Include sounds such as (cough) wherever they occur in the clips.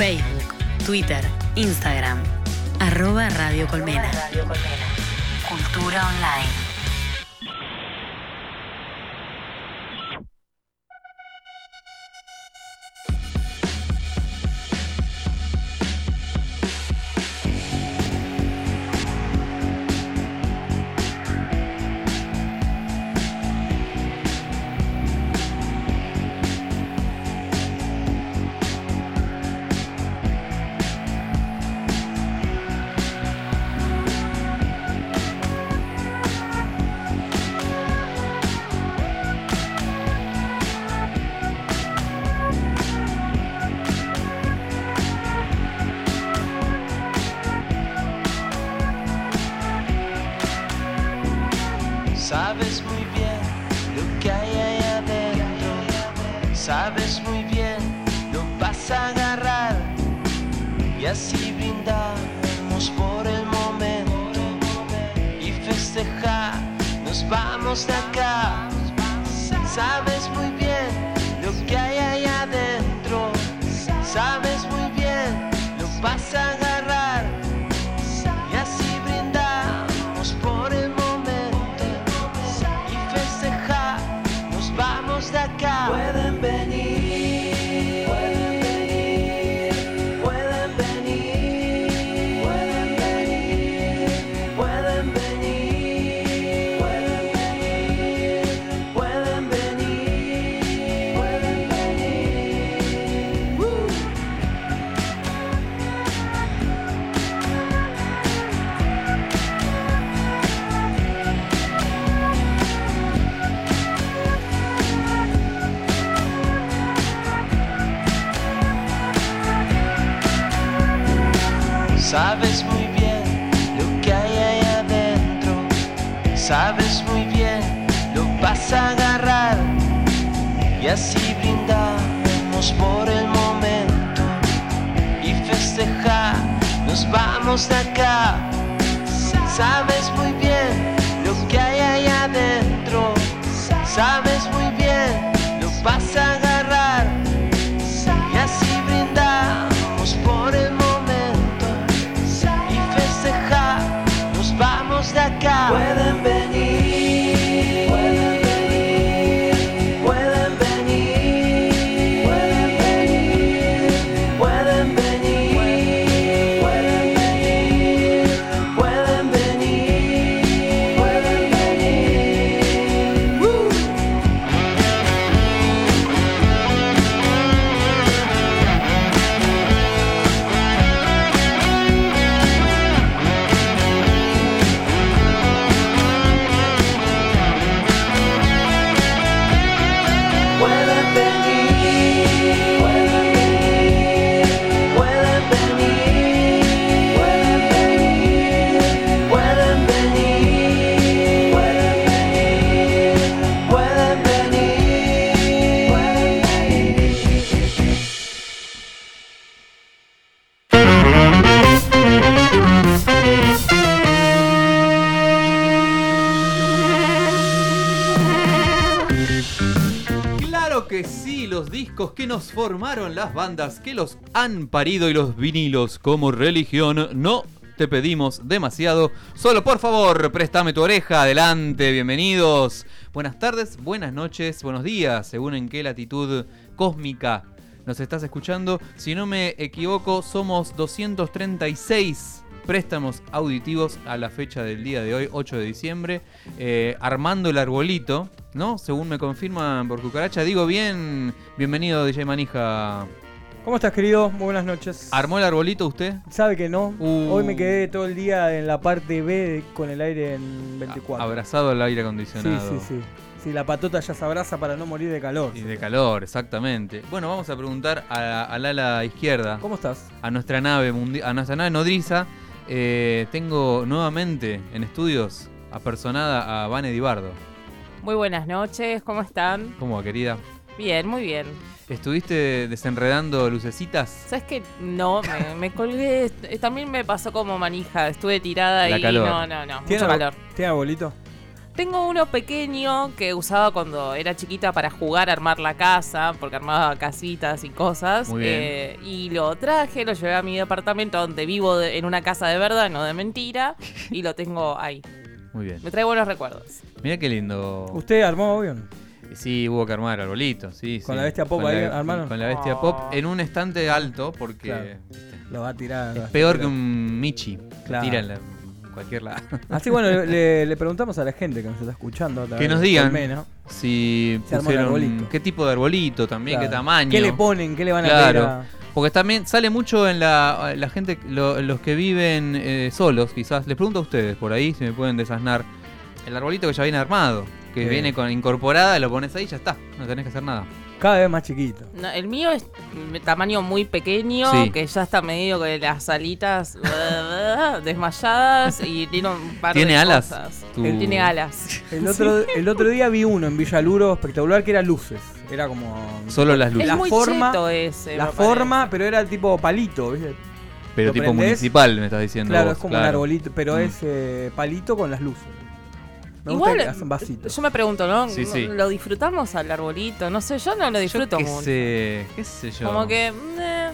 Facebook, Twitter, Instagram, arroba Radio Colmena. Cultura Online. Nos formaron las bandas que los han parido y los vinilos como religión. No te pedimos demasiado. Solo por favor, préstame tu oreja. Adelante, bienvenidos. Buenas tardes, buenas noches, buenos días, según en qué latitud cósmica nos estás escuchando. Si no me equivoco, somos 236 préstamos auditivos a la fecha del día de hoy, 8 de diciembre, eh, armando el arbolito, ¿no? Según me confirman por cucaracha. Digo bien, bienvenido DJ Manija. ¿Cómo estás, querido? Muy buenas noches. ¿Armó el arbolito usted? Sabe que no. Uh. Hoy me quedé todo el día en la parte B con el aire en 24. Abrazado al aire acondicionado. Sí, sí, sí. Sí, la patota ya se abraza para no morir de calor. Y de calor, exactamente. Bueno, vamos a preguntar al ala izquierda. ¿Cómo estás? A nuestra nave, a nuestra nave nodriza. Eh, tengo nuevamente en estudios apersonada a Vane Dibardo. Muy buenas noches, ¿cómo están? ¿Cómo va, querida? Bien, muy bien. ¿Estuviste desenredando lucecitas? ¿Sabes que No, me, colgué. También me pasó como manija. Estuve tirada y no, no, no. Mucho calor. ¿Tiene abuelito? Tengo uno pequeño que usaba cuando era chiquita para jugar a armar la casa, porque armaba casitas y cosas. Muy bien. Eh, y lo traje, lo llevé a mi departamento donde vivo de- en una casa de verdad, no de mentira, y lo tengo ahí. Muy bien. Me trae buenos recuerdos. Mira qué lindo. ¿Usted armó avión? Sí, hubo que armar arbolito, sí. ¿Con sí. la bestia pop Con ahí la- armaron? Con la bestia Oh. pop en un estante alto porque Claro. Lo va a tirar. es peor que un Michi. Claro. Tira en la- cualquier lado. (laughs) Así bueno, le, le preguntamos a la gente que nos está escuchando. Que nos digan Colmena, Si Se armó el pusieron arbolito. qué tipo de arbolito también, claro. qué tamaño. ¿Qué le ponen? ¿Qué le van a Claro. a- Porque también sale mucho en la, la gente, lo- los que viven eh, solos, quizás. Les pregunto a ustedes por ahí si me pueden desasnar. El arbolito que ya viene armado, que Sí. viene con incorporada, lo pones ahí y ya está. No tenés que hacer nada. Cada vez más chiquito. No, el mío es de tamaño muy pequeño, Sí. que ya está medio con las alitas (laughs) desmayadas y tiene un par ¿Tiene de alas? cosas. Él tiene alas. El otro, el otro día vi uno en Villaluro espectacular que era luces. Era como. Solo las luces. Es La muy forma- cheto ese. la me forma, pero era tipo palito, ¿viste? Pero ¿lo tipo prendés? municipal, me estás diciendo. Claro, vos, es como un claro. arbolito, pero Mm. es eh, palito con las luces. Me Igual, gusta que hacen vasitos. Yo me pregunto, ¿no? Sí, sí. ¿Lo disfrutamos al arbolito? No sé, yo no lo Yo disfruto qué mucho. sé, qué sé yo. Como que. mm, eh.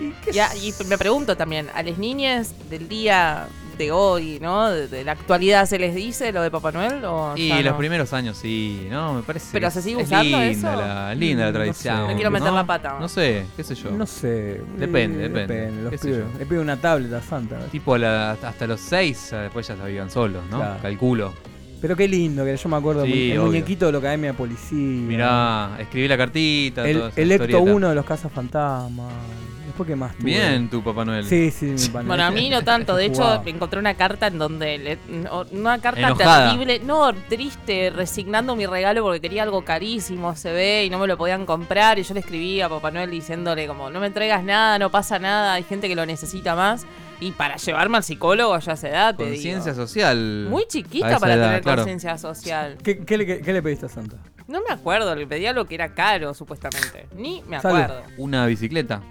¿Y qué Ya, y me pregunto también, a las niñas del día de hoy, ¿no? De, de la actualidad, ¿se les dice lo de Papá Noel? O Y los no? primeros años sí, ¿no? Me parece. Pero que se sigue es usando linda eso. La, linda la Mm, no tradición. sé. No quiero meter la pata. No sé, qué sé yo. No sé. Depende, eh, depende. los pibes. yo. Le pido una tablet a Santa. Tipo la- hasta los seis, después ya se vivían solos, ¿no? Claro. Calculo. Pero qué lindo, que yo me acuerdo. Sí, el obvio. muñequito de la Academia de Policía. Mirá, escribí la cartita. El, toda esa el Ecto historieta. 1 de los cazafantasmas. Después, ¿qué más? tuve? Bien, tu Papá Noel. Sí, sí, mi pana. Bueno, a mí no tanto. De (laughs) hecho, encontré una carta en donde. le- no, una carta Enojada. terrible. No, triste, resignando mi regalo porque quería algo carísimo, se ve, y no me lo podían comprar. Y yo le escribí a Papá Noel diciéndole, como, no me entregas nada, no pasa nada, hay gente que lo necesita más. Y para llevarme al psicólogo ya se da, te Conciencia social. Muy chiquita para edad, tener claro. conciencia social. ¿Qué, qué le, qué- qué le pediste a Santa? No me acuerdo, le pedía lo que era caro, supuestamente. Ni me Sale. acuerdo. Una bicicleta.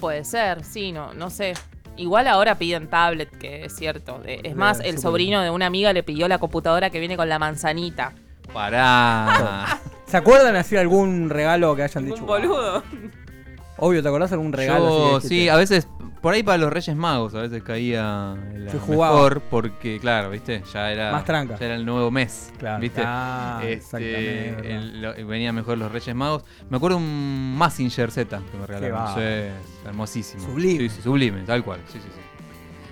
Puede ser, sí, no, no sé. Igual ahora piden tablet, que es cierto. Eh, Es más, el sobrino de una amiga le pidió la computadora que viene con la manzanita. Pará. (laughs) ¿Se acuerdan así algún regalo que hayan dicho? Un boludo. Obvio, ¿te acordás algún regalo? Yo, así que sí, a veces, por ahí para los Reyes Magos, a veces caía la Se jugaba. mejor, porque, claro, viste, ya era. Más tranca. Ya era el nuevo mes. Claro. ¿viste? Ah, Este, exactamente, verdad. el- lo- venía mejor los Reyes Magos. Me acuerdo un Massinger Z que me regalaron. Sí, hermosísimo. Sublime. Sí, sí, sublime, tal cual. Sí, sí, sí.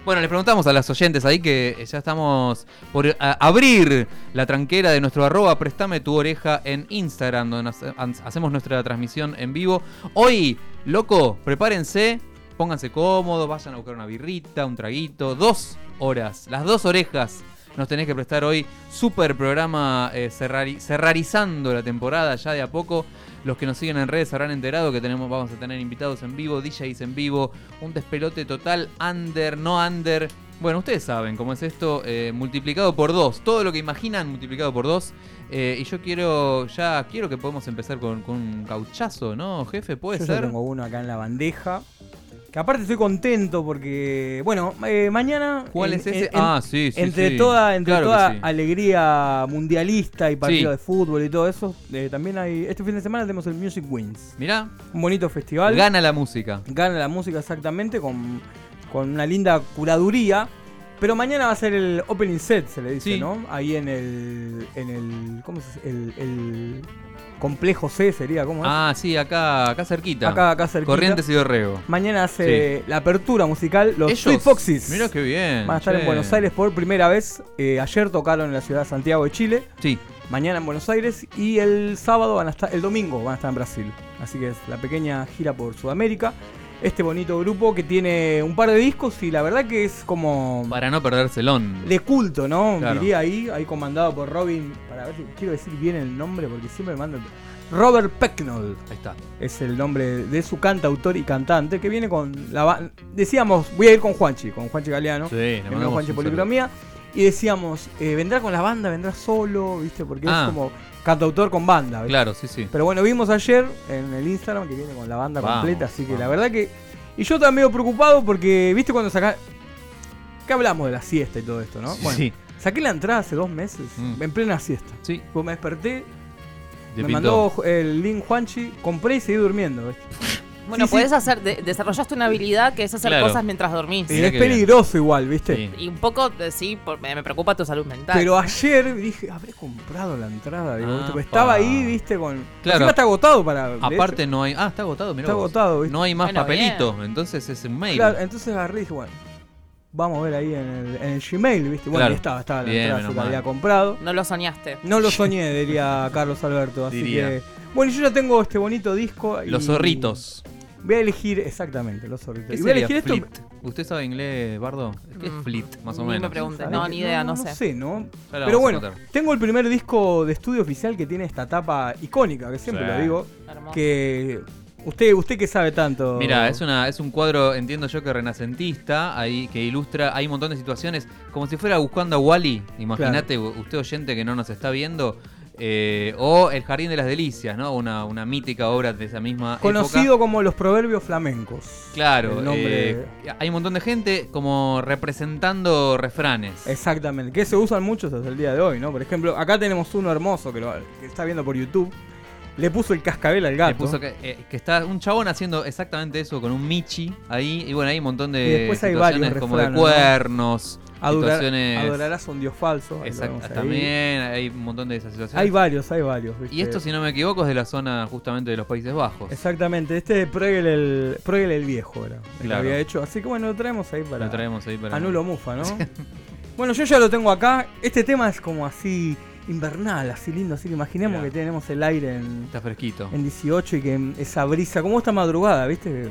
Bueno, les preguntamos a las oyentes ahí que ya estamos por a- abrir la tranquera de nuestro arroba Préstame tu oreja en Instagram, donde hacemos nuestra transmisión en vivo. Hoy, loco, prepárense, pónganse cómodos, vayan a buscar una birrita, un traguito, dos horas, las dos orejas. Nos tenés que prestar hoy super programa eh, cerrari- cerrarizando la temporada ya de a poco. Los que nos siguen en redes se habrán enterado que tenemos, vamos a tener invitados en vivo, DJs en vivo, un despelote total, under, no under. Bueno, ustedes saben cómo es esto, eh, multiplicado por dos. Todo lo que imaginan multiplicado por dos. Eh, y yo quiero, ya quiero que podamos empezar con, con un cauchazo, ¿no, jefe? ¿Puede Yo ser? tengo uno acá en la bandeja. Que aparte estoy contento porque, bueno, eh, mañana. ¿Cuál en- es ese? en- ah, sí, sí. entre sí. toda, entre Claro toda sí. alegría mundialista y partido Sí. de fútbol y todo eso, eh, también hay. Este fin de semana tenemos el Music Wins. Mirá, Un bonito festival. gana la música. Gana la música exactamente con, con una linda curaduría. Pero mañana va a ser el opening set, se le dice, Sí. ¿no? Ahí en el. en el. ¿Cómo se dice? El, el complejo C sería, ¿cómo es? Ah, sí, acá, acá cerquita. acá, acá cerquita. Corrientes y Dorrego. Mañana hace la apertura musical los Ellos- Sweet Foxes. Mirá qué bien. Van a estar en. Buenos Aires por primera vez. Eh, ayer tocaron en la ciudad de Santiago de Chile. Sí, Mañana en Buenos Aires. Y el sábado van a estar. El domingo van a estar en Brasil. Así que es la pequeña gira por Sudamérica. Este bonito grupo que tiene un par de discos y la verdad que es como para no perdérselón. de culto, ¿no? Claro. Diría ahí, ahí comandado por Robin. Para ver si quiero decir bien el nombre porque siempre me mandan. Robert Pecknold Ahí está. es el nombre de su cantautor y cantante que viene con la decíamos voy a ir con Juanchi con Juanchi Galeano Sí, le mandamos Juanchi Policromía y decíamos eh, vendrá con la banda vendrá solo viste porque Ah. es como cantautor con banda. ¿viste? Claro, sí, sí. pero bueno vimos ayer en el Instagram que viene con la banda Vamos, completa así que la verdad que y yo también medio preocupado porque viste cuando saca que hablamos de la siesta y todo esto no bueno Sí. Saqué la entrada hace dos meses, Mm. en plena siesta. Sí, Pues me desperté, me pintó. mandó el link Juanchi, compré y seguí durmiendo. ¿viste? (laughs) Bueno, Sí, podés sí. hacer, de- desarrollaste una habilidad que es hacer Claro. cosas mientras dormís. Y es peligroso igual, ¿viste? Sí. Y un poco, eh, sí, por- me me preocupa tu salud mental. Pero ayer dije, habré comprado la entrada. Digo, Ah, estaba ahí, viste, con. Claro. Encima está agotado para. Aparte hecho. no hay... Ah, está agotado, mirá Está vos. agotado, ¿viste? No hay más Bueno, papelito, entonces es un mail. Claro, entonces agarré y dije, bueno, vamos a ver ahí en el, en el Gmail, ¿viste? Bueno, Claro. ahí estaba, estaba la Bien, entrada, la había comprado. No lo soñaste. No lo (laughs) soñé, diría Carlos Alberto. Así Diría. que. Bueno, yo ya tengo este bonito disco. y Los zorritos. Voy a elegir, exactamente, los zorritos. ¿Qué Y voy a sería elegir esto. flit? ¿Usted sabe inglés, Bardo? ¿Qué es Mm. flit, más o Ni me menos? pregunte. ¿Sabés No, ni idea, no, sé. No sé, ¿no? Ya la Pero vamos a bueno, tengo el primer disco de estudio oficial que tiene esta tapa icónica, que siempre Sí. lo digo. Hermoso. Que. Usted, usted que sabe tanto. Mira, es una es un cuadro, entiendo yo que renacentista, ahí que ilustra, hay un montón de situaciones, como si fuera buscando a Wally, imagínate, usted oyente que no nos está viendo, eh, o El Jardín de las Delicias, ¿no? Una, una mítica obra de esa misma Conocido época. como los proverbios flamencos. Claro, nombre- eh, hay un montón de gente como representando refranes. Exactamente, que se usan muchos hasta el día de hoy, ¿no? Por ejemplo, acá tenemos uno hermoso que, lo, que está viendo por YouTube. Le puso el cascabel al Le gato. puso que, eh, que está un chabón haciendo exactamente eso con un Michi ahí. Y bueno, hay un montón de Y después hay varios como de ¿no? Cuernos, Adorar- situaciones. adorarás a un dios falso. ahí lo Exact- vemos ahí. también hay un montón de esas situaciones. Hay varios, hay varios. ¿viste? y esto, si no me equivoco, es de la zona justamente de los Países Bajos. Exactamente, este es Bruegel el, Bruegel el viejo, era. Claro. había hecho. Así que bueno, lo traemos ahí para. Lo traemos ahí para. A Nulo Mufa, ¿no? (laughs) bueno, yo ya lo tengo acá. Este tema es como así invernal, así lindo. Así que imaginemos Mirá. que tenemos el aire en, Está fresquito. en 18 y que esa brisa, como esta madrugada, ¿viste?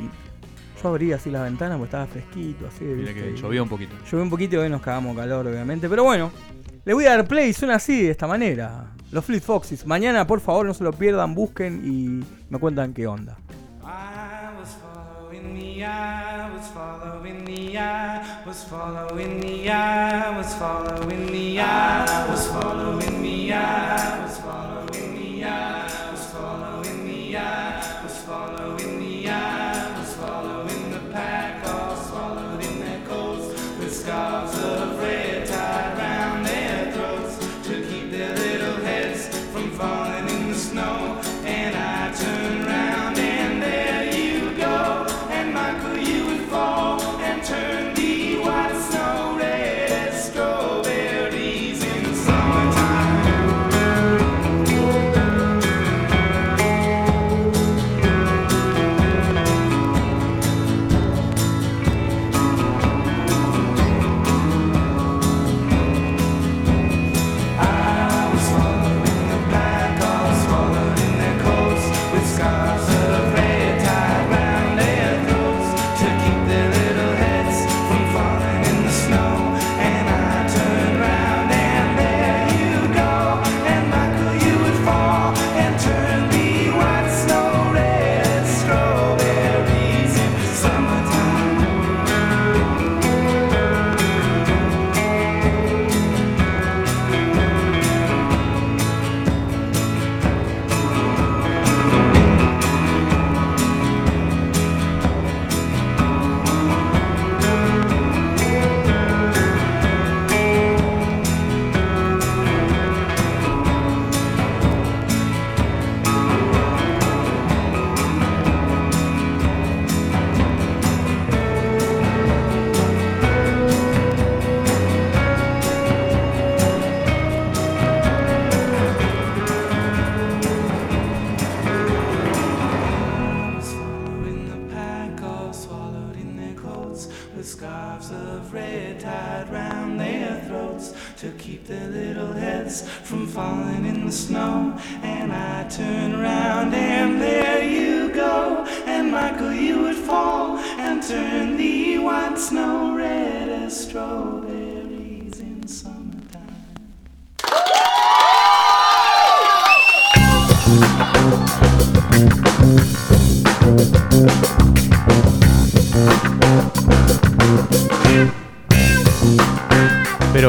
Yo abría así la ventana porque estaba fresquito, así. Mira que llovió un poquito. Llovió un poquito y hoy nos cagamos calor, obviamente. Pero bueno, le voy a dar play, suena así, de esta manera. Los Fleet Foxes. Mañana, por favor, no se lo pierdan, busquen y me cuentan qué onda. I was following the eye, was following the eye, was following the eye, was following the eye, was following the eye, was following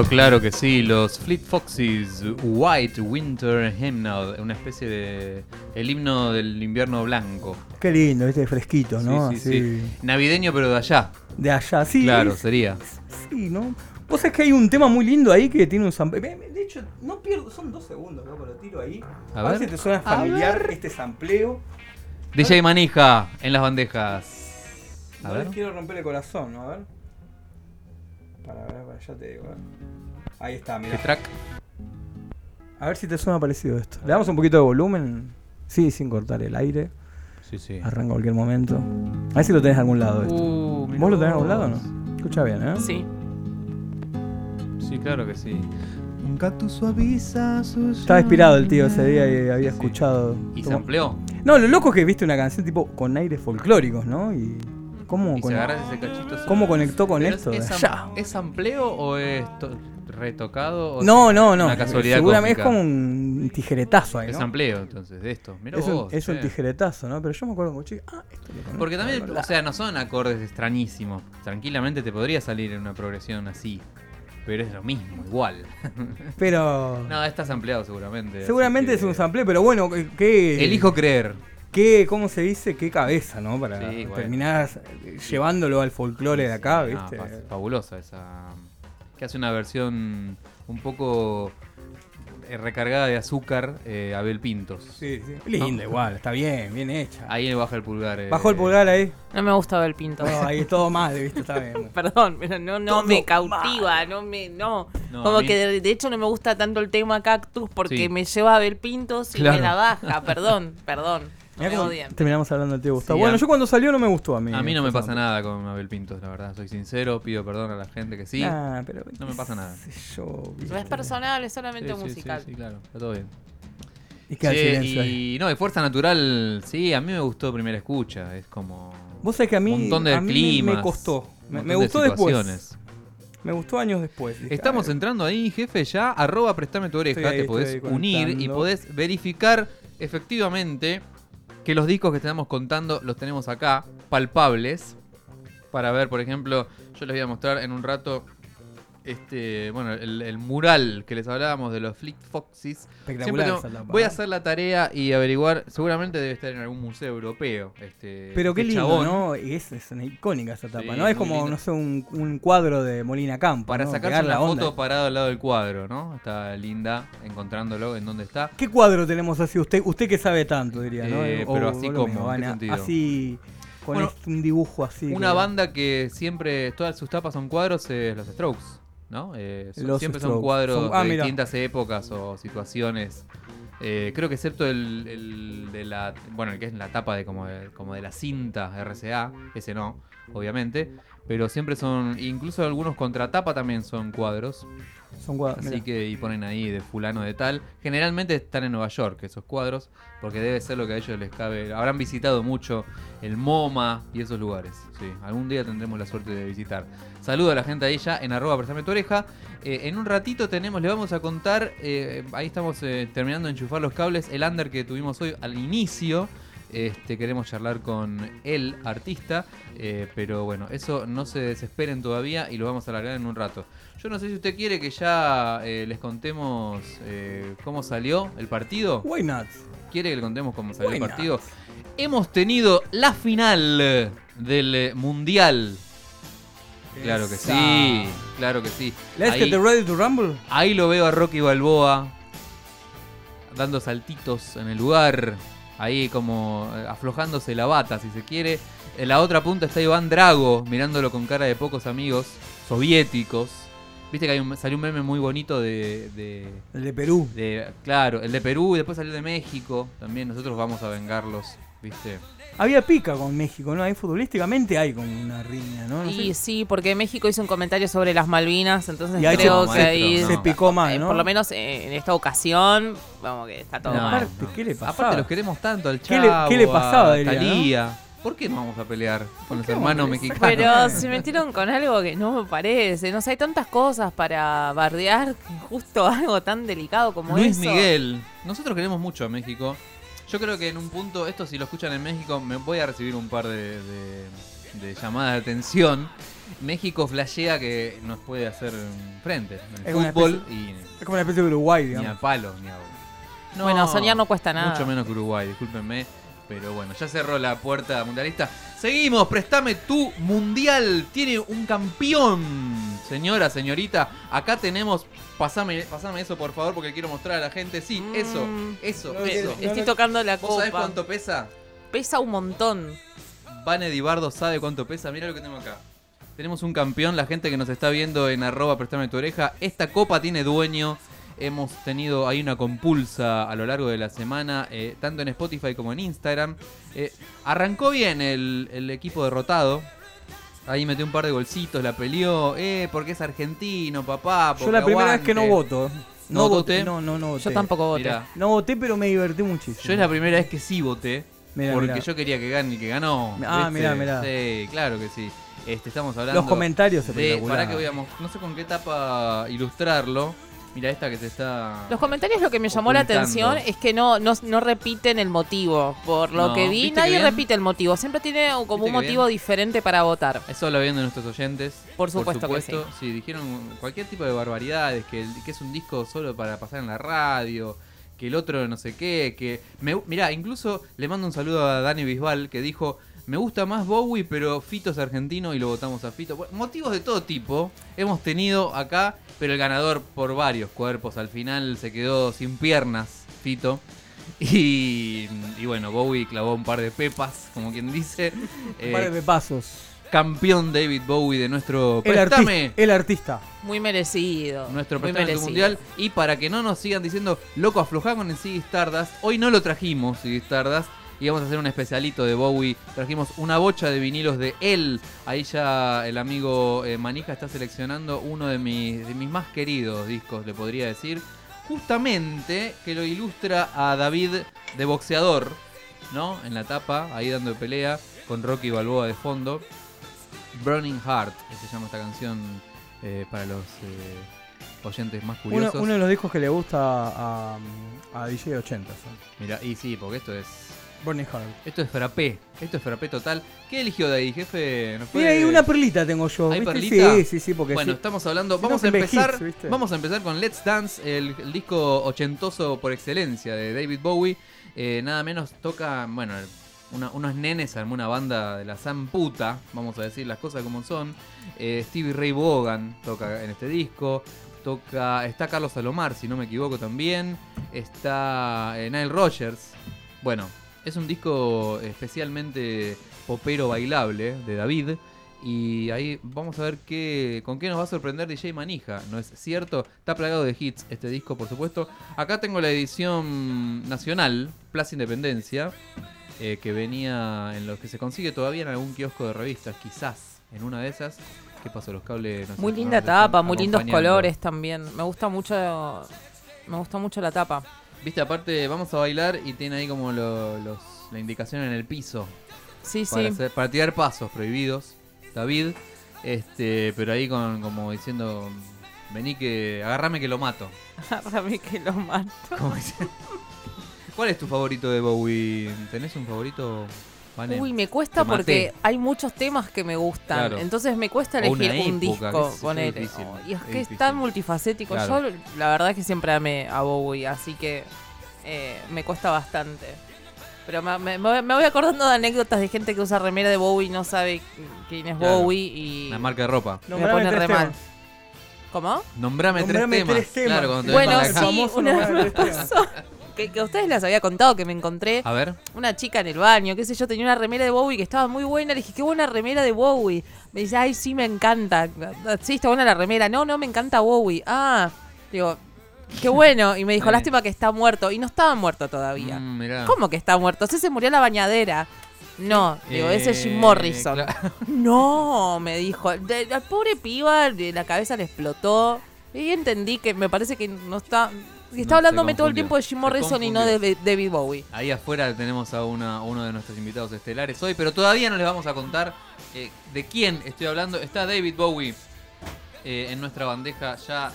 claro que sí, los Fleet Foxes White Winter Hymnal, una especie de el himno del invierno blanco. Qué lindo, este fresquito, ¿no? Sí, sí, Así, sí. Navideño pero de allá. De allá, sí. claro, es- sería. Sí, ¿no? Vos sabés que hay un tema muy lindo ahí que tiene un sample. ve- ve- De hecho, no pierdo, son dos segundos, loco, lo tiro ahí. A A, ver. ver. si te suena familiar este sampleo. DJ Manija en las bandejas. A No ver. les quiero romper el corazón, ¿no? A ver. Para ver, para, ya te digo. ver. Ahí está, ¿Qué mira. track? A ver si te suena parecido esto. Le damos un poquito de volumen. Sí, sin cortar el aire. Sí, sí. Arranca cualquier momento. A ver si lo tenés a algún lado esto. Uh, ¿Vos lo tenés a algún lado o no? Escucha bien, ¿eh? Sí. Sí, claro que sí. Estaba inspirado el tío ese día y había Sí. escuchado. Y se amplió. No, lo loco es que viste una canción tipo con aires folclóricos, ¿no? Y cómo, Y con- se agarras ese cachito. cómo conectó con esto. ¿Es, es, am- ¿es ampleo o es to- retocado? O No, es no, no. Una casualidad Seguramente es como un tijeretazo ahí, Es ¿no? ampleo, entonces, de esto. Mirá Es un, vos, es un che. tijeretazo, ¿no? Pero yo me acuerdo como chico. Ah, esto lo Porque también, o sea, no son acordes extrañísimos. Tranquilamente te podría salir en una progresión así. Pero es lo mismo, igual. (laughs) Pero. No, estás ampliado seguramente. seguramente que es un sample, pero bueno, ¿qué. Elijo creer. Qué, ¿Cómo se dice? ¿Qué cabeza, ¿no? Para Sí, terminar eh, llevándolo al folclore de acá, ¿viste? fa- fabulosa esa. Que hace una versión un poco eh, recargada de azúcar, eh, Abel Pintos. Sí, sí. Linda, igual, está bien, bien hecha. Ahí baja el pulgar. eh. Bajó el pulgar ahí. No me gusta ver pinto. No, ahí (laughs) todo mal, ¿viste? Está bien. (laughs) Perdón, pero no, no Todo me cautiva, no me, no. No, Como mí- que de, de hecho no me gusta tanto el tema cactus porque Sí. me lleva a ver pintos y Claro. me la baja, perdón, perdón. Me terminamos hablando del tío Gustavo. Sí, bueno, a- yo cuando salió no me gustó a mí. A mí no me este pasa nada con Abel Pintos, la verdad. Soy sincero, pido perdón a la gente que sí. Nah, pero No me pasa nada. es personal, es Sí, solamente sí, sí, musical. sí, claro, está todo bien. Y queda silencio ahí. y no, de Fuerza Natural, sí, a mí me gustó primera escucha. Es como. Vos sabés que a mí, un montón de a mí me- climas. me costó. Me, me de gustó después. Me gustó años después. Dije, Estamos "Ay, entrando ahí, jefe, ya. Arroba prestame tu oreja. Ahí, te podés unir y podés verificar efectivamente que los discos que estamos contando los tenemos acá, palpables. Para ver, por ejemplo, yo les voy a mostrar en un rato. Este, bueno, el, el mural que les hablábamos de los Fleet Foxes. Espectacular tengo- esa voy a ¿eh? hacer la tarea y averiguar. Seguramente debe estar en algún museo europeo. Este, Pero qué este lindo, chabón. ¿no? Y es, es una icónica esa tapa, Sí, ¿no? Es como, lindo. no sé, un, un cuadro de Molina Campo. Para ¿no? sacarse una la onda. foto parado al lado del cuadro, ¿no? Está linda encontrándolo en dónde está. ¿Qué cuadro tenemos así? Usted usted que sabe tanto, diría, ¿no? Eh, O- pero así como. Así, con Bueno, este- un dibujo así. Una que- banda que siempre, todas sus tapas son cuadros, es los Strokes, ¿no? Eh, son- siempre son cuadros Son- ah, de mira. distintas épocas o situaciones. Eh, creo que excepto el, el de la, bueno, el que es la tapa de como de, como de la cinta RCA, ese no, obviamente, pero siempre son, incluso algunos contratapa también son cuadros, Son cuadros. así mirá. que y ponen ahí de fulano de tal. Generalmente están en Nueva York esos cuadros, porque debe ser lo que a ellos les cabe. Habrán visitado mucho el MoMA y esos lugares. Sí, algún día tendremos la suerte de visitar. Saludo a la gente ahí ya en arroba prestame tu oreja. Eh, en un ratito tenemos, le vamos a contar, eh, ahí estamos eh, terminando de enchufar los cables, el under que tuvimos hoy al inicio. Este, queremos charlar con el artista, eh, pero bueno, eso no se desesperen todavía y lo vamos a alargar en un rato. Yo no sé si usted quiere que ya eh, les contemos eh, cómo salió el partido. Why not? ¿Quiere que le contemos cómo salió Why el not? partido? Hemos tenido la final del Mundial. Claro que sí, claro que sí. Let's Ahí- get ready to rumble. Ahí lo veo a Rocky Balboa dando saltitos en el lugar, ahí como eh, aflojándose la bata, si se quiere. En la otra punta está Iván Drago, mirándolo con cara de pocos amigos soviéticos. Viste que hay un- salió un meme muy bonito de, de, El de Perú. de- Claro, el de Perú y después salió de México. También nosotros vamos a vengarlos, ¿viste? Había pica con México, ¿no? Ahí futbolísticamente hay como una riña, ¿no? No Y sé. sí, porque México hizo un comentario sobre las Malvinas, entonces Y ahí creo que ahí, no. se picó más, eh, ¿no? por lo menos en esta ocasión, vamos que está todo No, mal. Aparte, ¿qué le pasaba? Aparte los queremos tanto al ¿Qué le- Chavo, qué le pasaba, a? Thalía. ¿Por qué no vamos a pelear con los hermanos mexicanos? Pero (laughs) se metieron con algo que no me parece. No sé, hay tantas cosas para bardear justo (laughs) algo tan delicado como Luis eso. Miguel, nosotros queremos mucho a México. Yo creo que en un punto, esto si lo escuchan en México, me voy a recibir un par de, de- de llamadas de atención. México flashea que nos puede hacer frente en Es el una fútbol y Es como una especie de Uruguay, ni a digamos. palo, ni a... No, Bueno, soñar no cuesta nada. Mucho menos que Uruguay, discúlpenme. Pero bueno, ya cerró la puerta mundialista. Seguimos, préstame tu mundial. Tiene un campeón. Señora, señorita, acá tenemos. Pasame, pasame eso por favor porque quiero mostrar a la gente. Sí, eso, Mm. eso, No, eso. no, Estoy tocando la ¿Vos sabés copa. cuánto pesa? Pesa un montón. Vane Dibardo sabe cuánto pesa. Mira lo que tengo acá. Tenemos un campeón, la gente que nos está viendo en arroba préstame tu oreja. Esta copa tiene dueño. Hemos tenido ahí una compulsa a lo largo de la semana, eh, tanto en Spotify como en Instagram. Eh, arrancó bien el, el equipo derrotado. Ahí metió un par de golcitos, la peleó. Eh, porque es argentino, papá. Yo porque la primera vez que no aguante. voto. ¿No No, voté. No, no, no voté. Yo tampoco voté. Mirá, No voté, pero me divertí muchísimo. yo es la primera vez que sí voté. Mirá, porque mirá. yo quería que gane y que ganó. Ah, mirá, mirá. Sí, claro que sí. Este, estamos hablando. Los comentarios de, para que voy a mos- no sé con qué tapa ilustrarlo. Mira esta que se está. Los comentarios lo que me llamó la atención es que no, no, no repiten el motivo. Por lo No, que vi, ¿viste que nadie bien? repite el motivo. Siempre tiene como ¿Viste un que motivo bien? diferente para votar. Eso lo viendo nuestros oyentes. Por supuesto que sí. sí. dijeron cualquier tipo de barbaridades, que, que es un disco solo para pasar en la radio, que el otro no sé qué, que... Me, mirá, incluso le mando un saludo a Dani Bisbal que dijo, me gusta más Bowie, pero Fito es argentino y lo votamos a Fito. Bueno, motivos de todo tipo hemos tenido acá, pero el ganador por varios cuerpos. Al final se quedó sin piernas, Fito. (laughs) Y, y bueno, Bowie clavó un par de pepas, como quien dice. Un par Eh, de pasos. campeón David Bowie de nuestro El, Préstame. artista, el artista. Muy merecido. Nuestro muy merecido. mundial. Y para que no nos sigan diciendo, loco, aflojá con el Ziggy Stardust. Hoy no lo trajimos, Ziggy Stardust. Y vamos a hacer un especialito de Bowie. Trajimos una bocha de vinilos de él. Ahí ya el amigo eh, Manija está seleccionando uno de mis, de mis más queridos discos, le podría decir. Justamente que lo ilustra a David de boxeador, ¿no? En la tapa, ahí dando pelea, con Rocky Balboa de fondo. Burning Heart, que se llama esta canción eh, para los eh, oyentes más curiosos. uno de los discos que le gusta a, a DJ 80. son. Mira, y sí, porque esto es Burning Heart. esto es frappé, esto es frappé total. ¿Qué eligió de ahí, jefe? ¿Nos Y puede- ahí una perlita tengo yo. ¿Hay ¿viste? perlita? Sí, sí, sí, porque Bueno, sí. estamos hablando, si no vamos a empezar, vamos a empezar con Let's Dance, el, el disco ochentoso por excelencia de David Bowie. Eh, nada menos toca, bueno, una- unos nenes armó una banda de la Zamputa, vamos a decir las cosas como son. Eh, Stevie Ray Vaughan toca en este disco. Toca, está Carlos Salomar, si no me equivoco también. Está eh, Nile Rogers. Bueno, es un disco especialmente popero bailable de David. Y ahí vamos a ver qué, con qué nos va a sorprender DJ Manija. ¿No es cierto? Está plagado de hits este disco, por supuesto. Acá tengo la edición nacional, Plaza Independencia, eh, que venía en los que se consigue todavía en algún kiosco de revistas, quizás en una de esas. ¿Qué pasó? Los cables. no Muy linda tapa, muy lindos colores también. Me gusta mucho. Me gusta mucho la tapa. Viste, aparte, vamos a bailar y tiene ahí como lo- los, la indicación en el piso. Sí, para, sí. hacer- para tirar pasos prohibidos, David. Este, pero ahí con, como diciendo, vení que, agarrame que lo mato. Agárrame que lo mato. (laughs) ¿Cuál es tu favorito de Bowie? ¿Tenés un favorito? Vane? Uy, me cuesta Te maté. porque hay muchos temas que me gustan. Claro. Entonces me cuesta elegir un disco con él. y es es que es tan multifacético. Claro. Yo la verdad es que siempre amé a Bowie, así que eh, me cuesta bastante. Pero me, me- me voy acordando de anécdotas de gente que usa remera de Bowie y no sabe quién es Claro. Bowie y Una marca de ropa. me Nombrame pone tres re mal. temas. ¿Cómo? Nombrame, Nombrame tres, temas. tres temas. Claro, cuando te Bueno, la sí, una vez me pasó que, que a ustedes les había contado que me encontré A ver. una chica en el baño, qué sé yo, tenía una remera de Bowie que estaba muy buena. Le dije, qué buena remera de Bowie. Me dice, ay, sí, me encanta. Sí, está buena la remera. No, no, me encanta Bowie. Ah, digo, qué bueno. Y me dijo, (laughs) Eh. lástima que está muerto. Y no estaba muerto todavía. Mm, mirá. ¿Cómo que está muerto? Sí, se murió en la bañadera. No, digo, ese es Eh, Jim Morrison. claro. (laughs) No, me dijo. La pobre piba, la cabeza le explotó. Y entendí que me parece que no está. Está No, hablándome todo el tiempo de Jim Morrison y no de David Bowie. Ahí afuera tenemos a una, uno de nuestros invitados estelares hoy, pero todavía no les vamos a contar eh, de quién estoy hablando. Está David Bowie eh, en nuestra bandeja ya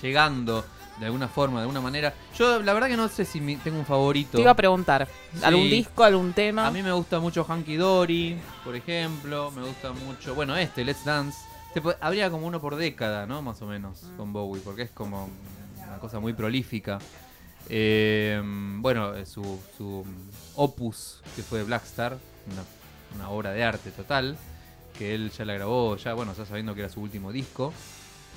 llegando de alguna forma, de alguna manera. Yo la verdad que no sé si mi- tengo un favorito. Te iba a preguntar, ¿algún Sí. disco, algún tema? A mí me gusta mucho Hanky Dory, por ejemplo. Me gusta mucho. Bueno, este, Let's Dance. Habría como uno por década, ¿no? Más o menos, con Bowie, porque es como cosa muy prolífica. Eh, bueno, eh, su, su opus, que fue Black Star, una, una obra de arte total, que él ya la grabó, ya, bueno, ya sabiendo que era su último disco.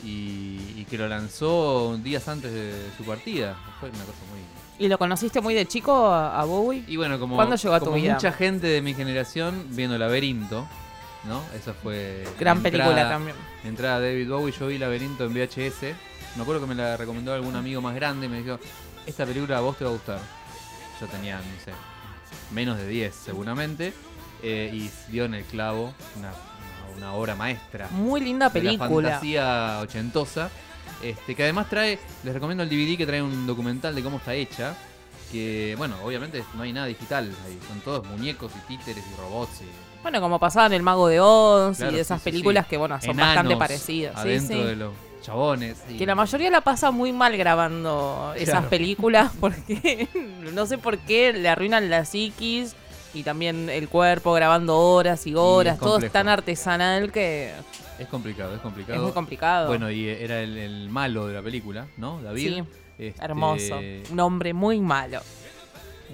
Y, y que lo lanzó días antes de su partida. Fue una cosa muy, ¿Y lo conociste muy de chico a, Bowie? y bueno, como, ¿Cuándo llegó a tu como vida? mucha gente de mi generación viendo Laberinto, ¿no? Esa fue. Gran mi película entrada- también. entrada David Bowie, yo vi Laberinto en VHS. Me acuerdo que me la recomendó algún amigo más grande y me dijo: Esta película a vos te va a gustar. Yo tenía, no sé, menos de 10 seguramente. eh, y dio en el clavo una, obra maestra Muy linda de la película. fantasía ochentosa. Este, que además trae, les recomiendo el DVD que trae un documental de cómo está hecha. Que, bueno, obviamente no hay nada digital ahí. Son todos muñecos y títeres y robots. y Bueno, como pasaba en El Mago de Oz Claro, y de esas sí, películas sí. que, bueno, son enanos bastante parecidas. Adentro sí. de los chabones. y- Que la mayoría la pasa muy mal grabando esas Claro. películas (laughs) porque no sé por qué le arruinan la psiquis y también el cuerpo grabando horas y horas. es Todo es tan artesanal que Es complicado, es complicado. es muy complicado. Bueno, y era el, el malo de la película, ¿no? David. Sí, Este, hermoso. Un hombre muy malo.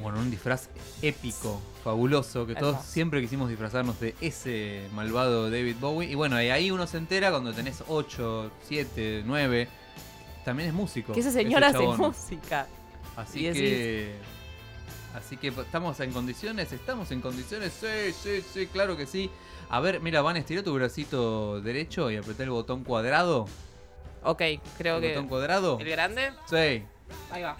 Bueno, un disfraz épico, fabuloso, que todos Hermoso. siempre quisimos disfrazarnos de ese malvado David Bowie. Y bueno, y ahí uno se entera cuando tenés 8, 7, 9. También es músico. Que ese señor hace chabón. música. Así y decís- que. Así que estamos en condiciones, estamos en condiciones, sí, sí, sí, claro que sí. A ver, mira, Van, estira tu bracito derecho y apretar el botón cuadrado. Ok, creo ¿El que. botón cuadrado? ¿El grande? Sí. Ahí va.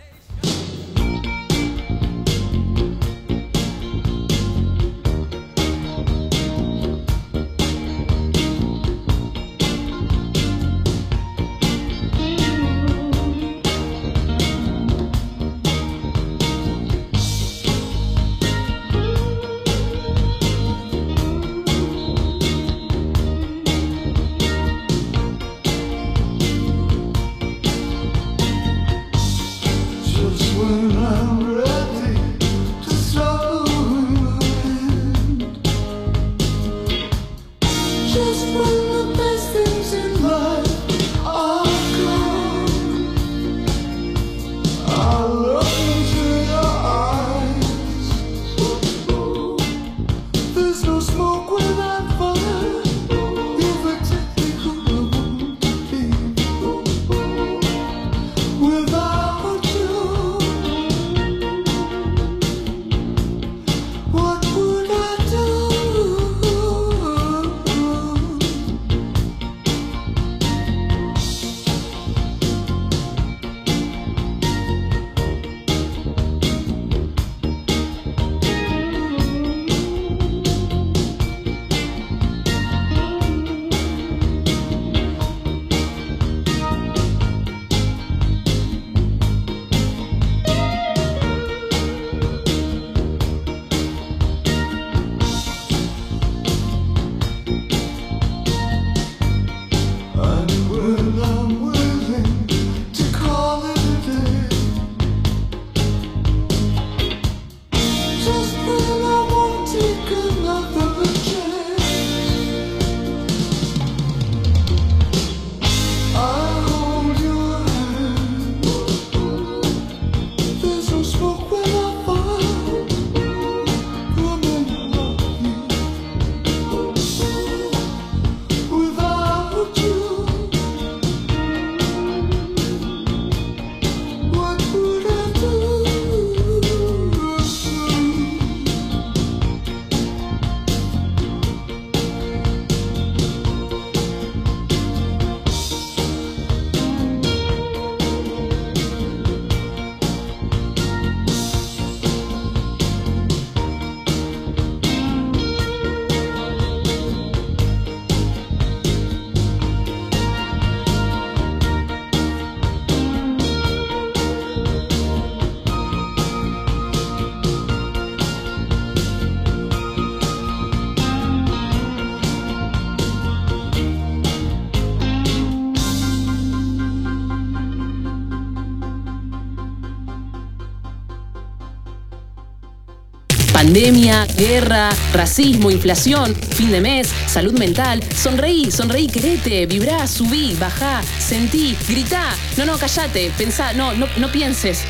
Pandemia, guerra, racismo, inflación, fin de mes, salud mental. Sonreí, sonreí, querete, vibrá, subí, bajá, sentí, gritá. No, no, callate, pensá, no, no, no pienses.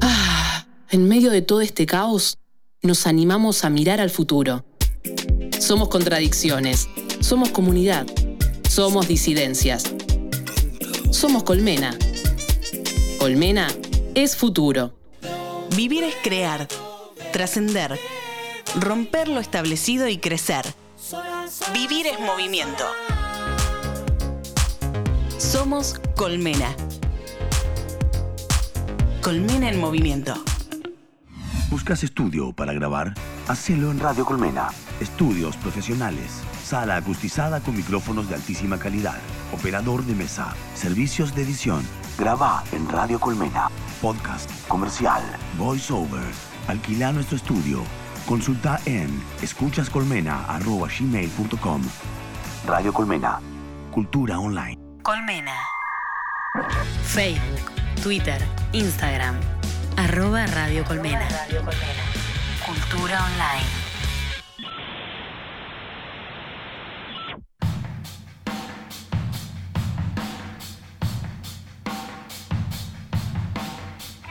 Ah, en medio de todo este caos, nos animamos a mirar al futuro. Somos contradicciones, somos comunidad, somos disidencias. Somos Colmena. Colmena es futuro. Vivir es crear, trascender, romper lo establecido y crecer. Vivir es movimiento. Somos Colmena. Colmena en movimiento. ¿Buscas estudio para grabar? Hacelo en Radio Colmena. Estudios profesionales. Sala acustizada con micrófonos de altísima calidad. Operador de mesa. Servicios de edición. Graba en Radio Colmena. Podcast. Comercial. Voice over. Alquila nuestro estudio. Consulta en escuchascolmena.gmail.com Radio Colmena. Cultura online. Colmena. Facebook, Twitter, Instagram. Arroba Radio Colmena. Cultura online.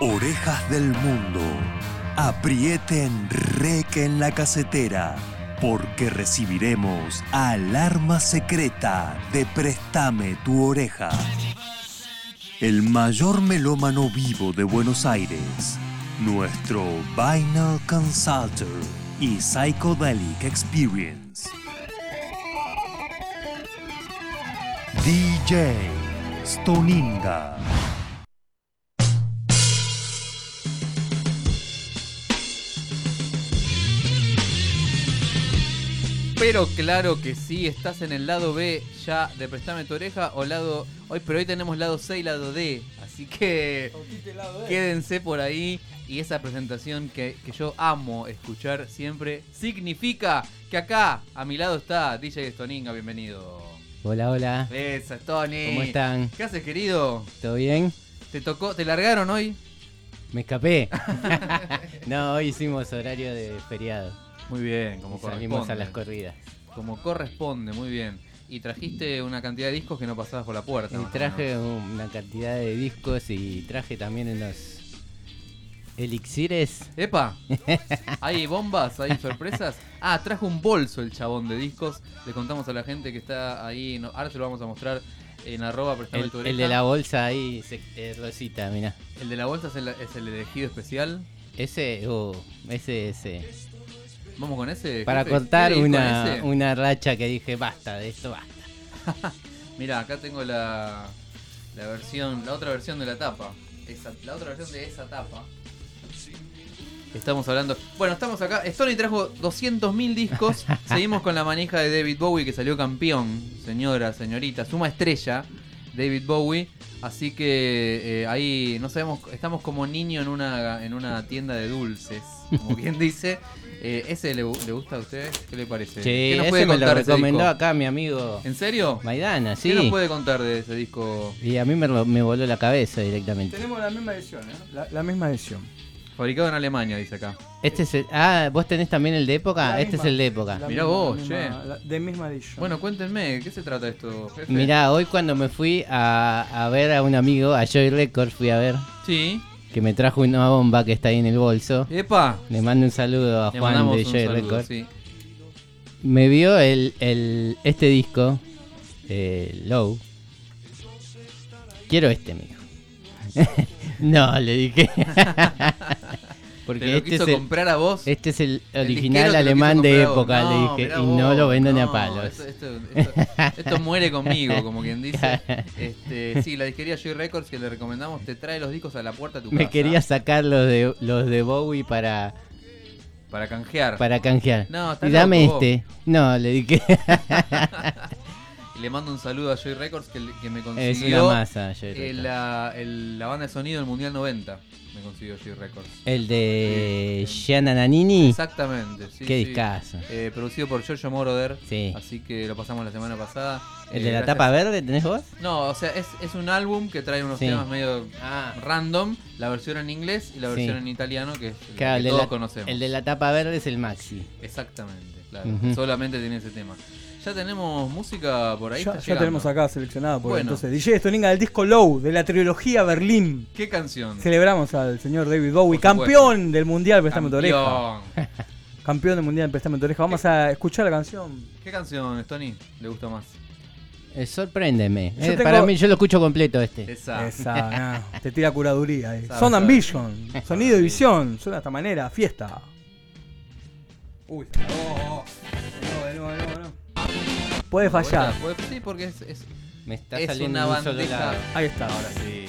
Orejas del mundo, aprieten rec en la casetera, porque recibiremos alarma secreta de Préstame tu oreja. El mayor melómano vivo de Buenos Aires, nuestro Vinyl Consultor y Psychedelic Experience. DJ Stoninga. Pero claro que sí, estás en el lado B ya de Prestame tu oreja o lado... Hoy, pero hoy tenemos lado C y lado D, así que quédense por ahí. Y esa presentación que, que yo amo escuchar siempre significa que acá a mi lado está DJ Stoninga, bienvenido. Hola, hola. Esa, Tony. ¿Cómo están? ¿Qué haces, querido? ¿Todo bien? ¿Te tocó, te largaron hoy? Me escapé. (laughs) (laughs) no, hoy hicimos horario de feriado. Muy bien, como Y Salimos a corresponde. las corridas. Como corresponde, muy bien. Y trajiste una cantidad de discos que no pasabas por la puerta. Y traje una cantidad de discos y traje también unos elixires. ¡Epa! (laughs) ¿Hay bombas? ¿Hay sorpresas? Ah, trajo un bolso el chabón de discos. Le contamos a la gente que está ahí. no- ahora se lo vamos a mostrar en arroba El, tu el de la bolsa ahí, se- eh, Rosita, mirá. El de la bolsa es el, es el elegido especial. Ese, oh, ese, ese. Vamos con ese. Para jefe. cortar ¿Quiere ir con una, una racha que dije, basta, de esto basta. (laughs) Mira, acá tengo la, la versión, la otra versión de la tapa. Esa, la otra versión de esa tapa. Estamos hablando. Bueno, estamos acá. Stony trajo 200.000 discos. (laughs) Seguimos con la manija de David Bowie que salió campeón, señora, señorita, suma estrella, David Bowie. Así que eh, ahí no sabemos, estamos como niño en una en una tienda de dulces, como (laughs) quien dice. Eh, ¿Ese le, le gusta a ustedes? ¿Qué le parece? Sí, ¿Qué nos ese puede me lo ese recomendó acá mi amigo ¿En serio? Maidana, sí. ¿Qué nos puede contar de ese disco? Y a mí me, lo- me voló la cabeza directamente. Tenemos la misma edición, ¿eh? La, la misma edición. Fabricado en Alemania, dice acá. Este es el- ah, vos tenés también el de época. La este misma, es el de época. Mirá misma- vos, che. de misma edición. Bueno, cuéntenme, ¿de qué se trata esto, jefe? Mirá, hoy cuando me fui a, a ver a un amigo, a Joy Records, fui a ver, Sí. Que me trajo una bomba que está ahí en el bolso. ¡Epa! Le mando un saludo a Le Juan de Joy sí. Me vio el, el, este disco, eh, Low. Quiero este, me dijo. (laughs) no, le dije. (laughs) Porque ¿Te lo este quiso es, el, comprar a vos? este es el original alemán de época, No, le dije. Y no lo venden a palos. Esto, esto- esto- esto muere conmigo, como quien dice. (laughs) Este, sí, la disquería Joy Records que le recomendamos te trae los discos a la puerta de tu Me casa. quería sacar los de, los de Bowie para, Para canjear. para canjear. No, está y dame loco vos. este. No, le dije. (laughs) Le mando un saludo a Joy Records que, que me Es consiguió una masa, Joy eh, Records. la, el- la banda de sonido del Mundial 90. Me consiguió Joy Records. El de Gianna Nannini. Exactamente, sí. Qué sí. discazo. Eh, producido por Giorgio Moroder. Sí. Así que lo pasamos la semana pasada. ¿El Eh, de la gracias- tapa verde tenés vos? No, o sea, es, es un álbum que trae unos Sí. temas medio Ah. random. La versión en inglés y la Sí. versión en italiano, que es Claro, el todos la- conocemos. El de la tapa verde es el Maxi. Exactamente, claro. Solamente tiene ese tema. Ya tenemos música por ahí. Ya, está ya llegando. tenemos acá seleccionado. Por Bueno. entonces, DJ Stoninga del disco Low, de la trilogía Berlín. ¿Qué canción? Celebramos al señor David Bowie, campeón del Mundial Prestame tu oreja. Campeón. (laughs) Campeón del Mundial Prestame tu oreja. Vamos a escuchar la canción. ¿Qué canción, Tony, le gusta más? Eh, sorpréndeme. Yo Eh, tengo- Para mí, yo lo escucho completo este. Esa. Esa, (laughs) no, te tira curaduría. Sound sabe. Ambition, sonido y visión. Suena de esta manera, fiesta. Uy, oh, oh. Nuevo, de nuevo, no. Puede fallar. Sí, porque es, es, Me está es saliendo una bandeja. lado. Ahí está. Ahora sí.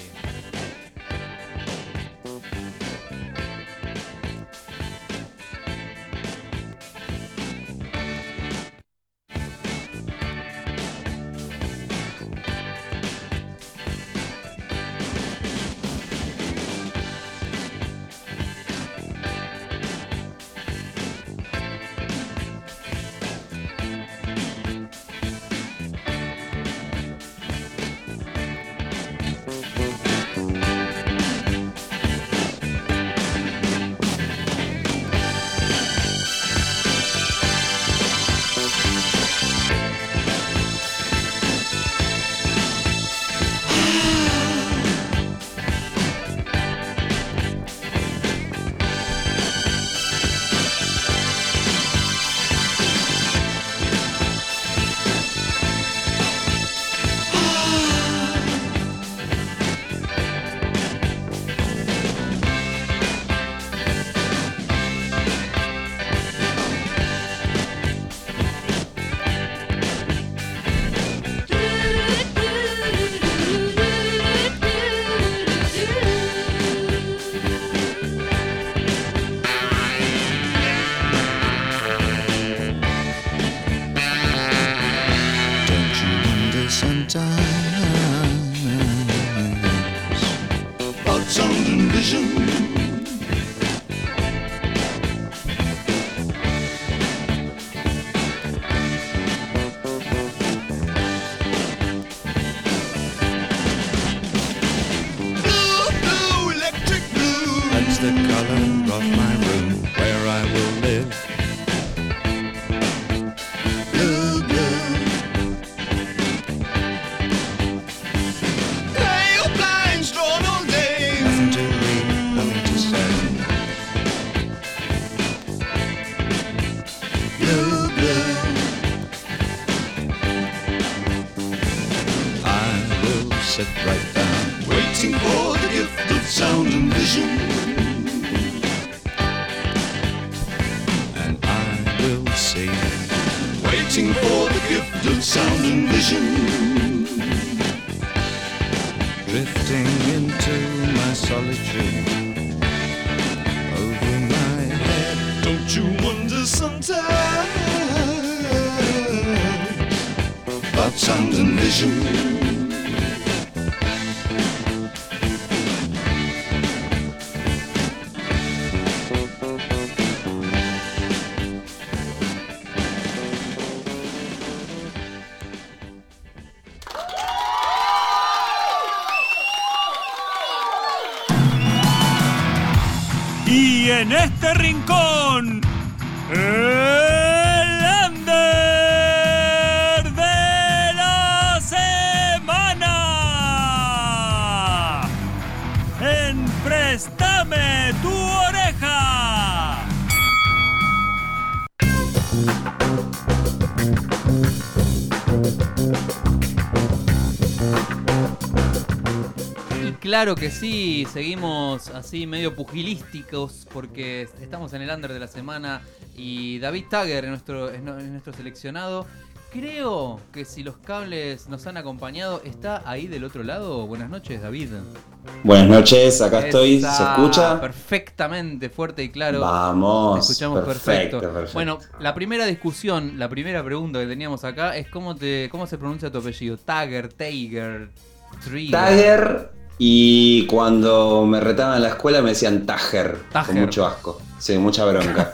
Rincón, el. En Préstame tu oreja. Claro que sí, seguimos así medio pugilísticos porque estamos en el under de la semana y David Tagger es nuestro, es nuestro seleccionado creo que si los cables nos han acompañado, ¿está ahí del otro lado? Buenas noches, David. Buenas noches, acá estoy. ¿Se escucha? Perfectamente, fuerte y claro. Vamos, Te escuchamos perfecto, perfecto. perfecto. Bueno, la primera discusión, la primera pregunta que teníamos acá es cómo te cómo se pronuncia tu apellido. Tagger, Tiger, Trigger. Tagger y cuando me retaban en la escuela me decían Tager, Tager. con mucho asco. Sí, mucha bronca.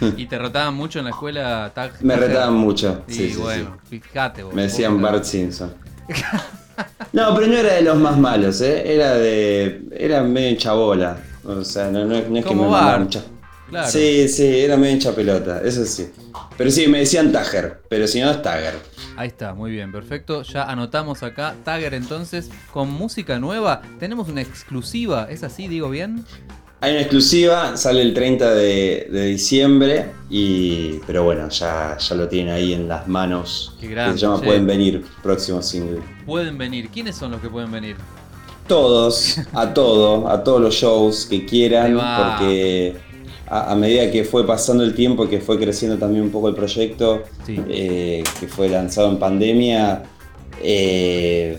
(laughs) ¿Y te retaban mucho en la escuela? Tag- Me retaban mucho, Sí, sí, sí, bueno, fíjate vos. me decían Bart Simpson. (laughs) No, pero no era de los más malos, ¿eh? Era de. Era medio chabola. O sea, no, no, no es que me mandaba Bart, mucha- claro. Sí, sí, era medio hincha pelota, eso sí. Pero sí, me decían Tager, pero si no es Tager. Ahí está, muy bien, perfecto. Ya anotamos acá. Tagger entonces, con música nueva. Tenemos una exclusiva, ¿es así? ¿Digo bien? Hay una exclusiva, sale el 30 de, de diciembre, y, pero bueno, ya, ya lo tienen ahí en las manos. Qué grande, que se llama che. Pueden venir, próximo single. Pueden venir. ¿Quiénes son los que pueden venir? Todos, a todo, a todos los shows que quieran, porque a, a medida que fue pasando el tiempo, que fue creciendo también un poco el proyecto, Sí. eh, que fue lanzado en pandemia, eh,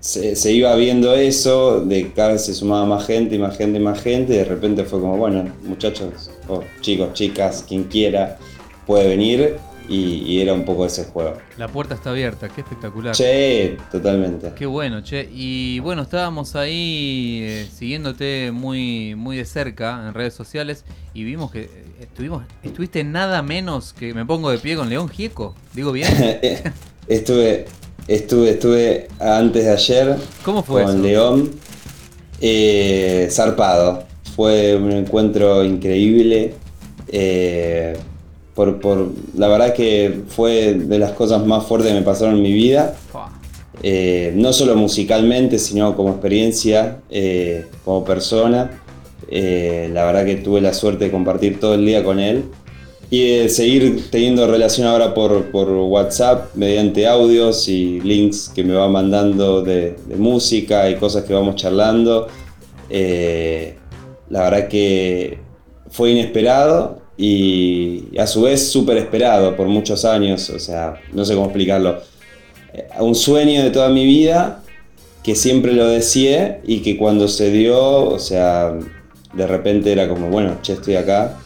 se, se iba viendo eso, de cada vez se sumaba más gente y más gente y más gente, y de repente fue como, bueno, muchachos, o chicos, chicas, quien quiera, puede venir, y, y era un poco ese juego. La puerta está abierta, qué espectacular. Che, totalmente. Qué bueno, che. Y bueno, estábamos ahí eh, siguiéndote muy, muy de cerca en redes sociales y vimos que eh, estuvimos, estuviste nada menos que me pongo de pie con León Gieco. ¿Digo bien? (laughs) estuve, estuve, estuve antes de ayer ¿Cómo fue con eso? León. eh, zarpado. Fue un encuentro increíble. eh, por, por- la verdad que fue de las cosas más fuertes que me pasaron en mi vida. Eh, no solo musicalmente, sino como experiencia, eh, como persona. Eh, la verdad que tuve la suerte de compartir todo el día con él y de seguir teniendo relación ahora por, por WhatsApp mediante audios y links que me va mandando de, de música y cosas que vamos charlando. Eh, la verdad que fue inesperado y a su vez súper esperado por muchos años, o sea, no sé cómo explicarlo. Eh, Un sueño de toda mi vida que siempre lo deseé y que cuando se dio, o sea, de repente era como, bueno, che, estoy acá.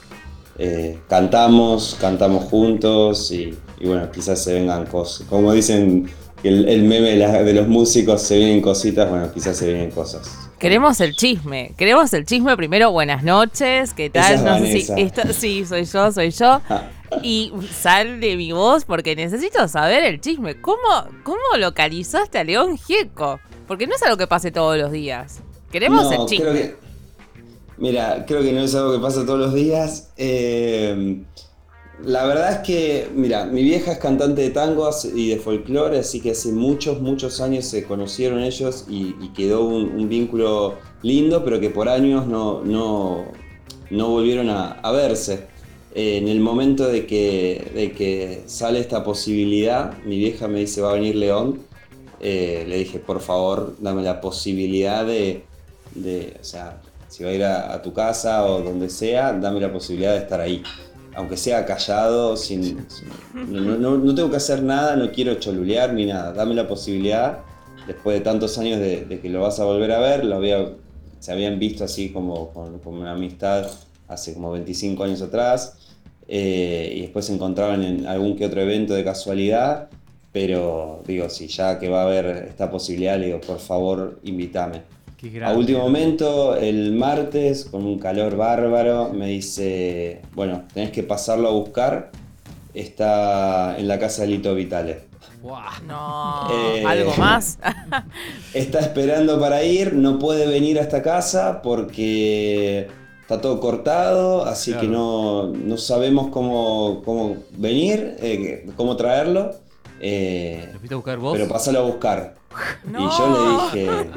Eh, cantamos, cantamos juntos y, bueno, quizás se vengan cosas. Como dicen el, el meme de, la- de los músicos se vienen cositas, bueno, quizás se vienen cosas. Queremos el chisme. Queremos el chisme primero. Buenas noches. ¿Qué tal? es no sé si. Esta- sí, soy yo, soy yo. (laughs) Y sal de mi voz porque necesito saber el chisme. ¿Cómo, cómo localizaste a León Gieco? Porque no es algo que pase todos los días. Queremos No, el chisme. creo que- mira, creo que no es algo que pasa todos los días. Eh, la verdad es que, mira, mi vieja es cantante de tangos y de folclore, así que hace muchos, muchos años se conocieron ellos y, quedó un, vínculo lindo, pero que por años no, no, no volvieron a, verse. Eh, en el momento de que, de que sale esta posibilidad, mi vieja me dice, va a venir León. Eh, le dije, por favor, dame la posibilidad de, o sea, si va a ir a tu casa o donde sea, dame la posibilidad de estar ahí. Aunque sea callado, sin, no, no- no- tengo que hacer nada, no quiero cholulear ni nada. Dame la posibilidad, después de tantos años de, que lo vas a volver a ver, lo había, se habían visto así como con una amistad hace como 25 años atrás, eh, y después se encontraban en algún que otro evento de casualidad, pero digo, si ya que va a haber esta posibilidad, le digo, por favor, invítame. A último momento, el martes, con un calor bárbaro, me dice, bueno, tenés que pasarlo a buscar, está en la casa de Lito Vitale. No, Eh, algo más. (laughs) Está esperando para ir, no puede venir a esta casa porque está todo cortado, así Claro. que no, no sabemos cómo, cómo venir, eh, cómo traerlo. eh, ¿Lo a buscar vos? pero pasalo a buscar. Y yo le dije,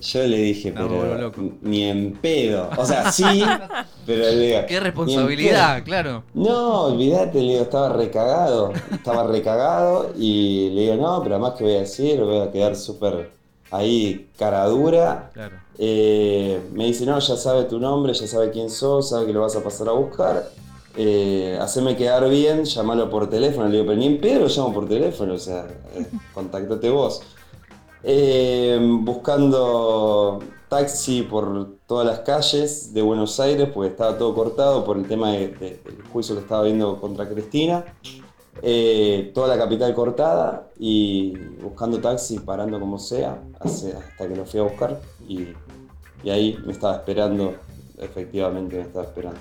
yo le dije, No, pero loco. ni en pedo. O sea, sí, (laughs) pero le digo, Qué "Ni en responsabilidad, pedo". claro. No, olvídate, le digo, estaba recagado. Estaba recagado y le digo, no, pero además que voy a decir, voy a quedar súper ahí, cara dura. Claro. Eh, me dice, no, ya sabe tu nombre, ya sabe quién sos, sabe que lo vas a pasar a buscar. eh, haceme quedar bien, llamalo por teléfono. Le digo, pero ni en pedo lo llamo por teléfono, o sea, eh, contactate vos. Eh, buscando taxi por todas las calles de Buenos Aires, porque estaba todo cortado por el tema de- de- del juicio que estaba viendo contra Cristina. Eh, toda la capital cortada y buscando taxi, parando como sea, hasta que lo fui a buscar y, y ahí me estaba esperando, efectivamente me estaba esperando.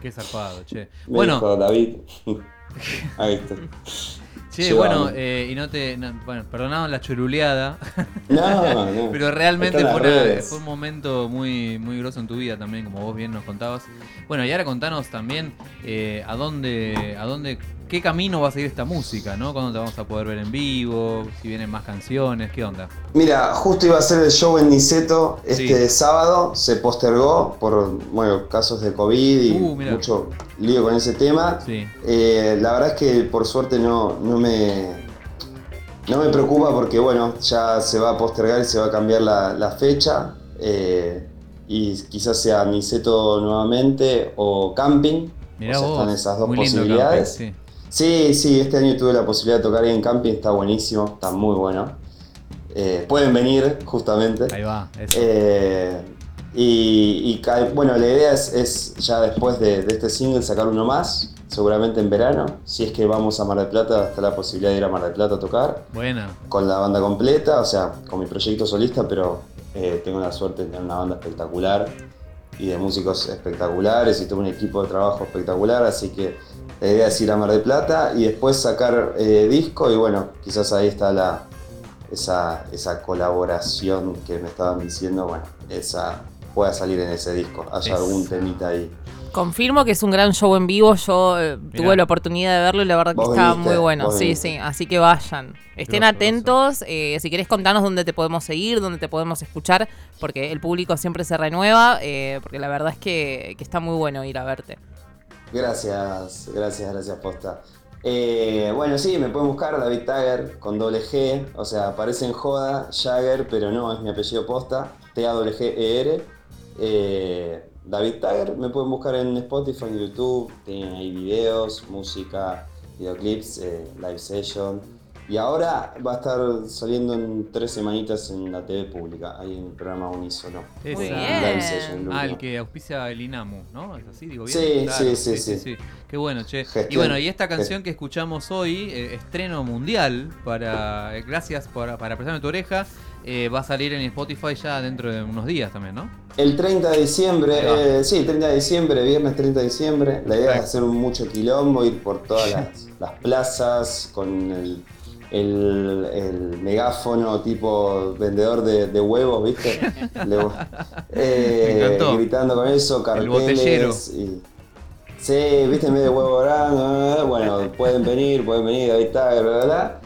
Qué zarpado, che. (laughs) Me Bueno, dijo David, (laughs) ahí está. Llévame. bueno, eh, y no te. no- bueno, perdonado la choruleada. No, no. (laughs) Pero realmente fue, una- un momento muy, muy groso en tu vida también, como vos bien nos contabas. Bueno, y ahora contanos también eh, a dónde, a dónde, qué camino va a seguir esta música, ¿no? ¿Cuándo te vamos a poder ver en vivo? Si vienen más canciones, ¿qué onda? Mira, justo iba a ser el show en Niceto este Sí. sábado, se postergó por bueno, casos de COVID y Uh, mucho lío con ese tema. Sí. Eh, la verdad es que por suerte no, no me. No me preocupa porque bueno, ya se va a postergar y se va a cambiar la, la fecha. eh, y quizás sea Niceto nuevamente o camping. Mirá o sea, vos, están esas dos posibilidades. camping, Sí, sí, este año tuve la posibilidad de tocar en camping, está buenísimo, está muy bueno. Eh, pueden venir, justamente. Ahí va, eso. Eh, y, bueno, la idea es, es ya después de, de este single sacar uno más, seguramente en verano. Si es que vamos a Mar del Plata, está la posibilidad de ir a Mar del Plata a tocar Buena. con la banda completa, o sea, con mi proyecto solista, pero eh, tengo la suerte de tener una banda espectacular y de músicos espectaculares y tengo un equipo de trabajo espectacular, así que la idea es ir a Mar del Plata y después sacar eh, disco y bueno, quizás ahí está la, esa, esa colaboración que me estaban diciendo, bueno, esa pueda salir en ese disco, haya Eso. algún temita ahí. Confirmo que es un gran show en vivo. Yo eh, Mirá. tuve la oportunidad de verlo y la verdad que estaba viniste, muy bueno. Sí, viniste. sí. Así que vayan. Estén atentos. eh, si querés contarnos dónde te podemos seguir, dónde te podemos escuchar, porque el público siempre se renueva. eh, porque la verdad es que, que está muy bueno ir a verte. Gracias, gracias, gracias, Posta. Eh, bueno, sí, me pueden buscar David Tagger con doble G, o sea, aparece en joda, Jagger, pero no, es mi apellido Posta, T-A-G-E-R. David Tagger, me pueden buscar en Spotify, en YouTube, tienen ahí videos, música, videoclips, eh, live session. Y ahora va a estar saliendo en tres semanitas en la TV pública, ahí en el programa Unisono. Esa. Muy Live bien. session, el Ah, el que auspicia el INAMU, ¿no? ¿Es así? Digo bien. Sí, sí, sí, sí. Qué bueno, che. Y bueno, y esta canción que escuchamos hoy, eh, estreno mundial, para eh, gracias por, para prestarme tu oreja, eh, va a salir en Spotify ya dentro de unos días también, ¿no? El 30 de diciembre, eh, sí, 30 de diciembre, viernes 30 de diciembre. La idea es hacer un mucho quilombo, ir por todas (laughs) las, las plazas con el, el- el megáfono tipo vendedor de, de huevos, ¿viste? (laughs) Le- eh, Me. Gritando con eso, carteles. Y, sí, ¿viste? En vez de huevo grande, bueno, pueden venir, pueden venir, ahí está, bla, bla, bla.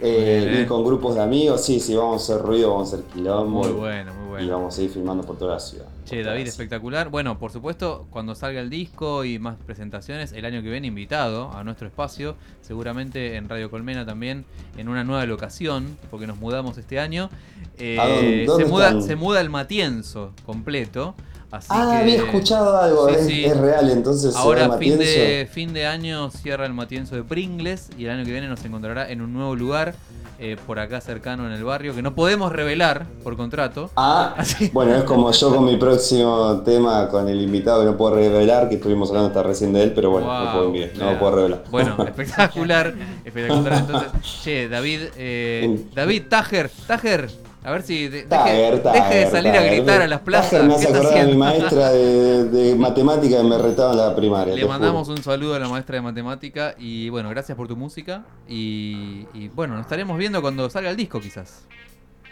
Eh, con grupos de amigos, sí, sí, vamos a hacer ruido, vamos a hacer quilombo. Muy bueno, muy Y bueno. vamos a ir filmando por toda la ciudad. Che, David, espectacular. Bueno, por supuesto, cuando salga el disco y más presentaciones, el año que viene invitado a nuestro espacio, seguramente en Radio Colmena también, en una nueva locación, porque nos mudamos este año. Eh, ¿A dónde- dónde se, muda, se muda el Matienzo completo. Así Ah, que, había escuchado algo, Sí, es, sí. es real, entonces va Ahora fin de, fin de año cierra el Matienzo de Pringles y el año que viene nos encontrará en un nuevo lugar eh, por acá cercano en el barrio que no podemos revelar por contrato. Ah, (laughs) bueno, es como yo con mi próximo tema con el invitado que no puedo revelar, que estuvimos hablando hasta recién de él, pero bueno, no Wow, puedo, enviar, no lo puedo revelar. Bueno, (laughs) espectacular, espectacular. Entonces, che, David, eh, David Tajer, Tajer, a ver si de- deje, Tager, deje de Tager, salir a gritar a las plazas. Me ¿Qué hace acordar a mi maestra de, de matemática que me retaba en la primaria. Le mandamos juro. un saludo a la maestra de matemática y bueno, gracias por tu música y, y, bueno, nos estaremos viendo cuando salga el disco quizás.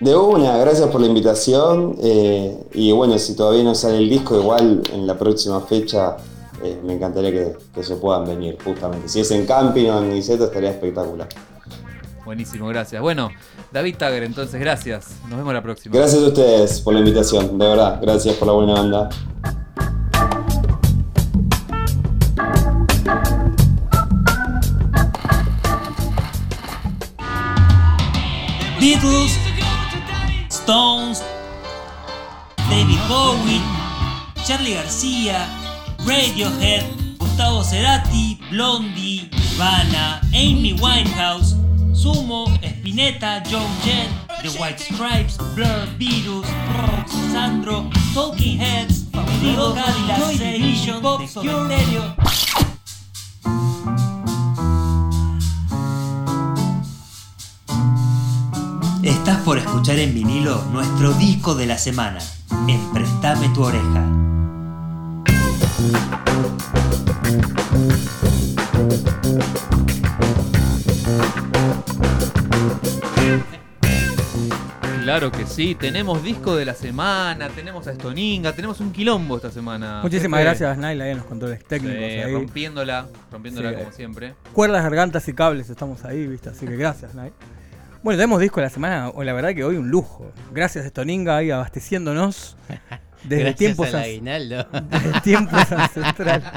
De una, gracias por la invitación. eh, y bueno, si todavía no sale el disco, igual en la próxima fecha eh, me encantaría que, que se puedan venir, justamente. Si es en camping o en Niceto, estaría espectacular. Buenísimo, gracias. Bueno, David Tager, entonces gracias. Nos vemos la próxima. Gracias a ustedes por la invitación, de verdad. Gracias por la buena onda. Beatles, Stones, David Bowie, Charlie García, Radiohead, Gustavo Cerati, Blondie, Nirvana, Amy Winehouse, Sumo, Spinetta, Joe Jett, The White Stripes, Blur, Virus, Rock, Sandro, Talking Heads, Diego Cadillac, Joy Division, The Cure Stereo. Estás por escuchar en vinilo nuestro disco de la semana, en Prestame tu oreja. Claro que sí, tenemos disco de la semana, tenemos a Stoninga, tenemos un quilombo esta semana. Muchísimas Pepe. gracias, Naila, ahí en los controles técnicos. Sí, ahí. rompiéndola, rompiéndola Sí, como eh, siempre. Cuerdas, gargantas y cables, estamos ahí, ¿viste? Así que gracias, Nay. Bueno, tenemos disco de la semana, o la verdad que hoy un lujo. Gracias, Stoninga, ahí abasteciéndonos (laughs) desde Gracias tiempos, aguinaldo. desde tiempos (laughs) ancestrales.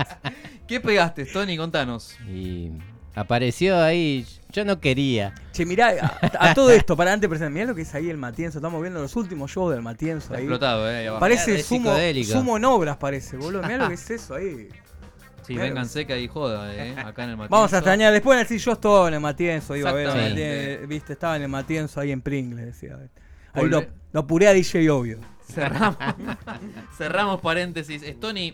¿Qué pegaste, Tony? Contanos. Y apareció ahí, yo no quería. Che, mirá, a, a todo esto, para antes presentar, mirá lo que es ahí el Matienzo. Estamos viendo los últimos shows del Matienzo ahí. Explotado, eh, ahí abajo. Parece sumo, psicodélico. sumo en obras, parece, boludo. Mirá lo que es eso ahí. Sí, Mirá vengan que- seca y joda, eh, acá en el Matienzo. Vamos a extrañar. Después decir yo estuve en el Matienzo, iba a ver, eh, viste, estaba en el Matienzo ahí en Pringles, decía. Ahí Volve- lo, lo apuré a DJ obvio. Cerramos, (laughs) cerramos paréntesis. Stony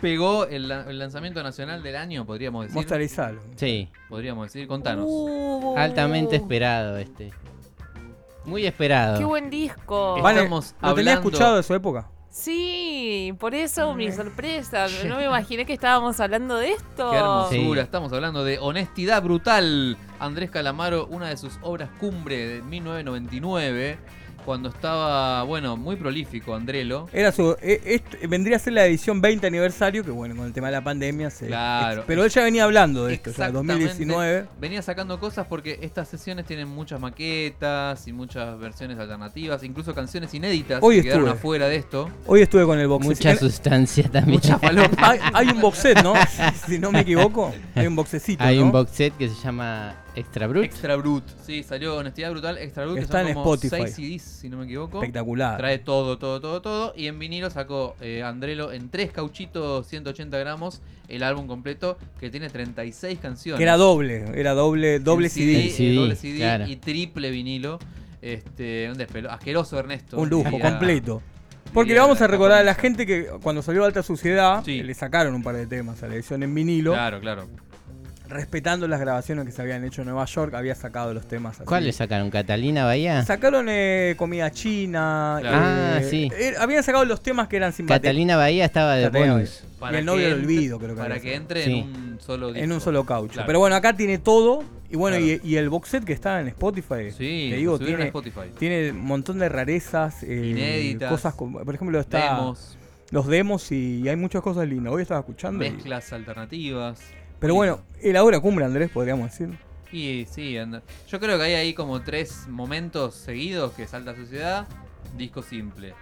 pegó el, la- el lanzamiento nacional del año, podríamos decir. Salo. Sí, Podríamos decir, contanos. Uh, altamente esperado este. Muy esperado. Qué buen disco. Vale, Estamos ¿Lo tenía hablando- escuchado de su época? Sí, por eso mi sorpresa. No (laughs) me imaginé que estábamos hablando de esto. Qué hermosura, Sí. estamos hablando de Honestidad Brutal. Andrés Calamaro, una de sus obras cumbre de 1999, cuando estaba, bueno, muy prolífico Andrelo. Era su, eh, est- vendría a ser la edición 20 aniversario, que bueno, con el tema de la pandemia se. Claro. ex- pero él ya venía hablando de esto, o sea, Exactamente. 2019. Venía sacando cosas porque estas sesiones tienen muchas maquetas y muchas versiones alternativas, incluso canciones inéditas Hoy que quedaron afuera de esto. Hoy estuve con el box set. Mucha sustancia también. Mucha hay, hay un box set, ¿no? (laughs) si no me equivoco. Hay un boxecito. Hay ¿no? un box set que se llama Extra Brut. Extra Brut, sí, salió Honestidad Brutal, Extra Brut, que Está son en como Spotify. 6 CDs, si no me equivoco. Espectacular. Trae todo, todo, todo, todo. Y en vinilo sacó eh, Andrelo en tres cauchitos, 180 gramos, el álbum completo, que tiene 36 canciones. Que era doble, era doble, doble El CD. eh, CD, doble CD claro. y triple vinilo. Este, un despelo, asqueroso Ernesto. Un lujo, diría- completo. Porque le vamos a recordar a la gente que cuando salió Alta Suciedad, Sí. le sacaron un par de temas a la edición en vinilo. Claro, claro. Respetando las grabaciones que se habían hecho en Nueva York, había sacado los temas así. ¿Cuál le sacaron? ¿Catalina Bahía? Sacaron eh, comida china. Claro. Ah, eh, sí. eh, habían sacado los temas que eran simpáticos. Catalina Bahía estaba de Catalina bonus. Y el novio del olvido, creo que Para que entre Sí. en un solo disco. En un solo caucho. Claro. Pero bueno, acá tiene todo. Y bueno, Claro. y, y el box set que está en Spotify. Sí, te digo, tiene, Spotify. tiene un montón de rarezas. eh, Inéditas. Cosas como, por ejemplo, está Demos, los demos y, hay muchas cosas lindas. Hoy estaba escuchando. y- mezclas alternativas. Pero bueno, el ahora cumbre, Andrés, podríamos decir. Y sí, yo creo que hay ahí como tres momentos seguidos que salta Sociedad, disco simple.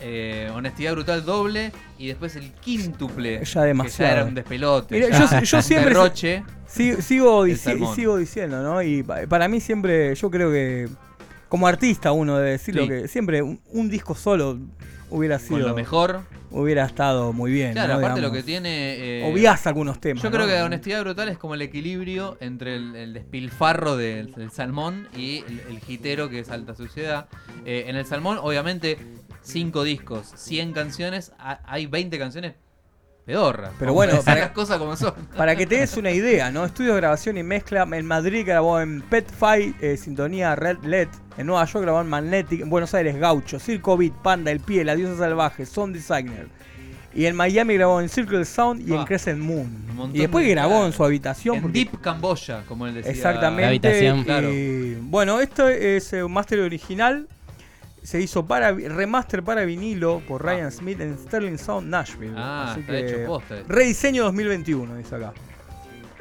Eh, honestidad brutal doble y después el quíntuple. Ya Que demasiado. ya era un despelote. Mira, ya yo, yo siempre derroche. sigo, El dici- sermón. sigo diciendo, ¿no? Y pa- para mí siempre, yo creo que como artista uno debe decirlo Sí. que siempre un, un disco solo hubiera sido Con lo mejor. Hubiera estado muy bien. Claro, ¿no? aparte lo que tiene. eh, Obviás algunos temas. Yo ¿no? creo que honestidad brutal es como el equilibrio entre el, el despilfarro del, del salmón y el, el jitero que es alta suciedad. Eh, en el salmón, obviamente, 5 discos, 100 canciones, ha- hay 20 canciones pedorras. Pero bueno, para- las cosas como son. (laughs) Para que te des una idea, ¿no? Estudio de grabación y mezcla en Madrid grabó en Pet Fight, eh, Sintonía Red LED. En Nueva York grabó en Magnetic. En Buenos Aires, Gaucho. Circo Beat, Panda, El Pie, La Diosa Salvaje, Sound Designer. Y en Miami grabó en Circle Sound y en Ah, Crescent Moon. un montón Y después de- grabó claro. en su habitación. En porque- Deep Camboya, como él decía. Exactamente. La habitación. y- Claro. bueno, esto es eh, un máster original. Se hizo para remaster para vinilo por Ryan Smith en Sterling Sound Nashville. Ah, Así está que hecho posta rediseño 2021 dice acá.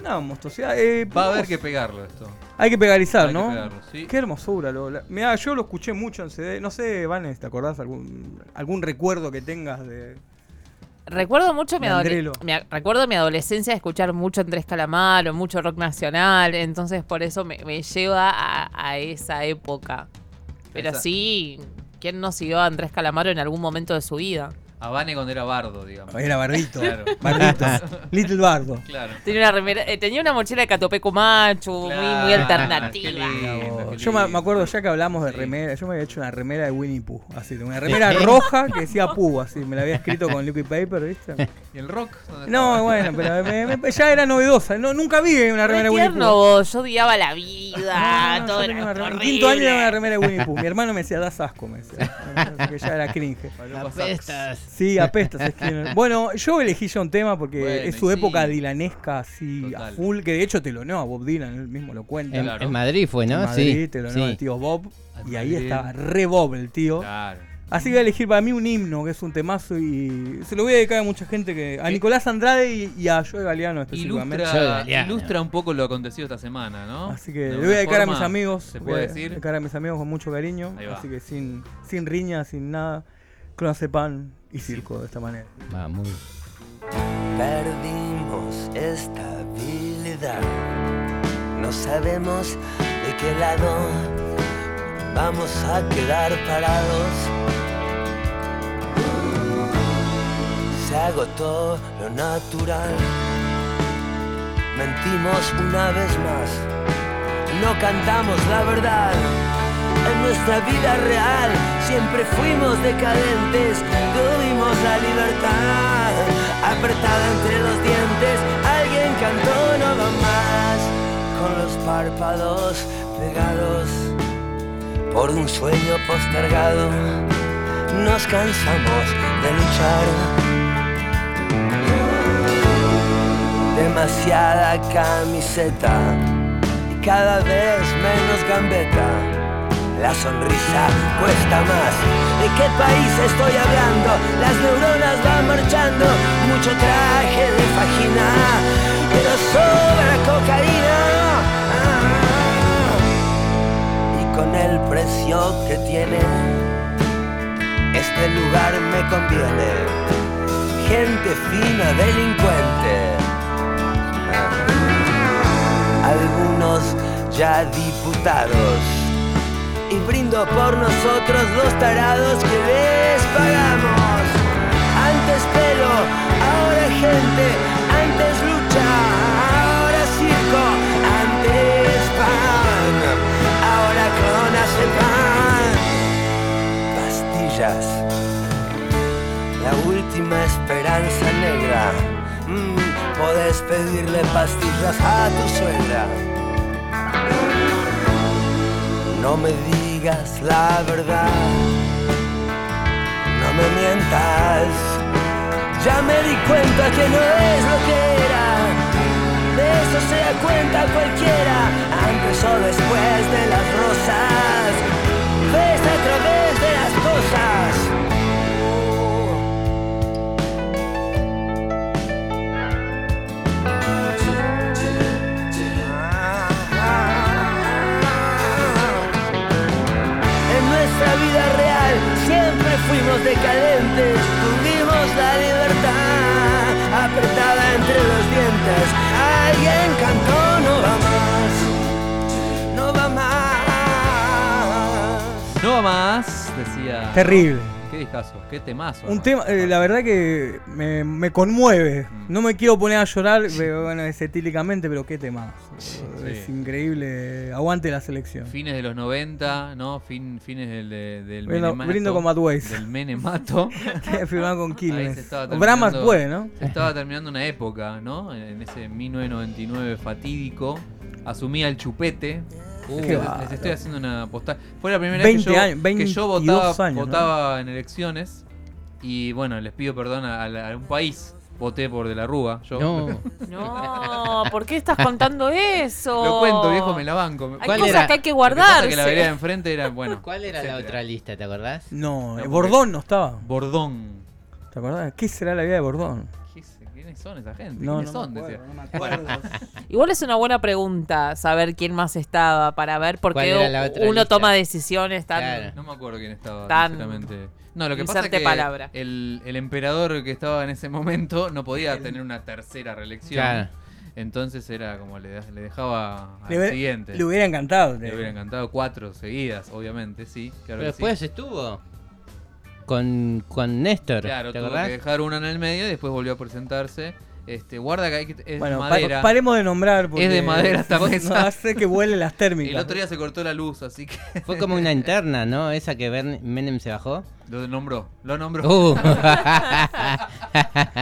No, monstruosidad. Eh, Va a haber que pegarlo esto. Hay que pegarizar, Hay que ¿no? pegarlo, sí. Qué hermosura. Lo, la- mirá, yo lo escuché mucho en CD. No sé, Vanes, ¿te acordás algún, algún recuerdo que tengas de. Recuerdo mucho mi, mi a- recuerdo mi adolescencia de escuchar mucho Andrés Calamaro, mucho rock nacional, entonces por eso me, me lleva a, a esa época. Pero Esa- sí, ¿quién no siguió a Andrés Calamaro en algún momento de su vida? A Vane cuando era bardo, digamos. Era bardito. Claro. (laughs) Bardito. (laughs) Little Bardo. Claro. Tenía una, remera, eh, tenía una mochila de Catopeco Macho, muy, alternativa. qué lindo, qué Yo me, acuerdo ya que hablamos de remera, yo me había hecho una remera de Winnie Pooh, así, una remera (laughs) roja que decía Pooh, así, me la había escrito con liquid paper, ¿viste? ¿Y el rock? ¿Dónde No, estaba? bueno, pero me- me- ya era novedosa, no, nunca vi una remera Re de Winnie tierno Pooh. vos, yo odiaba la vida, No, todo yo era en quinto año era una remera de Winnie Pooh. Mi hermano me decía, das asco, me decía. Que ya era cringe. Apestas. Sí, apestas. (laughs) Skinner. Bueno, yo elegí ya un tema porque Bueno, es su época sí. dilanesca así a full, que de hecho te lo a Bob Dylan, él mismo lo cuenta. En, Claro. en Madrid fue, ¿no? En Madrid, sí. te lo sí. el tío Bob. Y ahí estaba re Bob el tío. Claro. Así que voy a elegir para mí un himno, que es un temazo y se lo voy a dedicar a mucha gente que. A. Nicolás Andrade y, y a Joe Galeano específicamente. Ilustra, Galeano. ilustra un poco lo acontecido esta semana, ¿no? Así que le voy a dedicar a mis amigos. ¿Se voy puede a decir? dedicar a mis amigos con mucho cariño. Así que sin, sin riña, sin nada. Clonazepam y circo de esta manera. Va, muy Perdimos estabilidad. No sabemos de qué lado vamos a quedar parados. Se agotó lo natural. Mentimos una vez más. No cantamos la verdad. En nuestra vida real siempre fuimos decadentes. Tuvimos la libertad apretada entre los dientes. Alguien cantó no va más. Con los párpados pegados por un sueño postergado. Nos cansamos de luchar. Demasiada camiseta y cada vez menos gambeta. La sonrisa cuesta más. ¿De qué país estoy hablando? Las neuronas van marchando. Mucho traje de fajina, pero sobra cocaína. Y con el precio que tiene, este lugar me conviene. Gente fina, delincuente. Algunos ya diputados y brindo por nosotros los tarados que les pagamos. Antes pelo, ahora gente, antes lucha, ahora circo, antes pan, ahora con pastillas. La última esperanza negra. Mm, pedirle pastillas a tu suegra. No me digas la verdad, no me mientas. Ya me di cuenta que no es lo que era. De eso se da cuenta cualquiera, antes o después de las rosas. Ves a través de las cosas. Fuimos decadentes, tuvimos la libertad apretada entre los dientes. Alguien cantó, no va más, no va más. No va más, decía. Terrible. Discazo, qué temazo. Un tema, eh, la verdad que me, me conmueve. Mm. No me quiero poner a llorar, pero, bueno, es etílicamente, pero qué tema. Es increíble. Aguante la selección. Fines de los 90, ¿no? Fin, fines del, de- del Brindo- menemato. brindo con Matt Weiss. Del menemato. (laughs) Que firmado con Quilmes. Terminando- puede, ¿no? Se estaba terminando una época, ¿no? En, en ese 1999 fatídico. Asumía el chupete. Uh, (laughs) les, estoy haciendo una postal. Fue la primera 20 vez que yo, años, que yo 22 votaba, años, ¿no? en elecciones. Y bueno, les pido perdón a, a- a un país. Voté por De la Rúa. Yo. No. (laughs) No, ¿por qué estás contando eso? Lo cuento, viejo, me la banco. Hay ¿Cuál cosas era? que hay que Lo que que la vereda de enfrente era, (laughs) bueno. ¿Cuál era la otra lista, te acordás? No, eh, porque- Bordón no estaba. Bordón. ¿Te acordás? ¿Qué será la vida de Bordón? ¿Qué es- ¿Quiénes son esa gente? No, ¿Quiénes no me son? acuerdo, Decía. no me (laughs) acuerdo. Igual es una buena pregunta saber quién más estaba para ver por ¿Cuál qué uno lista? toma decisiones tan... Claro. No me acuerdo quién estaba, Tan- sinceramente. No, lo que pasa es que palabra. El, el emperador que estaba en ese momento no podía tener una tercera reelección. Claro. Entonces era como le, le dejaba al Le, siguiente. le hubiera encantado. Le hubiera encantado cuatro seguidas, obviamente, sí. Claro Pero que sí. después estuvo. Con, con Néstor. Claro, ¿Te tuvo acordás? que dejar una en el medio y después volvió a presentarse. Este, guarda que hay que- es Bueno, pa- madera. paremos de nombrar. Porque es de madera esta (laughs) no- mesa. no hace que vuelen las térmicas. El otro día se cortó la luz, así que. Fue como una (laughs) interna, ¿no? Esa que Bern- Menem se bajó. Lo nombró, lo nombró. Uh. (laughs)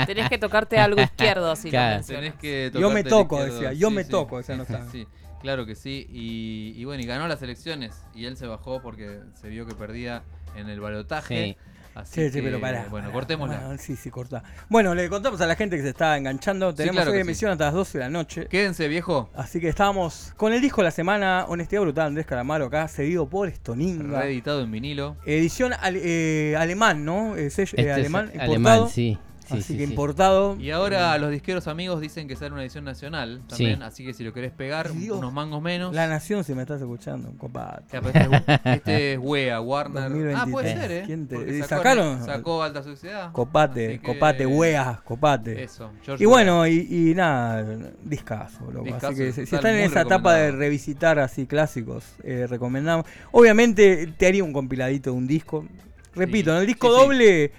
Tenés que tocarte algo izquierdo si Claro. lo mencionas. Tenés que Yo me tocarte el toco, izquierdo. decía, yo me sí, toco, esa sí, no sí, sí, claro que sí. Y, y bueno, y ganó las elecciones. Y él se bajó porque se vio que perdía en el balotaje. Así Sí, sí, que, pero pará. Bueno, pará. cortémosla. Bueno, sí, sí, corta. Bueno, le contamos a la gente que se está enganchando. Tenemos claro hoy que sí. emisión hasta las 12 de la noche. Quédense, viejo. Así que estábamos con el disco de la semana, Honestidad Brutal, Andrés Calamaro acá, cedido por Stoninga. Reeditado en vinilo. Edición ale- eh, alemán, ¿no? Sello- eh, Este es alemán, alemán, importado. sí. Sí, Así sí, que sí. importado. Y ahora los disqueros amigos dicen que sale una edición nacional también. Sí. Así que si lo querés pegar, Dios. unos mangos menos. La Nación, si me estás escuchando, pero Este es, (laughs) este es Wea, Warner. Ah, puede 2023. ser, ¿eh? ¿Quién te- sacó- sacaron? Sacó Alta Sociedad. Copate, que- copate, weas, copate. Eso, George y bueno, y, y nada, discazo, loco. Discazo, así que si, están en esa etapa de revisitar así clásicos, eh, recomendamos. Obviamente te haría un compiladito de un disco. Repito, en el disco sí, sí. doble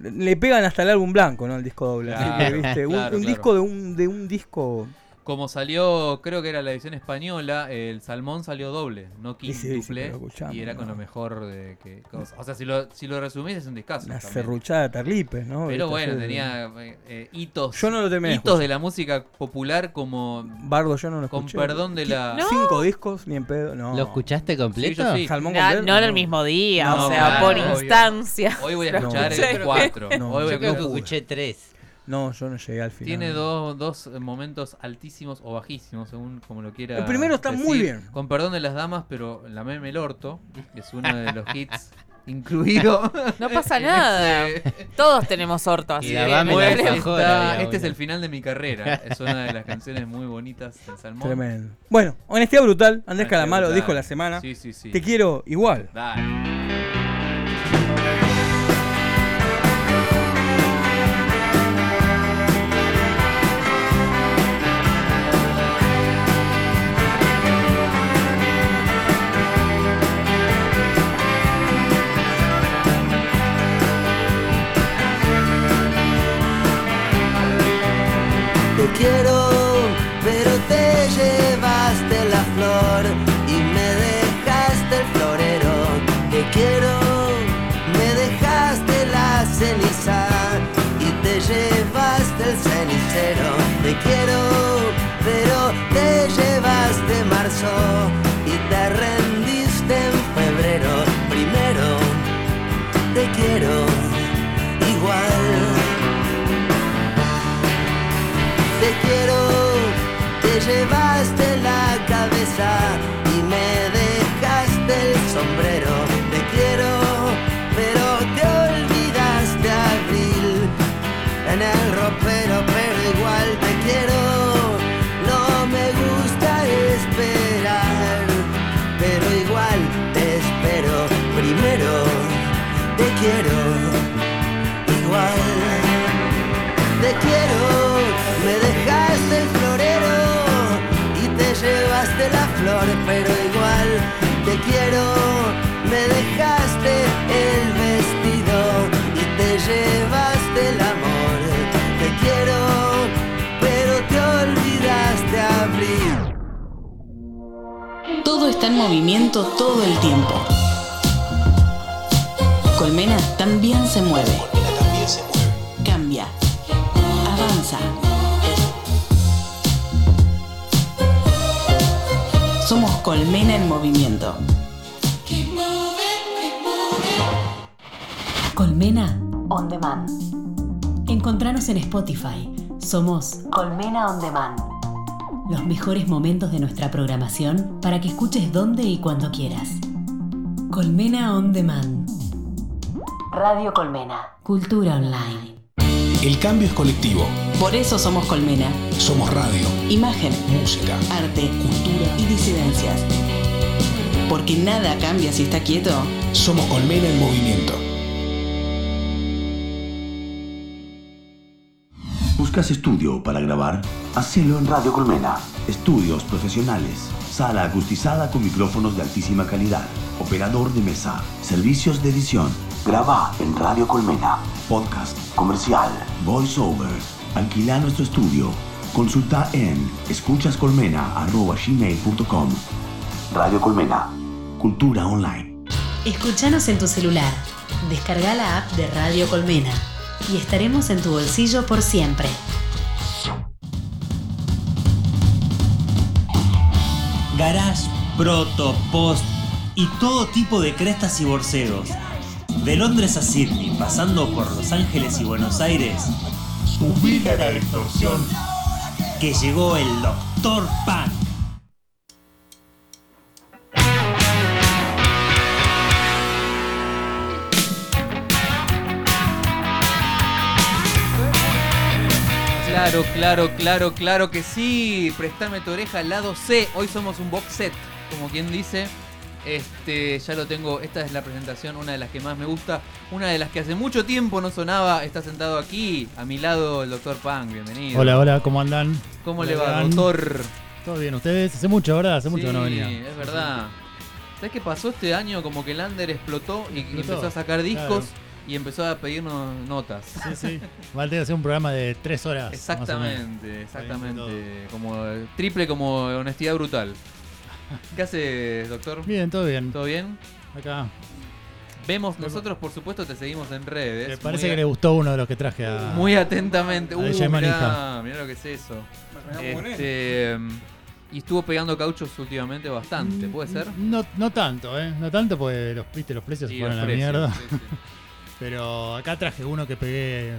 le pegan hasta el álbum blanco, ¿no? El disco doble. Así que, Claro, ¿viste? Un- un, claro. disco de un, de un disco. Como salió, creo que era la edición española, el salmón salió doble, no Sí, sí, sí, quíntuple. escuchame, y era con no. lo mejor de que. cosa- O sea, si lo, si lo resumís es un discazo. Una también. serruchada de Tarlipes, ¿no? Pero ¿Viste? bueno, tenía eh, eh, hitos. Yo no lo de Hitos de la música popular como. Bardo, yo no lo Con escuché. perdón de la. No. Cinco discos, ni en pedo. No. ¿Lo escuchaste completo? Sí, yo sí. Salmón Na- completo, no en el mismo día, No, o sea, claro, por obvio. instancia. Hoy voy a No, escuchar sí. el 4. No, Hoy voy a Yo creo que escuché tres. No, yo no llegué al final. Tiene dos, dos momentos altísimos o bajísimos, según como lo quiera. El primero está decir. muy bien. Con perdón de las damas, pero la meme el orto es uno de los hits (laughs) incluido. No pasa nada. (laughs) Todos tenemos orto, así que este es el final de mi carrera. Es una de las canciones muy bonitas de Salmón. Tremendo. Bueno, honestidad brutal. Andrés Calamaro dijo la semana. Sí, sí, sí. Te quiero igual. Dale. 车。Está en movimiento todo el tiempo. Colmena también se mueve. Cambia. Avanza. Somos Colmena en movimiento. Colmena On Demand. Encontranos en Spotify. Somos Colmena On Demand. Los mejores momentos de nuestra programación para que escuches donde y cuando quieras. Colmena On Demand. Radio Colmena. Cultura online. El cambio es colectivo. Por eso somos Colmena. Somos radio, Imagen, música, arte, cultura y disidencias. Porque nada cambia si está quieto. somos Colmena en movimiento. ¿Buscas estudio para grabar? Hacelo en Radio Colmena. Estudios profesionales. Sala acustizada con micrófonos de altísima calidad. Operador de mesa. Servicios de edición. Graba en Radio Colmena. Podcast, comercial, voiceover. Alquila nuestro estudio. Consulta en escuchascolmena.gmail.com Radio Colmena. Cultura online. Escuchanos en tu celular. Descarga la app de Radio Colmena y estaremos en tu bolsillo por siempre. Garage, proto, post y todo tipo de crestas y borseos. De Londres a Sydney, pasando por Los Ángeles y Buenos Aires. Subile a la distorsión. Que llegó el Doctor Pan. Claro, claro, claro, claro que sí. Prestame tu oreja, lado C. Hoy somos un box set, como quien dice. Este, ya lo tengo. Esta es la presentación, una de las que más me gusta. Una de las que hace mucho tiempo no sonaba. Está sentado aquí, a mi lado, el doctor Pang. Bienvenido. Hola, hola, ¿cómo andan? ¿Cómo ¿Cómo le va, doctor? ¿Todo bien ustedes? Hace mucho, ¿verdad? Hace mucho que no venía. es verdad. ¿Sabes qué pasó este año? Como que Lander explotó y, y Explotó, empezó a sacar discos claro. Y empezó a pedirnos notas. Sí, sí. Va a tener que hacer un programa de tres horas. más o menos. Exactamente, exactamente. Como triple como honestidad brutal. (laughs) ¿Qué hace, doctor? Bien, todo bien. ¿Todo bien? Acá. Vemos, nosotros por supuesto te seguimos en redes. Me parece que le gustó uno de los que traje a. Muy atentamente. Uh, mirá, mirá lo que es eso. Este, y estuvo pegando cauchos últimamente bastante, ¿puede ser? No, no tanto, ¿eh? No tanto porque los, viste, los precios Sí, fueron a los la mierda. sí, sí. (laughs) Pero acá traje uno que pegué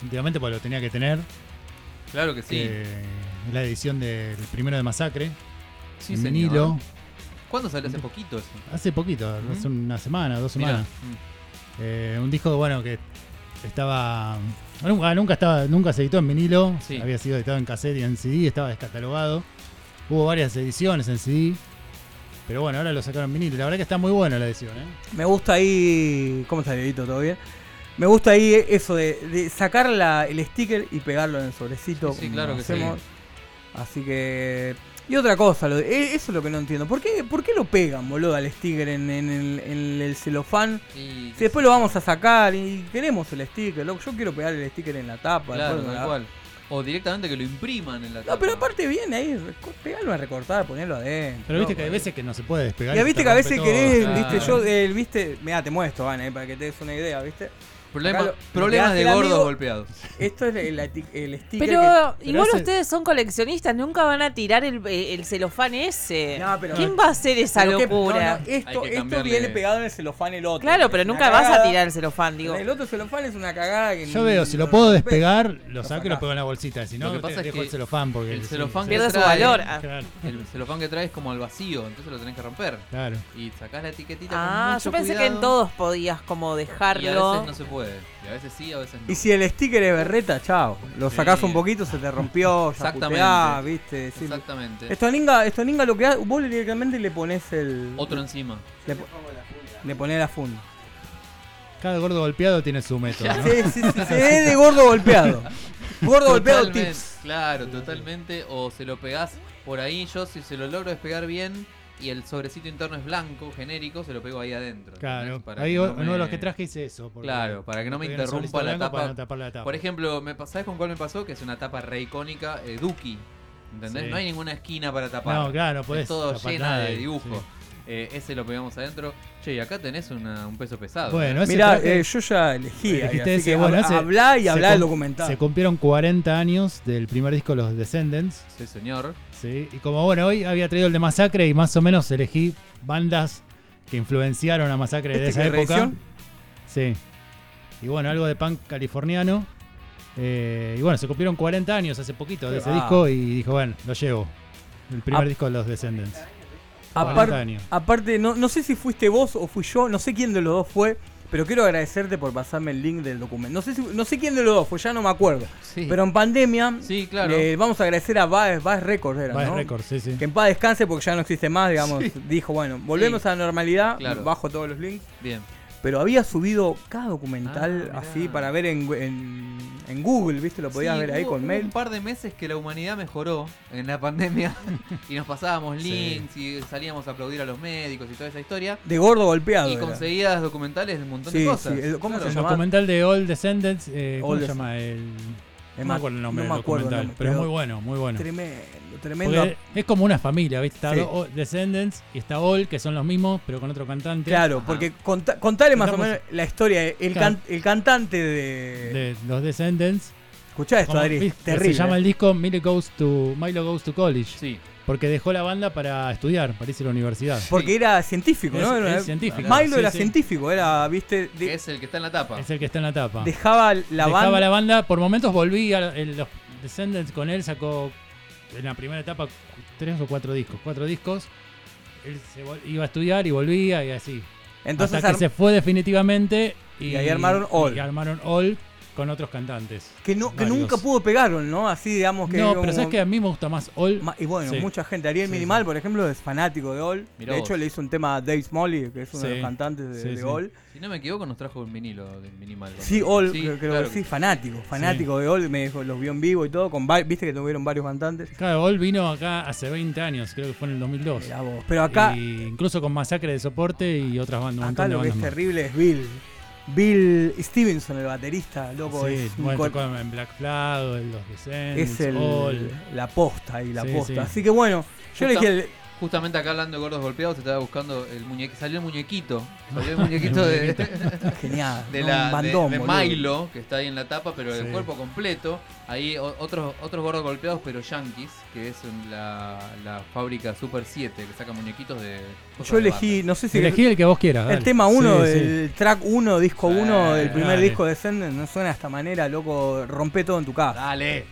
últimamente porque lo tenía que tener. Claro que sí. que es la edición del primero de Masacre. Sí, en señor. vinilo. ¿Cuándo salió hace poquito eso? Hace poquito, hace una semana, dos semanas. Eh, un disco bueno que estaba nunca, nunca estaba nunca se editó en vinilo, Sí. había sido editado en cassette y en CD, estaba descatalogado. Hubo varias ediciones en CD. Pero bueno, ahora lo sacaron en vinilo. La verdad que está muy buena la edición, ¿eh? Me gusta ahí. ¿Cómo está, Dieguito? ¿Todo bien? Me gusta ahí eso de, de sacar la- el sticker y pegarlo en el sobrecito. Sí, sí, claro que sí. hacemos. Así que. Y otra cosa, lo de- e- eso es lo que no entiendo. ¿Por qué, por qué lo pegan, boludo, al sticker en, en el, en el celofán? Y- Si después lo vamos a sacar y queremos el sticker, loco. Yo quiero pegar el sticker en la tapa. Claro, tal. O directamente que lo impriman en la No, pero aparte viene ahí, pegarlo a recortar, ponerlo adentro. Pero viste que hay veces que no se puede despegar. Ya viste te que a veces querés, viste, yo, eh, viste, mira, te muestro, Van, eh, para que te des una idea, viste. Problema- lo- problemas de el gordos amigo- golpeados. Esto es el, el, el sticker Pero que- igual ustedes son coleccionistas, nunca van a tirar el, el celofán ese. No, pero- ¿Quién va a hacer esa locura? no, no, esto, esto viene pegado en el celofán el otro. Claro, pero Es nunca vas a tirar el celofán, digo. El otro celofán es una cagada que Yo veo, si lo puedo despegar, lo saco y lo pego en la bolsita. Si no, Lo que te pasa es dejo que el celofán porque el celofán sí. que Pierde su trae- valor. Ah. El celofán que trae es como al vacío, entonces lo tenés que romper. Claro. Y sacás la etiquetita Ah, yo pensé que en todos podías como dejarlo. no se puede. Y a veces sí, a veces no. Y si el sticker es berreta, chao. Lo Sí. sacás un poquito, se te rompió, ya Exactamente. puteás, viste. decís- Exactamente. Esto ninga, esto ninga lo que hace, vos le- directamente le pones el. Otro encima. Le, po- le pones la funda. Cada gordo golpeado tiene su método. ¿no? Sí, sí, sí, se ve de gordo golpeado. Gordo golpeado tips. Claro, totalmente. O se lo pegás por ahí. Yo, si se lo logro despegar bien y el sobrecito interno es blanco, genérico, se lo pego ahí adentro. Claro. Para ahí que uno me- de los que traje hice eso. porque Claro, para que no me el interrumpa la tapa. Para no tapar la tapa. Por ejemplo, me ¿sabes con cuál me pasó? Que es una tapa re icónica, eh, Duki. ¿Entendés? Sí. No hay ninguna esquina para tapar. No, claro, no Es podés todo llena nada de ahí, dibujo. sí. Eh, ese lo pegamos adentro. Che, y acá tenés una- un peso pesado. Bueno, ¿eh? Mirá, traje- eh, yo ya elegí. ahí, así ese, que bueno, hab- ese hablá y hablá del cum- documental. Se cumplieron 40 años del primer disco Los Descendants. Sí, señor. Sí, y como bueno, hoy había traído el de Masacre y más o menos elegí bandas que influenciaron a Masacre de ¿Este esa que es época. Sí. Y bueno, algo de punk californiano. Eh, y bueno, se cumplieron 40 años hace poquito de ese Ah. disco y dijo, bueno, lo llevo. El primer Ah. disco de los Descendants. Apar- 40 años. aparte, no, no sé si fuiste vos o fui yo, no sé quién de los dos fue, pero quiero agradecerte por pasarme el link del documento. No sé, si- no sé quién de los dos fue, ya no me acuerdo. Sí. Pero en pandemia, Sí, claro. le vamos a agradecer a Baez, Baez Records, era, Baez ¿no? Records, sí, sí. Que en paz descanse porque ya no existe más, digamos. Sí. Dijo, bueno, volvemos a la normalidad, Claro. bajo todos los links. Bien. Pero había subido cada documental Ah, así para ver en, en, en Google, ¿viste? Lo podías Sí, ver ahí hubo- con hubo mail. un par de meses que la humanidad mejoró en la pandemia (laughs) y nos pasábamos Sí. links y salíamos a aplaudir a los médicos y toda esa historia. De gordo golpeado. Y era. conseguías documentales de un montón Sí, de cosas. sí, el- ¿cómo Claro. se El llama? documental de All Descendants, eh, ¿cómo All se llama? El, Es no más, me acuerdo el nombre no me del documental, nombre, pero, pero muy bueno, muy bueno. Tremendo, tremendo. Porque es como una familia, ¿viste? Está Sí. Descendants y está All, que son los mismos, pero con otro cantante. Claro, porque conta- contale más o menos la historia. El, Claro. can- el cantante de. de los Descendants. Escuchá esto, Como- Adri, terrible. Se llama el disco Milo Goes to, Milo Goes to College. Sí. Porque dejó la banda para estudiar, para irse a la universidad. Porque era científico, ¿no? Es- Era- es científico. Milo Sí, era sí. científico, era, viste, de- es el que está en la tapa. Es el que está en la tapa. dejaba la Dejaba banda. la banda, por momentos volvía, el- los Descendants con él sacó en la primera etapa tres o cuatro discos, cuatro discos. Él se iba a estudiar y volvía y así. Entonces Hasta que se fue definitivamente y, Y ahí armaron All. Y armaron All con otros cantantes. que, no, que nunca pudo pegaron, ¿no? Así, digamos que. No, como- pero sabes que a mí me gusta más All. Ma- Y bueno, Sí. mucha gente. Ariel Sí, Minimal, sí. por ejemplo, es fanático de All. Mirá de vos. hecho, le hizo un tema a Dave Smalley, que es uno de los cantantes de, Sí, de sí. All. Si no me equivoco, nos trajo un vinilo de minimal. Sí, All, Sí, creo, creo claro sí, fanático, fanático de All, me dijo, los vio en vivo y todo, con viste que tuvieron varios cantantes. Claro, All vino acá hace 20 años, creo que fue en el 2002. Mirá vos, Pero acá, Y incluso con Masacre de Soporte y otras bandas. acá lo que es terrible es Bill. Bill Stevenson, el baterista, loco, Sí, es, un bueno, tocó en Black Flag, en Los Descendants, es el, la posta y la Sí, posta. sí. Así que bueno, yo le dije, el- Justamente acá hablando de gordos golpeados, te estaba buscando el muñequito. Salió el muñequito. Salió el (laughs) muñequito de, (laughs) genial, de, de- bandón, de boludo. Milo, que está ahí en la tapa, pero el Sí. cuerpo completo. Ahí otros otros gordos golpeados, pero yankees, que es la, la fábrica Super 7, que saca muñequitos de. Yo elegí, no sé si Elegí el que vos quieras. El dale. tema 1, Sí, sí. el track 1, disco 1 del primer dale. disco de Senden, no suena de esta manera, loco, rompe todo en tu casa. Dale.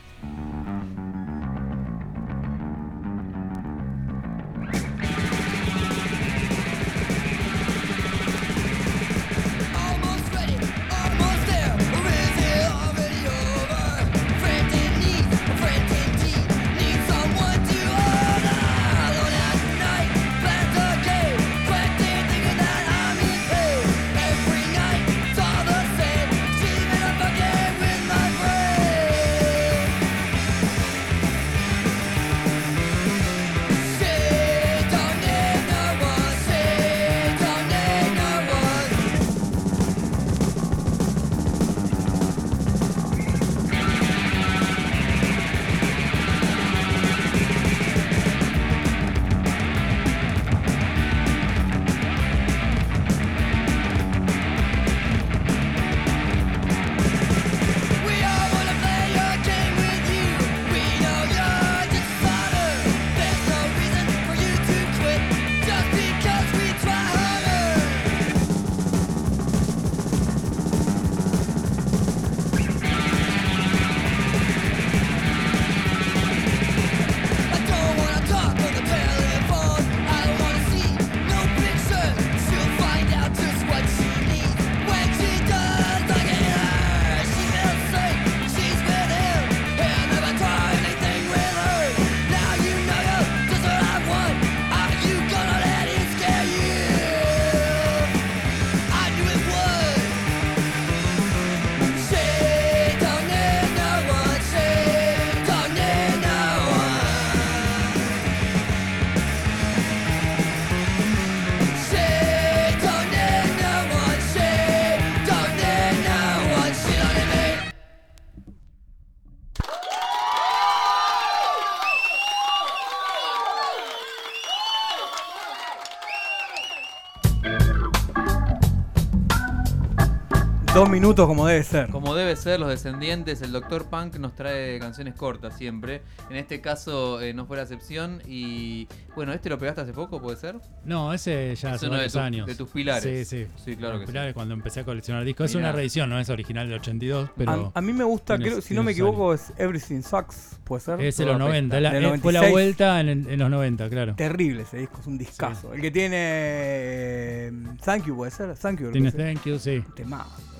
Dos minutos como debe ser. Como debe ser, los descendientes, el Dr. Punk nos trae canciones cortas siempre. En este caso eh, no fue la excepción. Y bueno, ¿este lo pegaste hace poco, puede ser? No, ese ya hace uno de varios tus- años. de tus pilares. Sí, sí. Sí, claro Los que sí. pilares cuando empecé a coleccionar discos. Es una reedición, no es original del 82, pero... a, a mí me gusta, creo, si no me equivoco, es Everything Sucks, puede ser. Es de los 90, la- Del eh, fue la 96. vuelta en, en los 90, claro. Terrible ese disco, es un discazo. El que tiene eh, Thank You, puede ser. Thank You. Tiene Thank You, sí. es.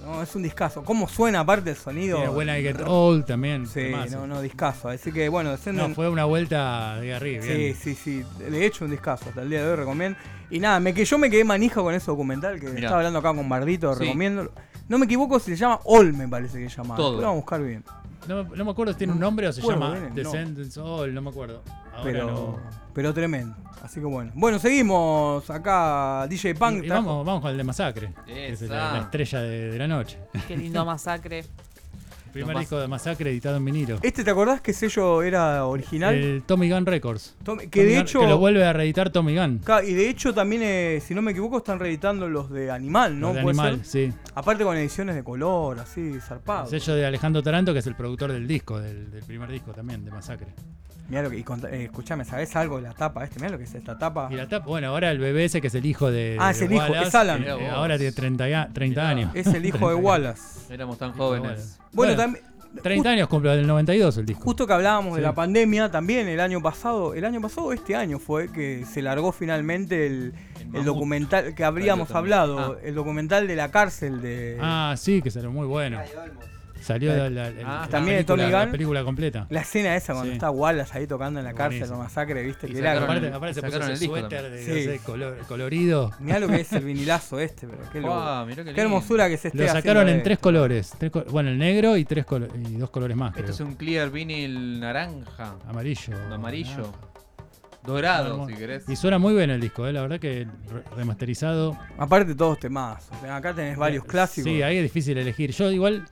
¿No? Es un discazo. ¿Cómo suena aparte el sonido? Tiene When I Get Old también. Sí, no, no, discazo. Así que bueno, No, Descendant- fue una vuelta de arriba. Sí, bien. sí, sí. de hecho un discazo, hasta el día de hoy recomiendo. Y nada, me que yo me quedé manija con ese documental que Mirá. estaba hablando acá con Bardito, Sí. recomiendo. No me equivoco, se llama All, me parece que se llama. Todo. Lo vamos a buscar bien. No, me- no me acuerdo si tiene un nombre o se Bueno, llama bien, no. Descendants All, no me acuerdo. Ahora Pero, no. Pero tremendo. Así que bueno. Bueno, seguimos acá. DJ Punk. Y vamos, vamos con el de Masacre. que es la, estrella de, de la noche. Qué lindo masacre. (laughs) Primer disco de Masacre editado en vinilo. Este, ¿te acordás que sello era original? El Tommy Gun Records. Tommy- que Tommy de Gun- hecho- Que lo vuelve a reeditar Tommy Gun. Y de hecho también, eh, si no me equivoco, están reeditando los de Animal, ¿no? Los de ¿Puede Animal, ser? sí. Aparte con ediciones de color, así, zarpado. El sello de Alejandro Taranto, que es el productor del disco, del, del primer disco también, de Masacre. Mirá lo que. Y conta- eh, escuchame, ¿sabés algo de la tapa este? Mirá lo que es esta tapa. Y la tapa, bueno, ahora el bebé ese que es el hijo de. Ah, de es el hijo, es Alan. que, eh, ahora tiene 30, ya- 30 años. Es el hijo de 30 (laughs) Wallace. Éramos tan jóvenes. Wallace. Bueno, también- 30 años cumple del 92 el disco. Justo que hablábamos de la pandemia, también el año pasado, el año pasado, este año fue que se largó finalmente el, el documental que habríamos hablado, el documental de la cárcel de Ah, sí, que salió muy bueno. Salió Eh, la, la- el- ah, la también de película, la Gunn. película completa. la escena esa cuando Sí. está Wallace ahí tocando en la cárcel, Buenísimo. la masacre, viste, Y que era sacaron- aparte, aparte se ese el suéter de, Sí. no sé, color- colorido. Mirá lo que es el vinilazo este, pero qué, mirá qué Qué hermosura que se esté Lo sacaron en de- tres colores. tres bueno, el negro y tres colo- y dos colores más, Esto creo. es un clear vinyl naranja. Amarillo. Amarillo. Dorado, Hermoso. si querés. Y suena muy bien el disco, eh, la verdad que re- remasterizado. Aparte todos temas. Acá tenés varios clásicos. Sí, ahí es difícil elegir. Yo igual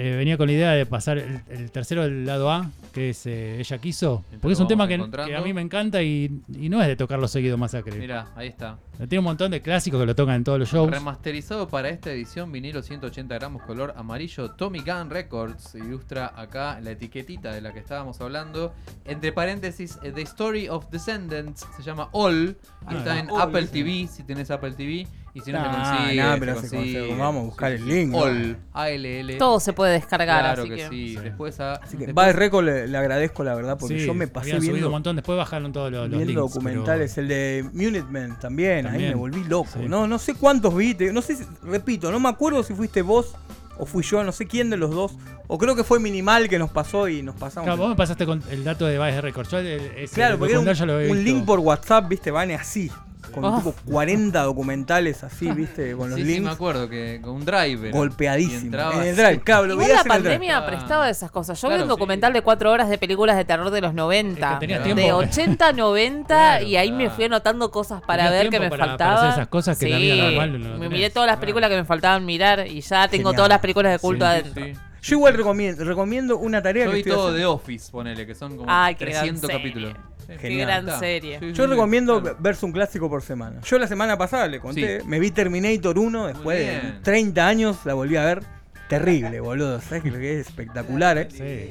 eh, venía con la idea de pasar el, el tercero del lado A, que es eh, Ella Quiso. Porque es un tema que, a mí me encanta y, y no es de tocarlo seguido Masacre. Mira, ahí está. Tiene un montón de clásicos que lo tocan en todos los shows. Remasterizado para esta edición, vinilo 180 gramos, color amarillo, Tommy Gun Records. Ilustra acá la etiquetita de la que estábamos hablando. Entre paréntesis, eh, The Story of Descendants se llama All. Ah, está en All, Apple. TV, si tenés Apple TV. Y si no consigue, nah, se pero se consigue. consigue. Vamos a buscar el link, ¿no? All, A-L-L. Todo se puede descargar, Claro así que, que- sí. Después a. Así que después- récord, le, le agradezco la verdad, porque Sí, yo me pasé viendo, un montón, después bajaron todos los, los viendo links, documentales. El de Minutemen también, ahí me volví loco. sí. No, no sé cuántos vi, te- no sé, si- repito, no me acuerdo si fuiste vos o fui yo, no sé quién de los dos. O creo que fue Minimal que nos pasó y nos pasamos. Claro, vos me pasaste con el dato de Vice. Yo el- ese Claro, porque era un, un link por WhatsApp, viste, Vane, así. Con Oh. tipo 40 documentales así, (laughs) viste, con los Sí, sí, me links. acuerdo que con un drive. Golpeadísimo. En el drive, claro, lo la pandemia prestaba esas cosas. Yo vi un documental de cuatro horas de películas de terror de los 90. Es que tenías de tiempo. 80 a 90 Claro, y ahí me fui anotando cosas para ver que tiempo me para- para faltaban. hacer esas cosas que en la vida normal no lo me tenés. miré todas las Claro. películas que me faltaban mirar y ya tengo Genial. todas las películas de culto Sí, adentro. Sí. Yo igual recomiendo, recomiendo una tarea Yo que vi estoy todo haciendo. de Office, ponele, que son como Ay, qué gran 300 serie. Capítulos. Qué Genial. gran Está. serie. Sí, Yo sí, recomiendo claro. verse un clásico por semana. Yo la semana pasada le conté, Sí. me vi Terminator 1 después de bien. 30 años, la volví a ver. Terrible, boludo. ¿Sabes que lo que es espectacular, eh? Sí.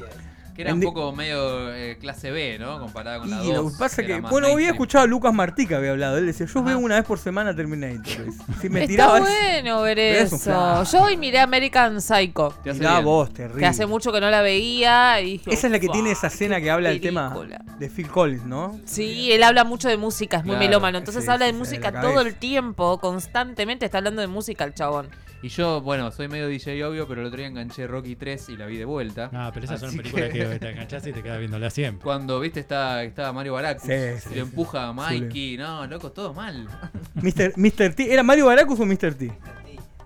Que era En un poco medio eh, clase B, ¿no? Comparada con la Y lo 2. que pasa que, bueno, había mainstream. escuchado a Lucas Martí que había hablado. Él decía, yo Ajá. veo una vez por semana Terminator. (laughs) Si me Está tirabas. bueno ver eso. Yo hoy miré American Psycho. Te hace Mirá bien. vos, terrible. Que hace mucho que no la veía y dije, Esa es la que "Ufa, tiene esa escena que habla del tema película". de Phil Collins, ¿no? Sí, él habla mucho de música, es muy Claro, melómano. Entonces sí, habla de sí, música de todo el tiempo, constantemente está hablando de música el chabón. Y yo, bueno, soy medio DJ obvio, pero el otro día enganché Rocky 3 y la vi de vuelta. No, pero esas son películas que, que- te enganchás y te quedas viéndola siempre. Cuando, viste, está, está Mario Baracus. Sí, sí, lo sí. empuja a Mikey. No, loco, todo mal. Mr. Mr. T. ¿Era Mario Baracus o Mr. T?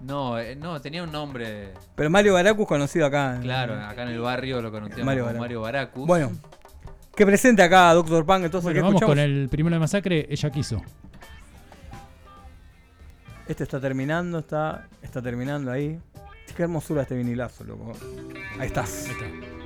No, eh, no, tenía un nombre. Pero Mario Baracus conocido acá. en- Claro, acá en el barrio lo conocíamos Mario como Baracus. Mario Baracus. Bueno, que presente acá a Dr. Pang, entonces Bueno, vamos escuchamos. con el primero de masacre, ella quiso. Este está terminando, está, está terminando ahí. Qué hermosura este vinilazo, loco. Ahí estás. Ahí está.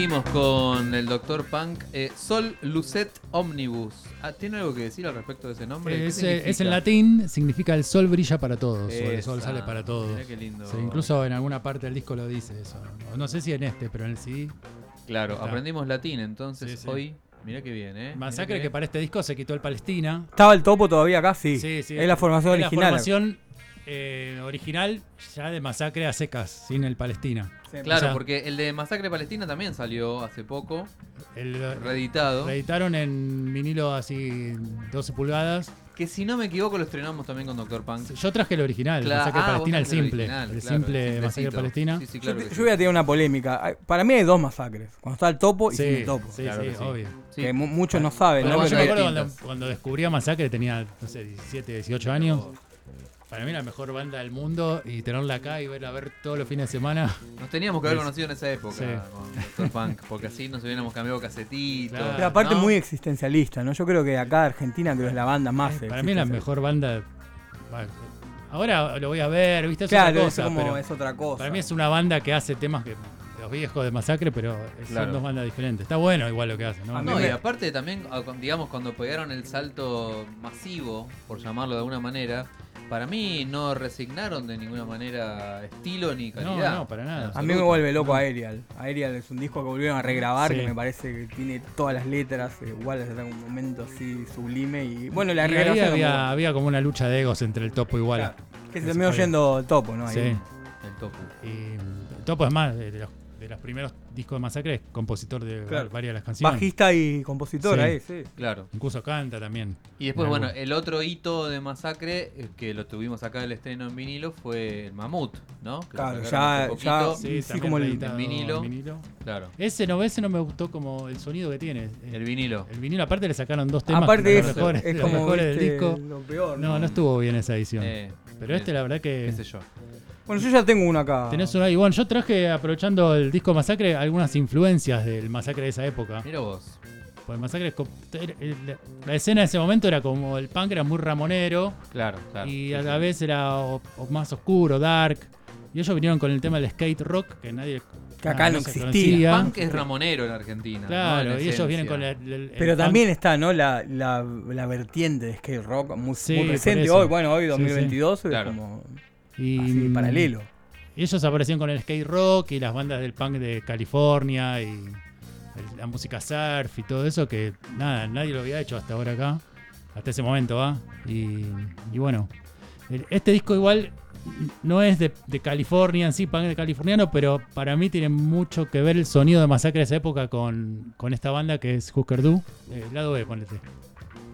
Seguimos con el Dr. Punk. Eh, Sol Lucet Omnibus. Ah, ¿Tiene algo que decir al respecto de ese nombre? ¿Qué Es, eh, en latín, significa el sol brilla para todos, o el sol sale para todos. mirá qué lindo. Sí, incluso en alguna parte del disco lo dice eso. No, no sé si en este, pero en el CD. Claro, Está. aprendimos latín, entonces Sí, sí. hoy. Mirá qué bien, ¿eh? Masacre que para este disco se quitó el Palestina. ¿Estaba el topo todavía acá? Sí. Sí, sí. Es la formación Es original. La formación eh, original ya de Masacre a secas, sin el Palestina. Claro, O sea, porque el de Masacre Palestina también salió hace poco. el, reeditado. Reeditaron en vinilo así 12 pulgadas. Que si no me equivoco lo estrenamos también con Doctor Punk. Yo traje el original, Claro, Masacre ah, Palestina, el simple. original, el claro, simple el Masacre. Palestina. Sí, sí, Yo, claro yo voy a tener una polémica. Para mí hay dos masacres. Cuando está el topo y Sí, sin el topo. sí, sí, obvio. Que mu- muchos no saben. Yo me acuerdo cuando, cuando descubrí a Masacre tenía, no sé, 17, 18 años. Para mí la mejor banda del mundo y tenerla acá y verla ver todos los fines de semana. Nos teníamos que haber Es- conocido en esa época Sí. con Doctor Punk, porque así nos hubiéramos cambiado casetito. Pero aparte ¿no? muy existencialista, ¿no? Yo creo que acá Argentina creo que es la banda más Eh, Para mí la mejor banda. Ahora lo voy a ver, ¿viste? Es Claro, otra es cosa. como- pero es otra cosa. Para mí es una banda que hace temas que los viejos de Masacre, pero son Claro. dos bandas diferentes. Está bueno igual lo que hacen, ¿no? No, y aparte también, ah, digamos, cuando pegaron el salto masivo, por llamarlo de alguna manera, para mí no resignaron de ninguna manera estilo ni calidad. no, para nada. A mí me vuelve loco Aerial. Aerial es un disco que volvieron a regrabar, Sí. que me parece que tiene todas las letras eh, iguales en un momento así sublime. Y bueno, la Y ahí había, como- había como una lucha de egos entre el topo y Walla. que se terminó yendo el topo, ¿no? Ahí. Sí. El topo. Y el topo es más, de los, los primeros discos de Masacre, es compositor de Claro. varias de las canciones. Bajista y compositor ahí, sí. Claro. Incluso canta también. Y después, En bueno, algún- el otro hito de Masacre, eh, que lo tuvimos acá el estreno en vinilo, fue el Mamut, ¿no? Que Claro, ya- ya- sí, sí, como el- vinilo. en vinilo. Claro. Ese no, ese no me gustó como el sonido que tiene. El vinilo. El vinilo, aparte le sacaron dos temas. Aparte que es- son los mejores, es los como, mejores del disco. lo peor, no, ¿no? no estuvo bien esa edición. Eh, Pero este, la verdad que. qué sé yo. Bueno, yo ya tengo uno acá. Tenés una. Y bueno, yo traje, aprovechando el disco Masacre, algunas influencias del Masacre de esa época. Mira vos. Pues el Masacre es la- escena de ese momento era como el punk era muy ramonero. Claro, claro. Y Sí, a sí. la vez era o- o más oscuro, dark. Y ellos vinieron con el tema del skate rock, que nadie. Que acá no existía. conocía. Punk es ramonero en Argentina. Claro, ¿no? En y ellos vienen con el. el- el Pero punk. también está, ¿no? La, la, la vertiente de skate rock muy, Sí, muy presente hoy. Bueno, hoy Sí, 2022 es Claro. como Y, así, paralelo. Y ellos aparecían con el skate rock y las bandas del punk de California y la música surf y todo eso que nada, nadie lo había hecho hasta ahora acá, hasta ese momento, ¿va? Y, y bueno, este disco igual no es de, de California en sí, punk de californiano, pero para mí tiene mucho que ver el sonido de Masacre de esa época con, con esta banda que es Husker Du. Eh, lado B, ponete.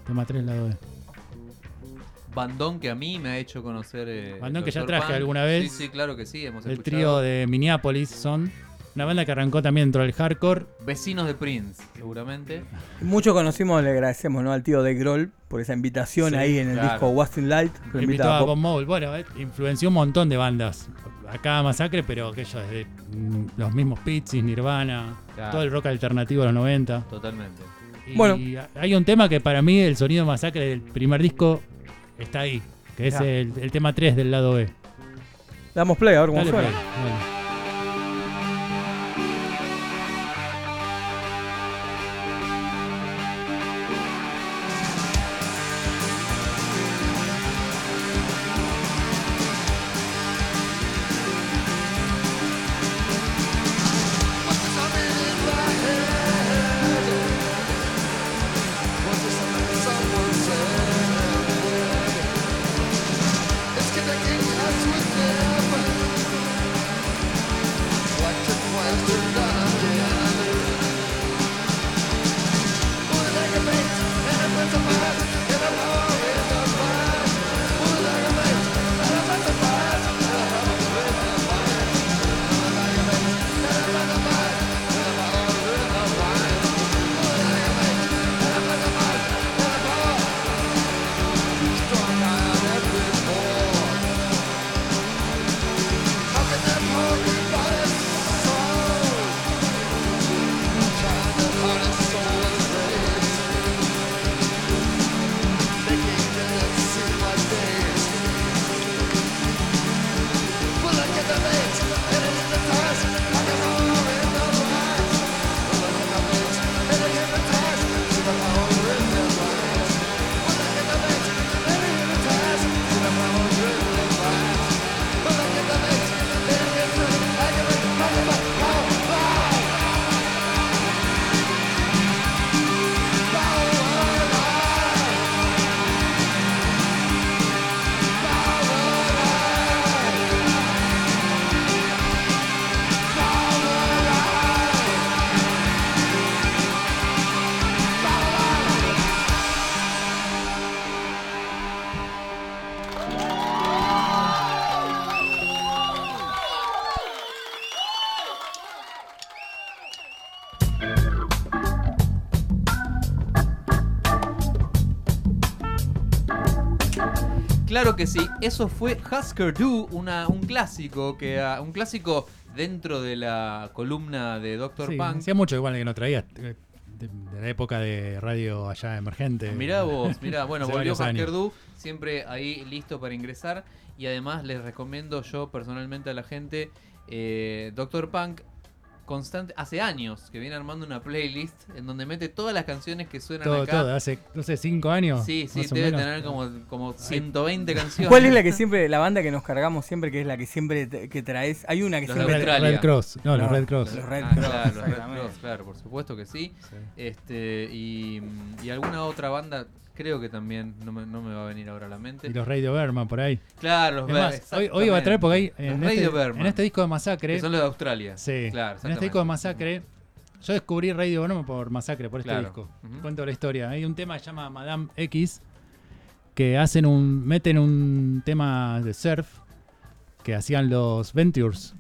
Tema 3, lado B. Bandón que a mí me ha hecho conocer. eh, Bandón que ya traje Punk. alguna vez. Sí, sí, claro que sí, hemos El trío de Minneapolis son una banda que arrancó también dentro del hardcore. Vecinos de Prince, seguramente. Mucho conocimos, le agradecemos ¿no? al tío de Grohl por esa invitación Sí, ahí en el claro. disco Wasting Light. que lo Invitó a Bob- Mole. Bueno, eh, influenció un montón de bandas. Acá Masacre, pero aquello desde mm, los mismos Pixies, Nirvana, Claro. todo el rock alternativo de los 90. Totalmente. Y Bueno. hay un tema que para mí el sonido de Masacre del primer disco está ahí, que es el, el tema 3 del lado B. Damos play a ver cómo Dale suena. play, dale. Claro que sí, eso fue Husker Du, una, un clásico que ah, un clásico dentro de la columna de Doctor Sí, Punk. hacía mucho igual que no traía eh, de, de la época de radio allá emergente. Mirá vos, mirá, (laughs) bueno, volvió Husker. Du, siempre ahí listo para ingresar. Y además les recomiendo yo personalmente a la gente, eh, Doctor Punk, constante, hace años que viene armando una playlist en donde mete todas las canciones que suenan Todo, acá. todo, hace, no sé, cinco años. Sí, sí, más o debe menos. tener como, como 120 (laughs) canciones. ¿Cuál es la que siempre, la banda que nos cargamos siempre, que es la que siempre te- que traes? Hay una que Los siempre Australia. Red Cross, no, los Red Cross. Los Red Ah, Cross, claro, los Red exactamente. Cross, claro, por supuesto que sí. Este, y, y alguna otra banda, creo que también no me, no me va a venir ahora a la mente. Y los Radio Berman por ahí. Claro, los más, hoy, hoy iba a traer porque hay en Los este, Berman, en este disco de Masacre. que son los de Australia. Sí. Claro, en este disco de Masacre. Yo descubrí Radio Berman por Masacre, por este Claro. disco. Ujú. Cuento la historia. Hay un tema que se llama Madame X que hacen un. meten un tema de surf que hacían los Ventures.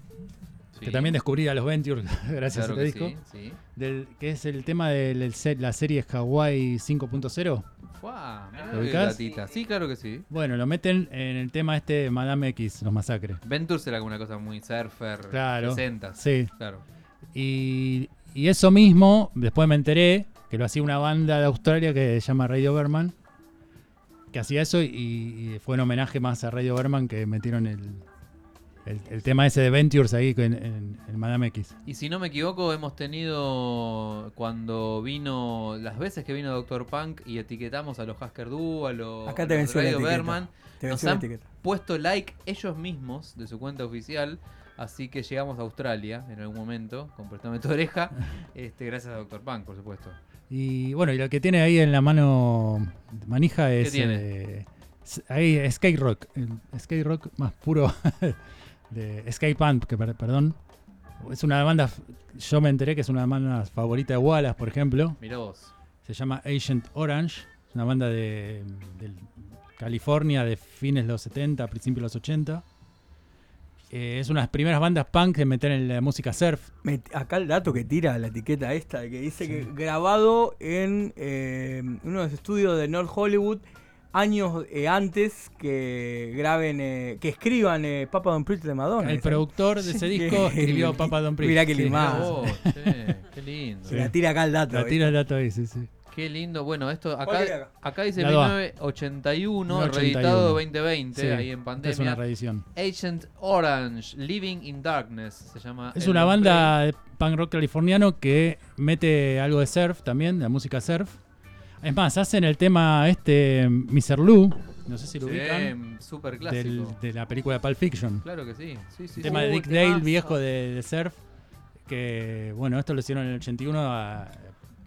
Sí. Que también descubrí a los Ventures (laughs) gracias Claro a este disco. sí, sí. Del, que es el tema de la serie Hawaii 5.0. Fuá, mirá ¿Lo. Sí, claro que sí. Bueno, lo meten en el tema este de Madame X, los masacres. Ventures era alguna cosa muy surfer, Claro. 60. Sí. Claro. Y, y eso mismo, después me enteré que lo hacía una banda de Australia que se llama Radio Berman, que hacía eso y, y fue un homenaje más a Radio Berman que metieron el, el, el tema ese de Ventures ahí en, en- en Madame X. Y si no me equivoco, hemos tenido cuando vino, las veces que vino Doctor Punk y etiquetamos a los Husker Du, a los, Acá te a los venció la Radio etiqueta. Berman, Te nos han puesto like ellos mismos de su cuenta oficial Así que llegamos a Australia en algún momento con Préstame tu oreja. (laughs) Este, gracias a Dr. Punk, por supuesto. Y bueno, y lo que tiene ahí en la mano manija es. tiene? eh, ahí skate rock. el skate rock más puro (laughs) de skate punk, que per- perdón. Es una banda. Yo me enteré que es una banda favorita de Wallace, por ejemplo. Mirá vos. Se llama Agent Orange. Es una banda de, de California de fines de los 70, principios de los 80. Eh, es una de las primeras bandas punk que meten en la música surf. Me- acá el dato que tira la etiqueta esta, que dice que grabado en eh, uno de los estudios de North Hollywood años eh, antes que graben, eh, que escriban eh, Papa Don Preach de Madonna. El productor de ese disco (laughs) escribió (laughs) Papa Don't Preach. Mirá que Sí. limado. (laughs) Che, qué lindo. Se la tira acá el dato. La tira el dato ahí, sí, sí. Qué lindo. Bueno, esto ¿Cuál queda acá, dice La dos. 1981, 1981. reeditado 2020, Sí, ahí en pandemia. es una reedición. Agent Orange, Living in Darkness, se llama. Es una banda de punk rock californiano que mete algo de surf también, de la música surf. Es más, hacen el tema este Mr. Lou, no sé si lo Sí, ubican, súper del- clásico. de la película Pulp Fiction. Claro que sí. sí, sí, tema sí. de Dick. Dale, viejo de, de surf, que bueno, esto lo hicieron en el 81 a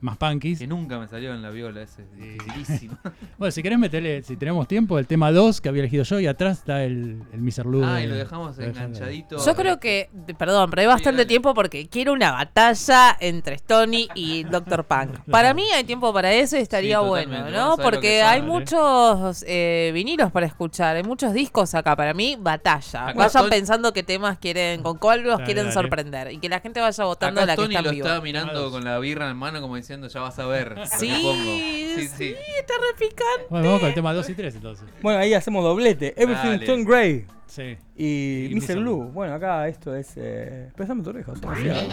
más punkies. Que nunca me salió en la viola ese, dificilísimo. (laughs) Bueno, si querés meterle, si tenemos tiempo, el tema 2 que había elegido yo y atrás está el, el Mr. Ah, y lo dejamos lo enganchadito. Yo creo que, perdón, pero hay bastante tiempo porque quiero una batalla entre Stony y Dr. Punk. (laughs) Para mí hay tiempo para eso y estaría Sí, bueno. ¿no? Lo Porque que hay muchos eh, vinilos para escuchar, hay muchos discos acá. Para mí, batalla. Acá Vayan Tony- pensando qué temas quieren, con cuál los Dale, quieren dale. sorprender. Y que la gente vaya votando Acá la que Tony está lo en vivo. está mirando con la birra en mano como diciendo, ya vas a ver. lo que Sí, pongo". sí, sí. está repicante. Bueno, vamos con el tema 2 y 3 entonces. Bueno, ahí hacemos doblete. Everything Dale. Stone Grey. Sí. Y, Y Mr. Mr. Blue. Bueno, acá esto es. Eh... Préstame tu oreja. fiados.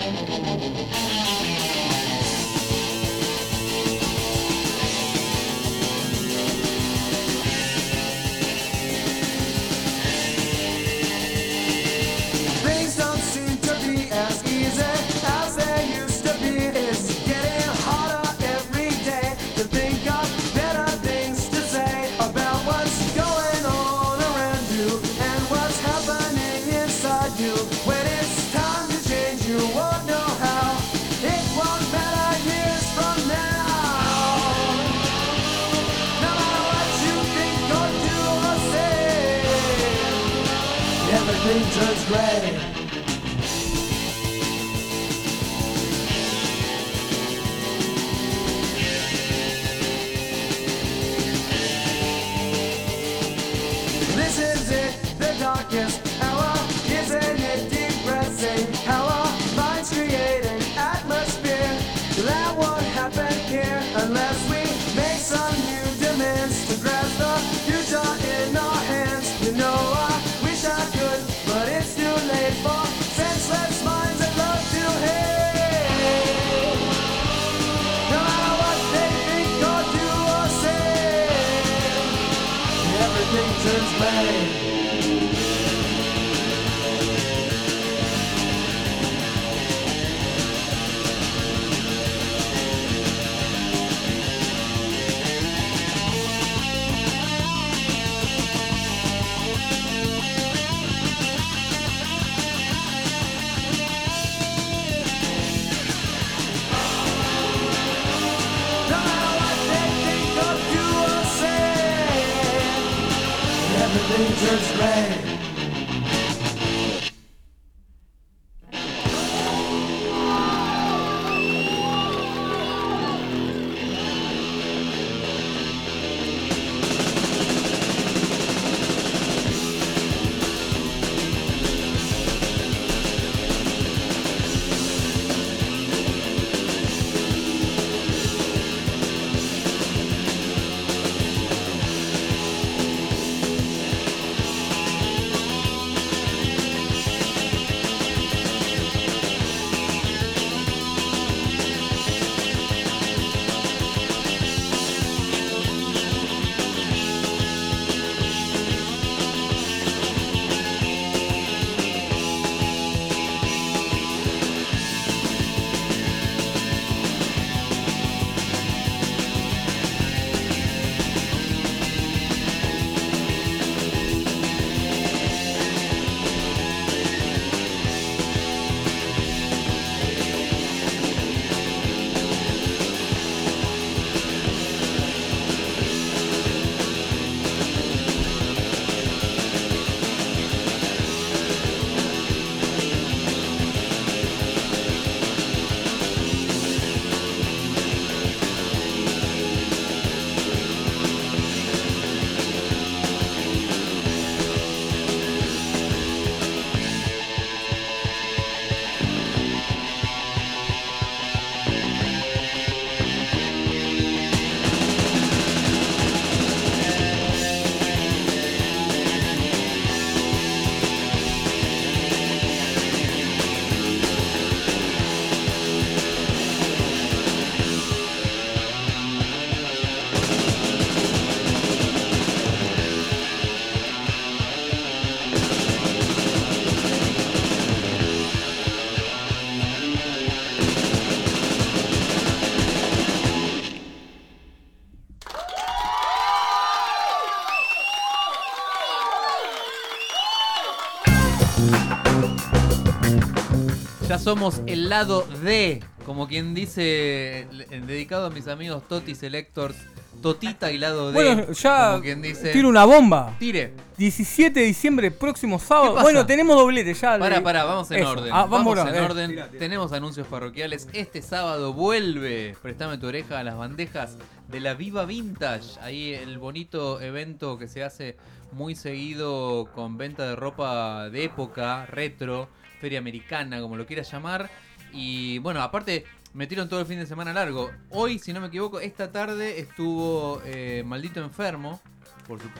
Somos el lado D, como quien dice, dedicado a mis amigos Toti Selectors, Totita y lado D. Bueno, ya como quien dice. tiro una bomba. Tire. 17 de diciembre, próximo sábado. pasa? Bueno, tenemos doblete ya. Para, de- para, vamos en Eso. orden. Ah, vamos vamos, en eh. orden. Tenemos anuncios parroquiales. Este sábado vuelve, prestame tu oreja a las bandejas de la Viva Vintage. Ahí el bonito evento que se hace muy seguido con venta de ropa de época, retro, feria americana, como lo quieras llamar. Y bueno, aparte metieron todo el fin de semana largo. Hoy, si no me equivoco, esta tarde estuvo eh, Maldito Enfermo,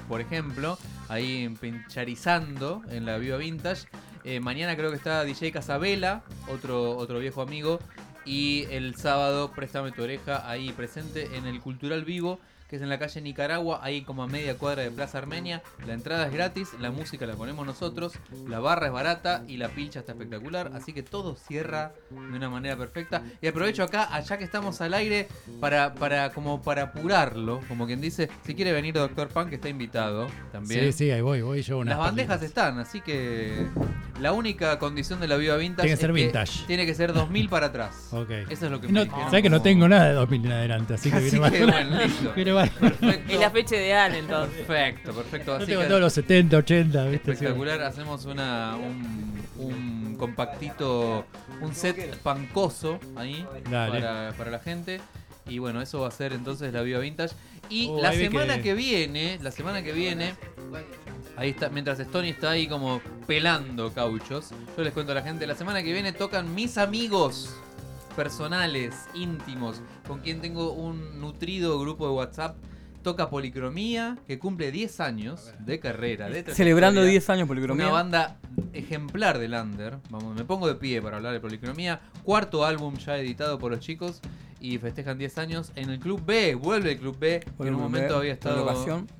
por, ejemplo, ahí pincharizando en la Viva Vintage. Eh, mañana creo que está DJ Casabela, otro, otro viejo amigo. Y el sábado, préstame tu oreja, ahí presente en el Cultural Vivo, que es en la calle Nicaragua, ahí como a media cuadra de Plaza Armenia. La entrada es gratis, la música la ponemos nosotros, la barra es barata y la pilcha está espectacular. Así que todo cierra de una manera perfecta. Y aprovecho acá, allá que estamos al aire, para, para como para apurarlo, como quien dice, si quiere venir Doctor Pan, que está invitado también. Sí, sí, ahí voy, voy yo. Las bandejas están, así que la única condición de la Viva Vintage Tiene que ser es vintage. tiene que ser 2000 para atrás. Ok. Eso es lo que me no, dijeron. ¿Sabes que no tengo nada de 2000 en adelante? Así que Así viene que, mal. bueno, (laughs) listo. Viene mal. Es la fecha ideal entonces. Perfecto, perfecto. Yo Así tengo que todos los 70, 80, ¿viste? espectacular. Hacemos una, un, un compactito, un set pancoso ahí para, para la gente. Y bueno, eso va a ser entonces la Viva Vintage. Y Oh, la semana que- que... viene, la semana que viene, ahí está, mientras Stony está ahí como pelando cauchos, yo les cuento a la gente, la semana que viene tocan mis amigos personales, íntimos, con quien tengo un nutrido grupo de WhatsApp. Toca Policromía, que cumple 10 años de carrera. De Celebrando trayectoria. 10 años Policromía. Una banda ejemplar del Under. Vamos, me pongo de pie para hablar de Policromía. Cuarto álbum ya editado por los chicos. Y festejan 10 años en el Club B. Vuelve el Club B. que en un momento B, había estado,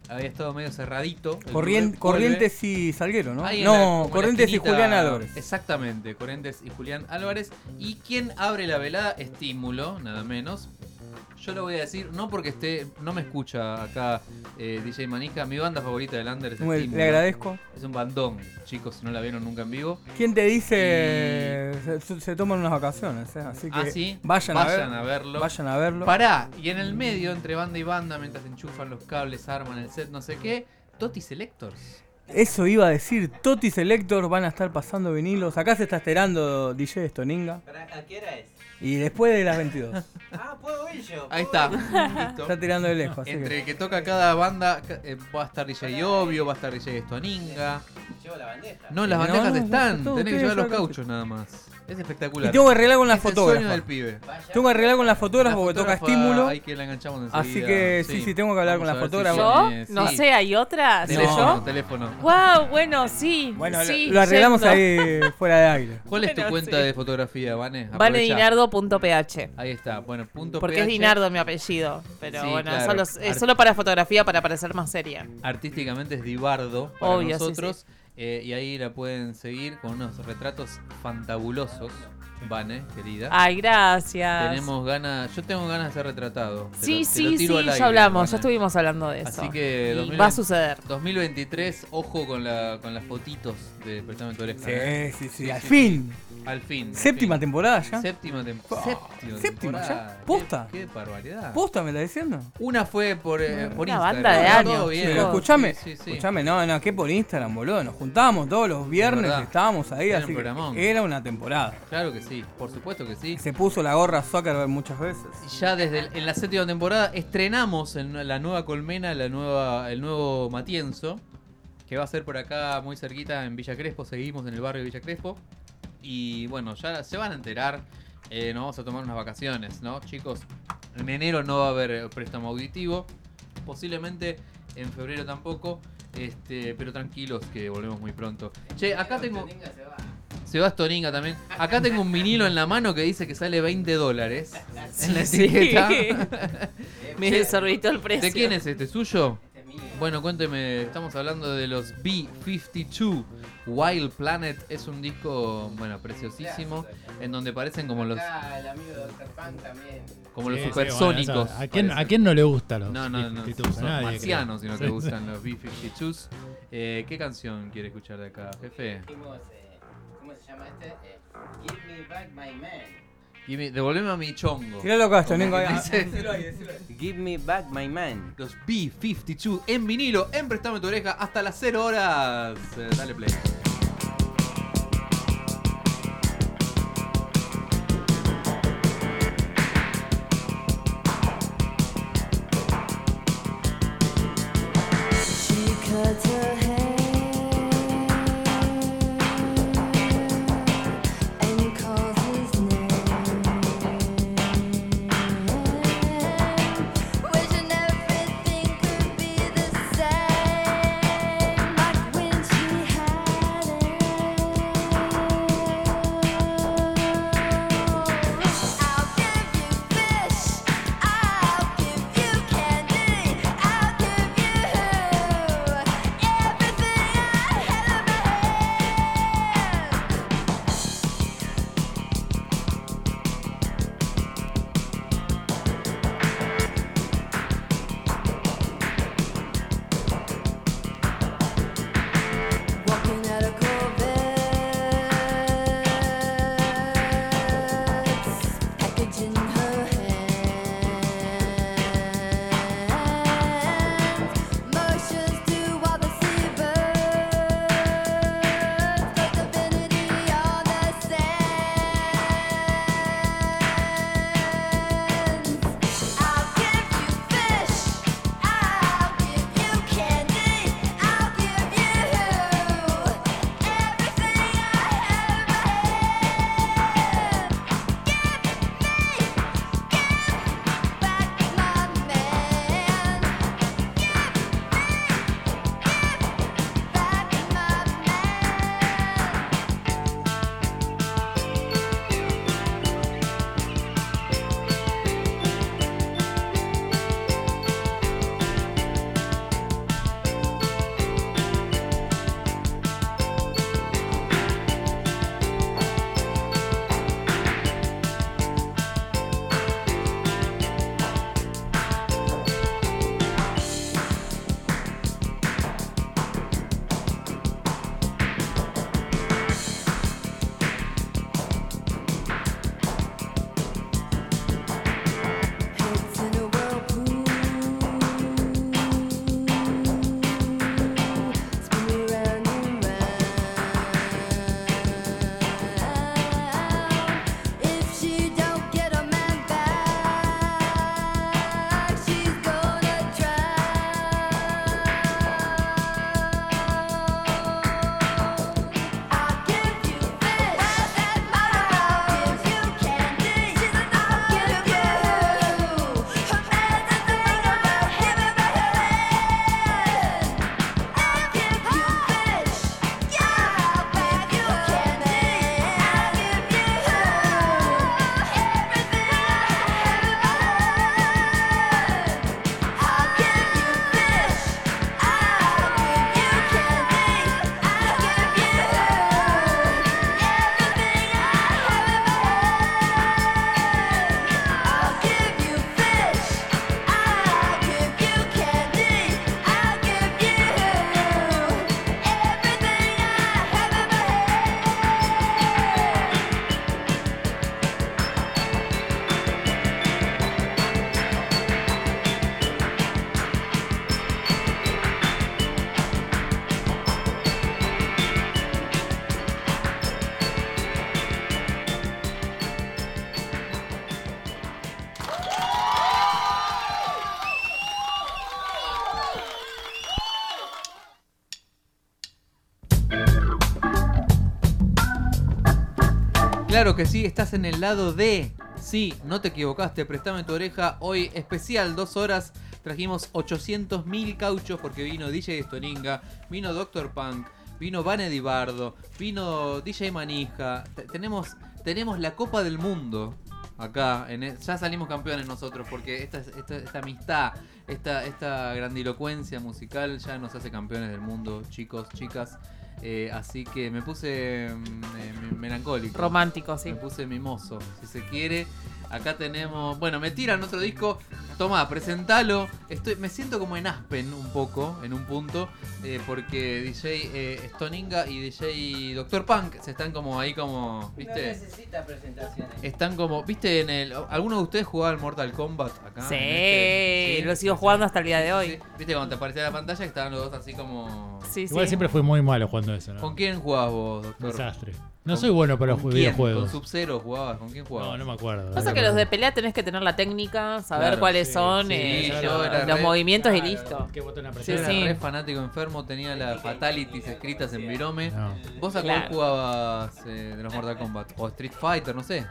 había estado medio cerradito. Corrien- B. Corrientes y Salguero, ¿no? Ahí no, la Corrientes y Julián Álvarez. Exactamente, Corrientes y Julián Álvarez. Y quien abre la velada, Estímulo, nada menos. Yo lo voy a decir, no porque esté, no me escucha acá eh, DJ Manija, mi banda favorita del Under es Muy- le agradezco. Es un bandón, chicos, si no la vieron nunca en vivo. ¿Quién te dice? Se, se toman unas vacaciones, ¿eh? así que Ah, sí. vayan, Vayan a, a ver, verlo. Vayan a verlo. Pará, y en el medio, entre banda y banda, mientras enchufan los cables, arman el set, no sé qué, Toti Selectors. Eso iba a decir, Toti Selector van a estar pasando vinilos. Acá se está esperando DJ Stoninga. ¿A qué hora es? Y después de las 22. (laughs) Ah, puedo ir yo. Ahí está. Listo. Está tirando de lejos. Entre que. que toca cada banda, eh, va a estar DJ Obvio, va a estar DJ Stoninga. Llevo la bandeja. No, las No, bandejas no, están. todo, Tenés que llevar los cauchos nada más. Es espectacular. Y tengo que arreglar con la Es el fotógrafa. sueño del pibe. Tengo que arreglar con la fotógrafa La porque toca estímulo. Ahí que la enganchamos enseguida. Así que sí, sí, tengo que hablar con la si fotógrafa. ¿Yo? No sí. sé, ¿hay otra? ¿Soy Teléfono, yo? teléfono. Wow, bueno, sí. Bueno, lo- sí, lo arreglamos yendo. ahí fuera de aire. ¿Cuál es tu Bueno, cuenta de fotografía, Vane? Vanedinardo.ph. Ahí está, bueno, punto Porque es. Dinardo mi apellido. Pero bueno, claro. solo, es solo para fotografía para parecer más seria. Artísticamente es Dibardo para Obvio, sí, nosotros. Eh, y ahí la pueden seguir con unos retratos fantabulosos. Vane, querida. Ay, gracias. Tenemos ganas, yo tengo ganas de ser retratado. Sí, lo- sí, sí, ya hablamos, Vane. ya estuvimos hablando de eso. Así que Y 2020 va a suceder. 2023, ojo con, la, con las fotitos de Prestame tu oreja. Sí, ¿eh? sí, sí, al fin. Al fin. al Séptima fin. temporada ya. Séptima, tem- Oh, séptima, séptima ya. ¿Posta? Qué, qué barbaridad. ¿Posta me está diciendo? Una fue por, eh, por Una Instagram. banda de años, bien. Pero escuchame, Sí, sí, sí. escuchame, no, no, que por Instagram, boludo. Nos juntábamos todos los viernes, estábamos ahí, Era así era una temporada. Claro que sí, por supuesto que sí. Se puso la gorra Zuckerberg muchas veces. Ya desde el- en la séptima temporada estrenamos en la nueva colmena, la nueva, el nuevo Matienzo, que va a ser por acá muy cerquita en Villa Crespo. Seguimos en el barrio de Villa Crespo. Y bueno, ya se van a enterar. eh, nos vamos a tomar unas vacaciones, ¿no? Chicos, en enero no va a haber préstamo auditivo. Posiblemente en febrero tampoco. Este, pero tranquilos que volvemos muy pronto. Che, acá tengo. Se va Stoninga también. Acá tengo un vinilo en la mano que dice que sale 20 dólares. En la Sí. etiqueta. (laughs) Me desorbitó el precio. ¿De quién es este? ¿Suyo? Bueno, cuénteme, estamos hablando de los B-52. Wild Planet es un disco, bueno, preciosísimo, en donde parecen como los Acá el amigo de Dr. Pan también. como los Sí, sí, supersónicos. ¿a, quién, parecen. ¿A quién no le gustan los No, no, no, B-52? son A nadie, marcianos, creo. sino que Sí, gustan los B-52s. Eh, ¿Qué canción quiere escuchar de acá, jefe? Dijimos, eh, ¿Cómo se llama este? Eh, Give me back my man. Me- devolveme a mi chongo. Tiralo acá, Chonengo, Como ahí, dice- (laughs) decilo ahí, decilo ahí. Give me back my man. Los B52 en vinilo, en Prestame tu oreja hasta las 0 horas. Eh, dale play. Que sí, estás en el lado D. Sí, no te equivocaste, prestame tu oreja. Hoy especial, dos horas. Trajimos 800.000 cauchos porque vino DJ Stoninga, vino Doctor Punk, vino Vanedy Bardo, vino DJ Manija. Te- tenemos, tenemos la Copa del Mundo acá. En e- ya salimos campeones nosotros porque esta, esta, esta amistad, esta, esta grandilocuencia musical ya nos hace campeones del mundo, chicos, chicas. Eh, así que me puse mm, eh, me- melancólico. Romántico, sí. Me puse mimoso, si se quiere. Acá tenemos. Bueno, me tiran otro disco. Toma, presentalo. Estoy, me siento como en Aspen un poco, en un punto. eh, porque DJ eh, Stoninga y DJ Doctor Punk se están como ahí como. No ¿Viste? necesita presentaciones. Están como. ¿Viste en el. ¿Alguno de ustedes jugaba al Mortal Kombat acá? Sí, En este- lo sigo jugando hasta el día de hoy. Sí. ¿Viste cuando te aparecía la pantalla que estaban los dos así como. Sí, Igual sí. siempre fui muy malo jugando eso, ¿no? ¿Con quién jugabas vos, doctor? Desastre. No ¿Con- soy bueno para los videojuegos. ¿Con Sub-Zero jugabas? ¿Con quién jugabas? No, no me acuerdo. Pasa que los de pelea tenés que tener la técnica, saber Claro, cuáles sí, son sí, eh, yo era los re- movimientos y listo. qué botón Sí, apretar. Yo sí. era re fanático enfermo, tenía las fatalities escritas en Virome. No. ¿Vos a cuál Claro. jugabas eh, de los Mortal Kombat? ¿O Street Fighter? No sé.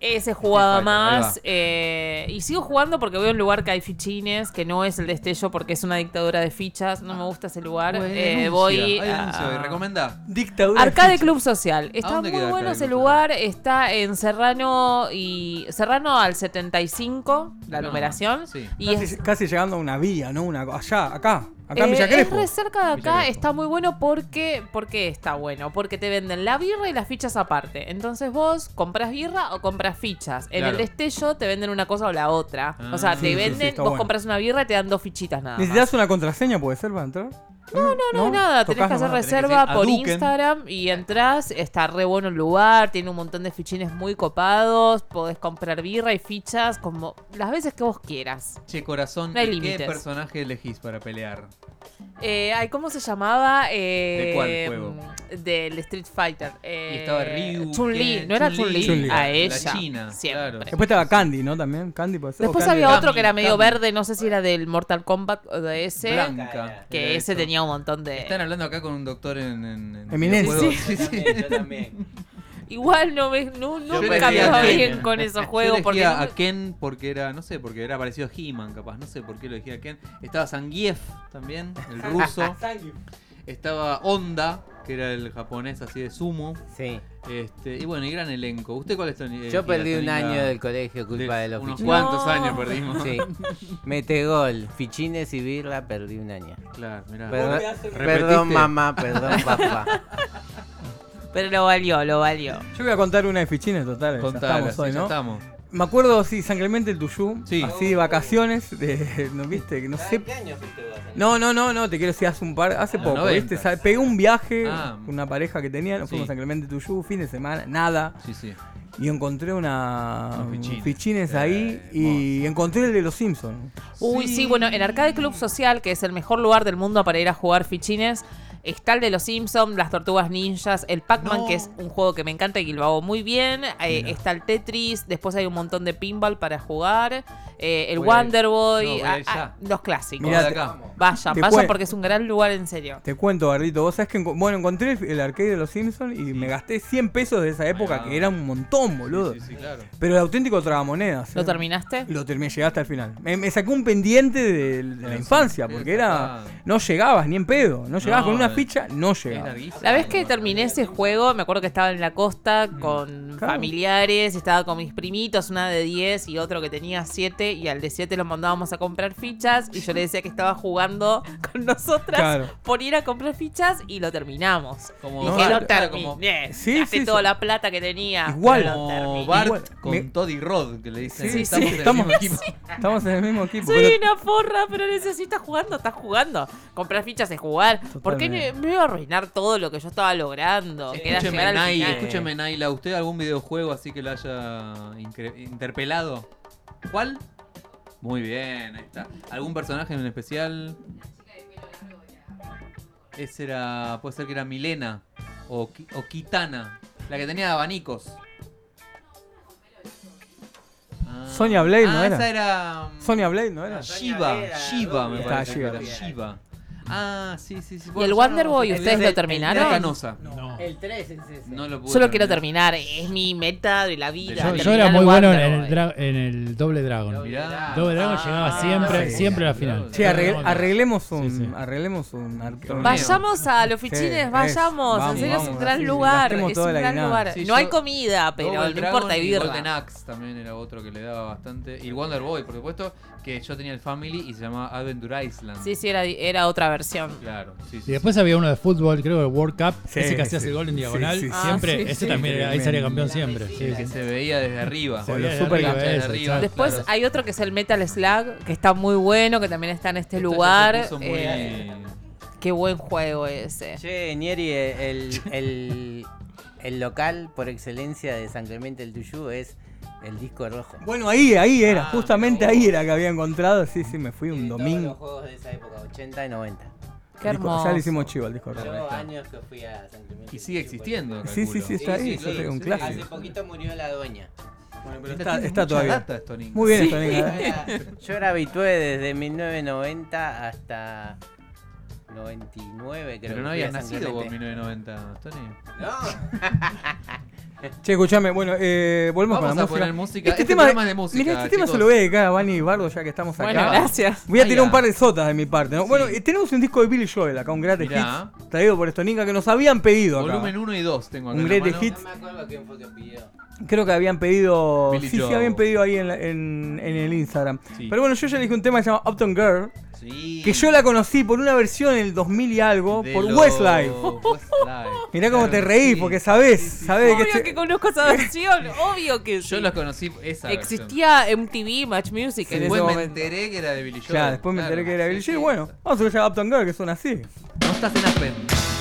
Ese jugaba más. eh, y sigo jugando porque voy a un lugar que hay fichines, que no es el destello porque es una dictadura de fichas. No me gusta ese lugar. Eh, denuncia, voy a- denuncia, ¿y ¿Recomendá? Dictadura. Arcade Club Social. Está dónde muy queda bueno ese lugar. Está en Serrano y. Serrano al 75, la No, numeración. sí. Y Casi, es, casi llegando a una vía, ¿no? Una, allá, acá. Acá en eh, es re cerca de acá, está muy bueno porque. ¿Por qué está bueno? Porque te venden la birra y las fichas aparte. Entonces vos compras birra o compras fichas. En Claro. el destello te venden una cosa o la otra. Ah. o sea, Sí, te sí, sí, venden, vos bueno. compras una birra y te dan dos fichitas nada. más. ¿Necesitas una contraseña, puede ser, para entrar? No, no, no, nada. Tenés que hacer nomás. tenés que reserva por. Instagram y entras. Está re bueno el lugar. Tiene un montón de fichines muy copados. Podés comprar birra y fichas como las veces que vos quieras. Che, corazón, No hay ¿qué personaje elegís para pelear? Eh, ay, ¿Cómo se llamaba? Eh, ¿De cuál juego? Del Street Fighter. Eh, Y estaba Ryu, Chun-Li. No era Chun-Li. A La ella. China, Siempre. claro. Después estaba Candy, ¿no? También. Candy puede ser. Después Candy había otro que era medio verde. No sé si era del Mortal Kombat o de ese. Blanca. Que ese eso. Tenía un montón de. Están hablando acá con un doctor en. en, en Eminencia. Yo también, yo también. Igual no me, no, Yo nunca elegí me a va Ken. bien con esos Yo juegos. elegí Porque a, no me- a Ken porque era, no sé, porque era parecido a He-Man, capaz. No sé por qué lo elegí a Ken. Estaba Zangief también, el (laughs) ruso. Estaba Honda, que era el japonés así de sumo. Sí. Este, y bueno, y gran elenco. ¿Usted cuál es Tony? Yo perdí un año del colegio culpa de, los Unos fichines. cuantos No. años perdimos. Sí. (laughs) Mete gol, fichines y birra, perdí un año. Claro, mirá. Perdón, mamá, perdón (laughs) papá. Pero lo valió, lo valió. Yo voy a contar una de fichines totales. Contala, estamos hoy, ya ¿no? estamos. Me acuerdo, sí, San Clemente el Tuyú. Sí. Así de vacaciones. De, ¿No viste? No sé. ¿Qué año fuiste vos? No, no, no, no, te quiero decir hace un par, hace Los poco, 90. ¿viste? Pegué un viaje Ah. con una pareja que tenía, nos fuimos Sí. a San Clemente Tuyú, fin de semana, nada. Sí, sí. Y encontré una fichines. fichines, Eh, ahí y encontré el de los Simpsons. Uy, sí. bueno, en Arcade Club Social, que es el mejor lugar del mundo para ir a jugar fichines, está el de los Simpsons, las Tortugas Ninjas, el Pac-Man, No. que es un juego que me encanta y que lo hago muy bien. eh, está el Tetris, después hay un montón de pinball para jugar. eh, el Voy a ir. Wonder Boy, No, voy a ir ya. ah, los clásicos. Mirá, te- acá. Vayan, Te vayan cuen- porque es un gran lugar en serio. Te cuento, Gardito, vos sabés que bueno, encontré el, el arcade de los Simpsons y me gasté 100 pesos de esa época, que era un montón, boludo. Sí, sí, sí, claro. Pero el auténtico tragamonedas. ¿Lo ¿eh? terminaste? Lo terminé, llegué hasta el final. Me, me sacó un pendiente de, de la infancia, porque era. No llegabas ni en pedo. No llegabas No, con una ficha, no larguísimo. La vez que terminé ese juego, me acuerdo que estaba en la costa con Claro. familiares, estaba con mis primitos, una de 10 y otro que tenía 7, y al de 7 lo mandábamos a comprar fichas, y yo le decía que estaba jugando (laughs) con nosotras Claro. por ir a comprar fichas, y lo terminamos. Como que claro, lo claro, terminé. Sí, Gasté sí, toda sí. la plata que tenía. Igual. pero lo Como terminé. Bart Igual, con me- Todd y Rod, que le dicen. Sí, estamos sí, en el estamos- mismo (laughs) equipo. Estamos en el mismo equipo. Soy pero- una porra, pero necesitas jugando, estás jugando. Comprar fichas es jugar. ¿Por qué Totalmente. Me, me iba a arruinar todo lo que yo estaba logrando? Escúcheme, Nay, escúcheme, Naila, ¿usted algún videojuego así que lo haya interpelado? ¿Cuál? Muy bien, ahí está. ¿Algún personaje en especial? Ese era. Puede ser que era Milena o, o Kitana, la que tenía abanicos. Ah. Sonia Blade, ¿no Ah, era? Esa era. mm, Sonia Blade, ¿no era? Shiva, Shiva me parece Shiva. Ah, sí, sí, sí. ¿Y el Wonder Boy, ustedes lo terminaron? Canosa. No. El 3 es ese. No lo pude Yo lo quiero terminar. es mi meta de la vida. Yo, era muy bueno en el, dra- en el doble dragon. Mirá. Doble dragon Ah, llegaba siempre, sí. siempre a la final. Arregl- arreglemos un. Sí, sí. Arreglemos un. Vayamos a los Sí, fichines, es, vayamos. vamos, en serio es un gran lugar. Es un gran guinada. lugar. Sí, no hay comida, pero no importa, hay birra. Golden Axe también era otro que le daba bastante. Y el Wonder Boy, por supuesto, que yo tenía el Family y se llamaba Adventure Island. Sí, sí, era, era otra versión. Claro, sí, sí. Y después había uno de fútbol, creo, el World Cup, Sí, ese que hacías sí. el gol en diagonal. sí, sí. siempre, Ah, sí, ese sí. también era- ahí salía campeón siempre. Sí, que sí. se veía desde arriba. Se O veía los de super arriba, eso, exacto. Después claro. hay otro que es el Metal Slug, que está muy bueno, que también está en este Esto se lugar. puso muy- Eh, qué buen juego ese. Che, Nieri, el, el, el local por excelencia de San Clemente del Tuyú es el disco rojo. Bueno, ahí, ahí era. Ah, justamente ahí era que había encontrado. Sí, sí, me fui un Todos los domingo. juegos de esa época, 80 y 90. Qué Disco- hermoso. ya le hicimos chivo al disco. rojo. Yo años que fui a San Clemente. Y sigue existiendo. Sí, sí, sí, está ahí. yo tengo un sí. Hace clásico. poquito murió la dueña. Bueno, pero está, está todavía. data. Muy bien, Sí. (laughs) Yo era, habitué desde 1990 hasta 99, creo Pero no habías nacido vos en Clemente. 1990, Tony. No. (laughs) (laughs) Che, escuchame, bueno, eh, volvemos Vamos con la a música. poner música. Este tema, programa es de música, Mira, este tema chicos. se lo voy a dedicar a Vani y Bardo ya que estamos acá. Bueno, gracias. Voy a tirar un par de sotas de mi parte. ¿no? Bueno, eh, tenemos un disco de Billy Joel acá, un Greatest Mirá. Hits, traído por Estonica, que nos habían pedido acá. Volumen 1 y 2 tengo acá. Un en la Greatest mano. Hits. No me acuerdo quién fue que pidió. Creo que habían pedido. Billy sí, sí, habían pedido ahí en, la- en- en el Instagram. Sí. Pero bueno, yo ya elegí un tema que se llama Upton Girl. Sí. Que yo la conocí por una versión en el 2000 y algo, De por los Westlife. (laughs) Westlife. Mirá cómo Claro, te reís, sí. porque sabés, Sí, sí, sabés Obvio que, que, este- conozco esa versión, obvio que sí. Yo los conocí esa versión. Existía MTV Match Music en ese Después me momento. enteré que era de Billy Joel. Claro, después me enteré que era Billy sí, Joel. sí. Bueno, vamos a escuchar Upton Girl, que son así. No estás en Aspen.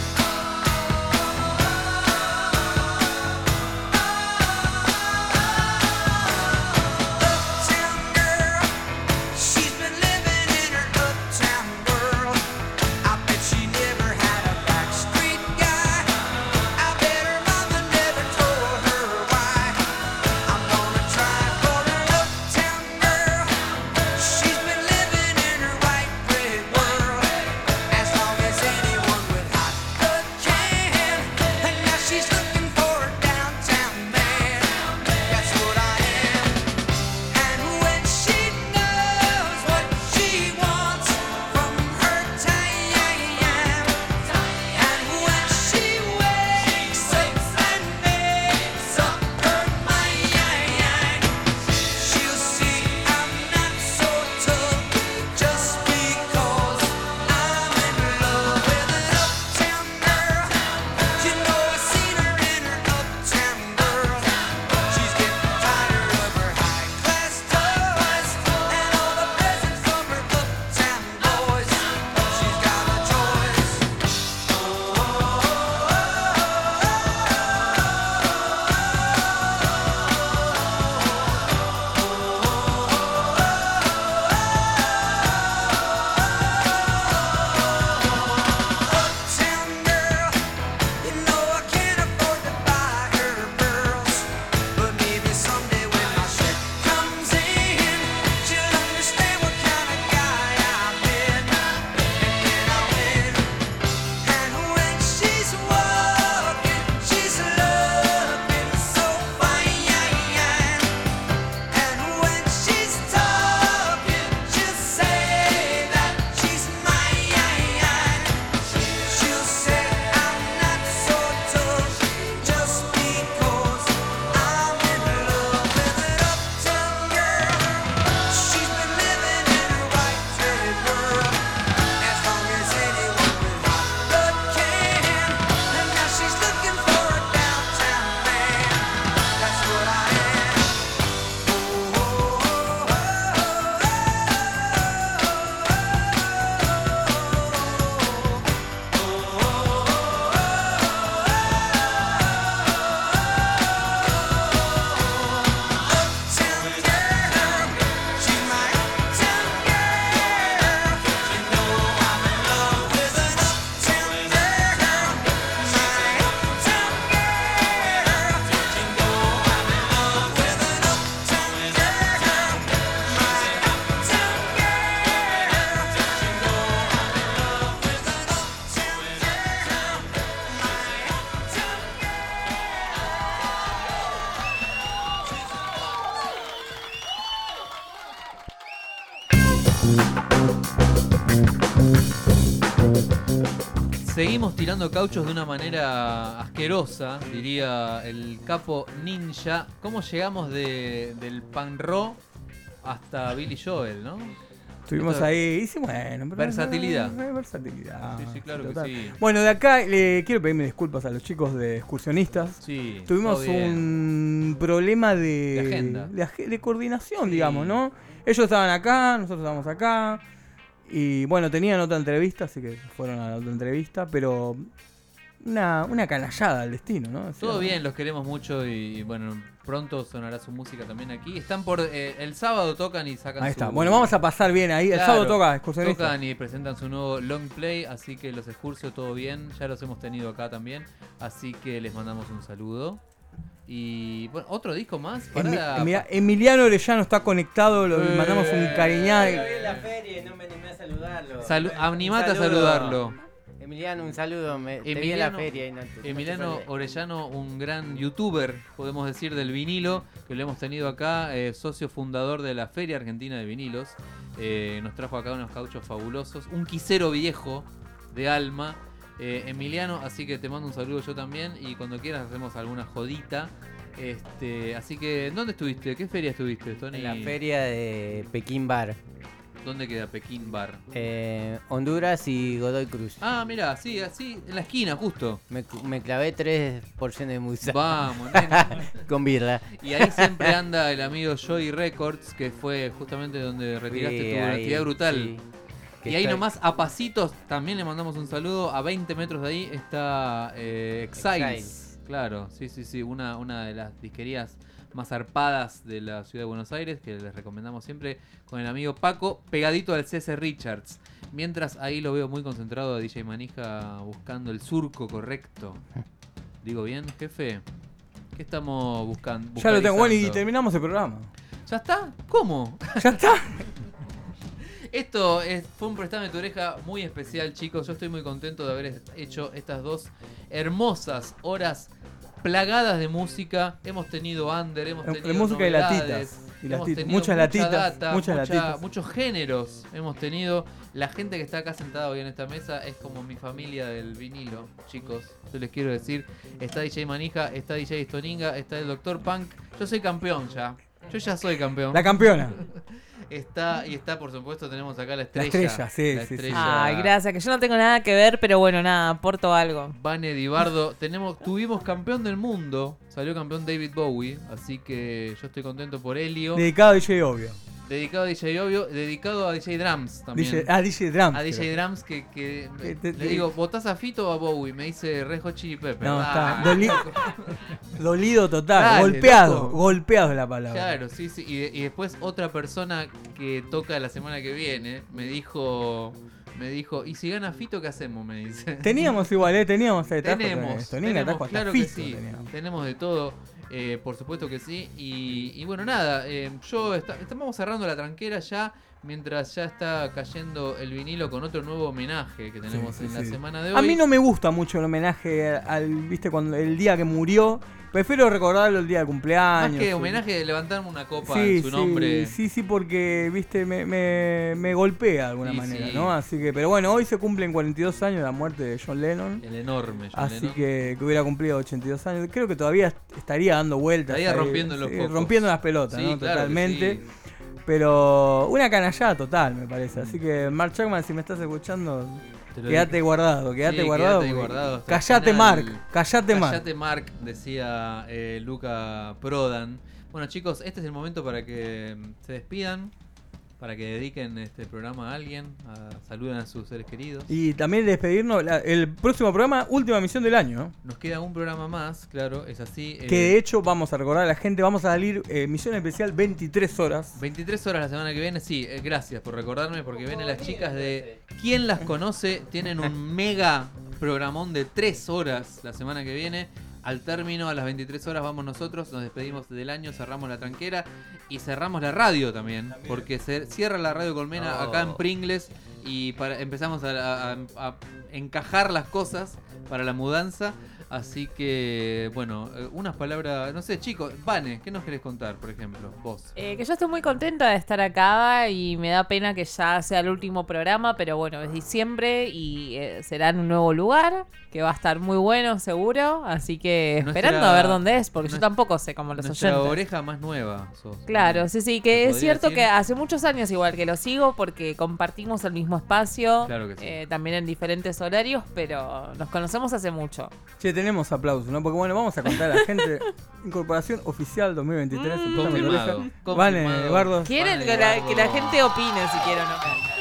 Tirando cauchos de una manera asquerosa, diría el capo ninja. ¿Cómo llegamos de, del pan ro hasta Billy Joel, no? Estuvimos ahí, y sí, bueno. pero- Versatilidad. eh, Versatilidad. Sí, sí, claro que total. sí. Bueno, de acá le quiero pedirme disculpas a los chicos de excursionistas. Sí, Tuvimos un problema de, De agenda. de, ag- de coordinación, digamos, ¿no? Ellos estaban acá, nosotros estábamos acá. Y bueno, tenían otra entrevista, así que fueron a la otra entrevista, pero una, una canallada al destino, ¿no? O sea, Todo bien, los queremos mucho y bueno, pronto sonará su música también aquí. Están por eh, el sábado tocan y sacan Ahí está. su- Bueno, vamos a pasar bien ahí. El sábado toca excursionista. Tocan y presentan su nuevo long play, así que los excursos todo bien, ya los hemos tenido acá también, así que les mandamos un saludo. Y bueno, otro disco más para Emi- mira, Emiliano Orellano está conectado, lo Eh. mandamos un cariñado. En la feria y no me animé a saludarlo. Salu- animate a Un saludo. saludarlo. Emiliano, un saludo. Me, te vi en la feria y no te- no te Emiliano. Orellano, un gran youtuber, podemos decir, del vinilo, que lo hemos tenido acá, eh, socio fundador de la Feria Argentina de Vinilos. Eh, nos trajo acá unos cauchos fabulosos, un quisero viejo de alma. Eh, Emiliano, así que te mando un saludo yo también y cuando quieras hacemos alguna jodita. Este, así que, ¿dónde estuviste? ¿Qué feria estuviste, Tony? En la feria de Pekín Bar. ¿Dónde queda Pekín Bar? Eh, Honduras y Godoy Cruz. Ah, mira, sí, así, en la esquina, justo. Me, me clavé tres porciones de musa. Vamos, (laughs) nena. Con birra. Y ahí siempre anda el amigo Joy Records, que fue justamente donde retiraste tu ahí, actividad brutal. sí. Que Y ahí nomás, a pasitos, también le mandamos un saludo. A 20 metros de ahí está eh, Exiles. Exiles. Claro, sí, sí, sí. Una, una de las disquerías más zarpadas de la ciudad de Buenos Aires, que les recomendamos siempre con el amigo Paco, pegadito al CS Richards. Mientras ahí lo veo muy concentrado a DJ Manija buscando el surco correcto. (laughs) Digo bien, jefe. ¿Qué estamos buscando? Ya lo tengo. Bueno, y terminamos el programa. ¿Ya está? ¿Cómo? (laughs) ¿Ya está? (laughs) Esto es, fue un Prestame tu oreja muy especial, chicos. Yo estoy muy contento de haber hecho estas dos hermosas horas plagadas de música. Hemos tenido under, hemos de tenido música y latitas, y hemos tenido muchas mucha latitas, data, muchas mucha- latitas. muchos géneros. Hemos tenido la gente que está acá sentada hoy en esta mesa es como mi familia del vinilo, chicos. Yo les quiero decir, está DJ Manija, está DJ Stoninga, está el Dr. Punk. Yo soy campeón ya. Yo ya soy campeón. La campeona. Está, y está, por supuesto, tenemos acá la estrella. estrella, sí, la sí, sí. estrella. Ay, gracias, que yo no tengo nada que ver, pero bueno, nada, aporto algo. Vane Dibardo. Tenemos, tuvimos campeón del mundo. Salió campeón David Bowie. Así que yo estoy contento por Helio. Dedicado a DJ Obvio. Dedicado a DJ Obvio. Dedicado a DJ Drums también. DJ ah, DJ Drums. A DJ creo. Drums que, que Que te- le digo, ¿votás a Fito o a Bowie? Me dice Rejo Chili Pepper. No, Ah, está doli- (laughs) dolido total. Dale, golpeado. loco. Golpeado es la palabra. Claro, sí, sí. Y, de- y después otra persona que toca la semana que viene me dijo, me dijo, ¿y si gana Fito qué hacemos? Me dice. Teníamos igual, ¿eh? Teníamos. eh, Tenemos, tenemos, claro que Fito sí, teníamos. tenemos de todo, eh, por supuesto que sí. Y, bueno, nada, eh, yo estamos cerrando la tranquera ya, mientras ya está cayendo el vinilo con otro nuevo homenaje que tenemos Sí, en la sí. semana de hoy. A mí no me gusta mucho el homenaje al, viste, cuando el día que murió. Prefiero recordarlo el día de cumpleaños. Más que homenaje de levantarme una copa Sí, en su nombre. Sí, sí, porque, viste, me, me, me golpea de alguna manera. ¿no? Así que, pero bueno, hoy se cumplen 42 años de la muerte de John Lennon. El enorme John Así Lennon. que, que hubiera cumplido 82 años. Creo que todavía estaría dando vueltas. Estaría rompiendo los. Rompiendo las pelotas, Sí, ¿no? claro Totalmente. Pero una canallada total, me parece. Así que, Mark Chapman, si me estás escuchando, quédate guardado, quédate Sí, guardado. quédate guardado Callate. Mark. Callate, Mark. Callate, Mark, decía eh, Luca Prodan. Bueno, chicos, este es el momento para que mm, se despidan, para que dediquen este programa a alguien, a, saluden a sus seres queridos. Y también despedirnos, la- el próximo programa, última misión del año. ¿no? Nos queda un programa más, claro, es así. eh, Que de hecho vamos a recordar a la gente, vamos a salir eh, misión especial 23 horas. 23 horas la semana que viene, sí, eh, gracias por recordarme, porque vienen las chicas de ¿Quién las conoce? Tienen un (laughs) mega programón de 3 horas la semana que viene. Al término, a las 23 horas, vamos nosotros, nos despedimos del año, cerramos la tranquera y cerramos la radio también, porque se cierra la radio Colmena acá en. Pringles y para, empezamos a, a- a- a encajar las cosas para la mudanza. Así que, bueno, eh, unas palabras, no sé, chicos, Vane, ¿qué nos querés contar, por ejemplo? Vos. Eh, que yo estoy muy contenta de estar acá y me da pena que ya sea el último programa, pero bueno, es diciembre y eh, será en un nuevo lugar, que va a estar muy bueno seguro, así que Nuestra- esperando a ver dónde es, porque yo tampoco sé cómo los Nuestra oyentes. oreja más nueva sos. Claro, sí, sí, que ¿Se es cierto decir? que hace muchos años igual que lo sigo porque compartimos el mismo espacio, Claro que sí. eh, también en diferentes horarios, pero nos conocemos hace mucho. Che, tenemos aplausos, ¿no? Porque bueno, vamos a contar a la gente. (laughs) Incorporación oficial 2023. Mm. Confirmado. Vale, Eduardo. Quieren que la, que la gente opine si quieren o no.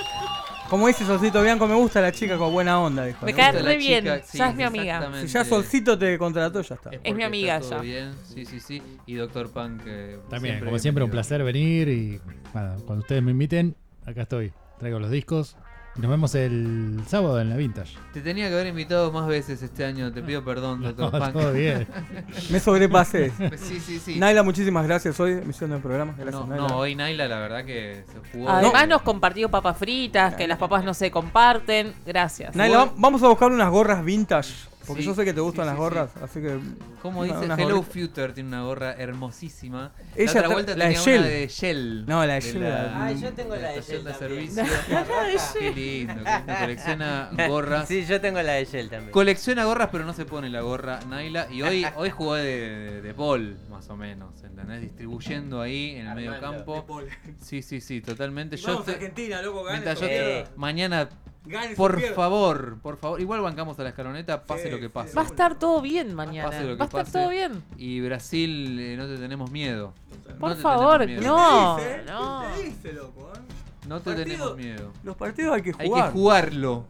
Como dice Solcito Bianco, me gusta la chica con buena onda, dijo. Me ¿no? cae re bien, ya es mi amiga. Si ya Solcito te contrató, ya está. Es mi Porque amiga está todo ya. bien, sí, sí, sí. Y Doctor Punk, que También, como siempre, un placer venir y nada, cuando ustedes me inviten, acá estoy. Traigo los discos. Nos vemos el sábado en la Vintage. Te tenía que haber invitado más veces este año, te pido perdón, Doctor No, (laughs) Punk. todo bien. (laughs) Me sobrepasé. sí, sí, sí. Naila, muchísimas gracias. Hoy, emisión del programa. Gracias, No, Naila. no, hoy Naila la verdad que se jugó. Además nos compartió papas fritas, que las papas no se comparten. Gracias. Naila, va- vamos a buscar unas gorras vintage. Porque Sí, yo sé que te gustan sí, las sí, gorras, así que. Como una- dice Hello gorritas. Future, tiene una gorra hermosísima. Ella la otra tra- vuelta la de tenía Shell. una de Shell. No, la de Shell era- Ah, yo tengo la de Shell de también. servicio. (laughs) La de Qué lindo, que que colecciona gorras. Sí, yo tengo la de Shell también. Colecciona gorras, pero no se pone la gorra Naila. Y hoy, (laughs) hoy jugó de, de, de ball, más o menos, ¿entendés? Distribuyendo ahí en el medio Armando, campo. de ball. Sí, sí, sí, totalmente. Yo Vamos, estoy- Argentina, loco, mientras yo pierda. te- mañana, Por favor, por favor. Igual bancamos a la escaloneta, pase Sí, lo que pase. Va a estar todo bien mañana. Pase lo que Va a estar pase. todo bien. Y Brasil, eh, no te tenemos miedo. Por No te favor, miedo. no. ¿Qué te dice? no. ¿Qué te dice, loco? eh? No te Partido- tenemos miedo. Los partidos hay que Hay jugar. que jugarlo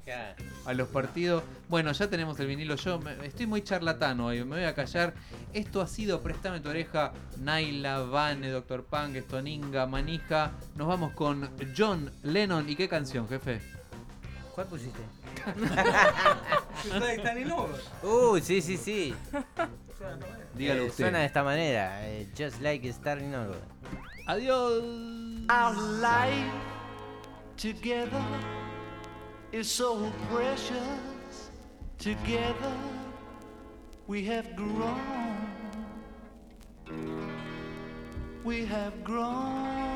a los partidos. Bueno, ya tenemos el vinilo. Yo me- estoy muy charlatano hoy, me voy a callar. Esto ha sido Préstame tu oreja. Naila, Vane, Doctor Punk, Stoninga, Manija. Nos vamos con John Lennon. ¿Y qué canción, jefe? ¿Cuál pusiste? Están en. Uh, sí, sí, sí. (laughs) Dígalo Eh, usted. Suena de esta manera. eh, just like starting over. Adiós. Our life together is so precious. Together we have grown. We have grown.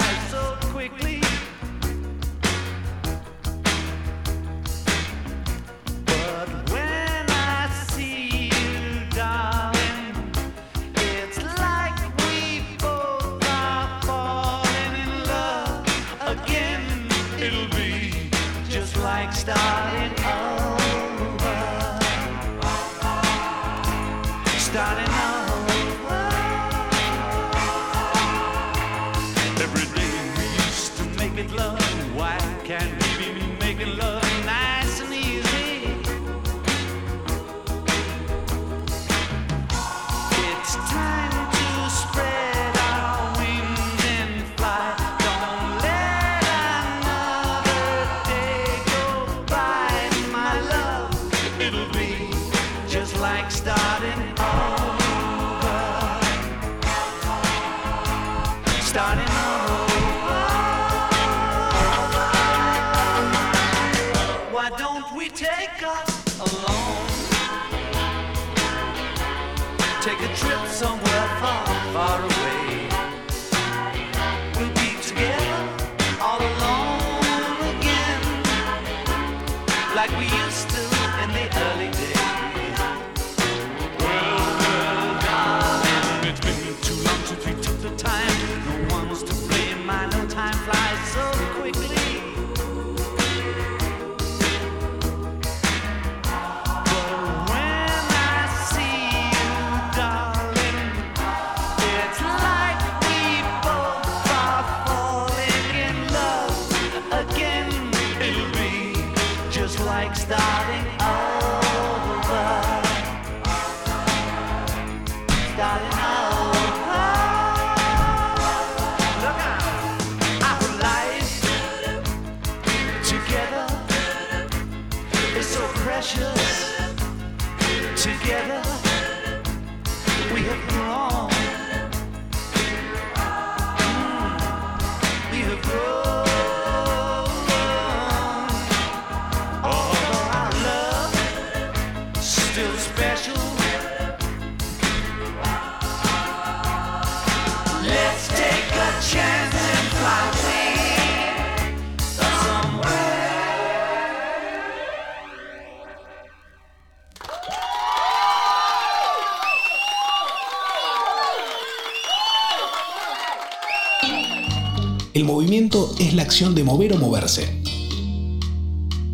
movimiento es la acción de mover o moverse.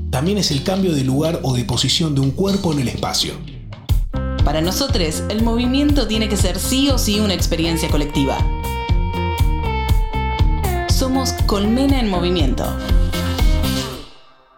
También es el cambio de lugar o de posición de un cuerpo en el espacio. Para nosotros, el movimiento tiene que ser sí o sí una experiencia colectiva. Somos Colmena en Movimiento.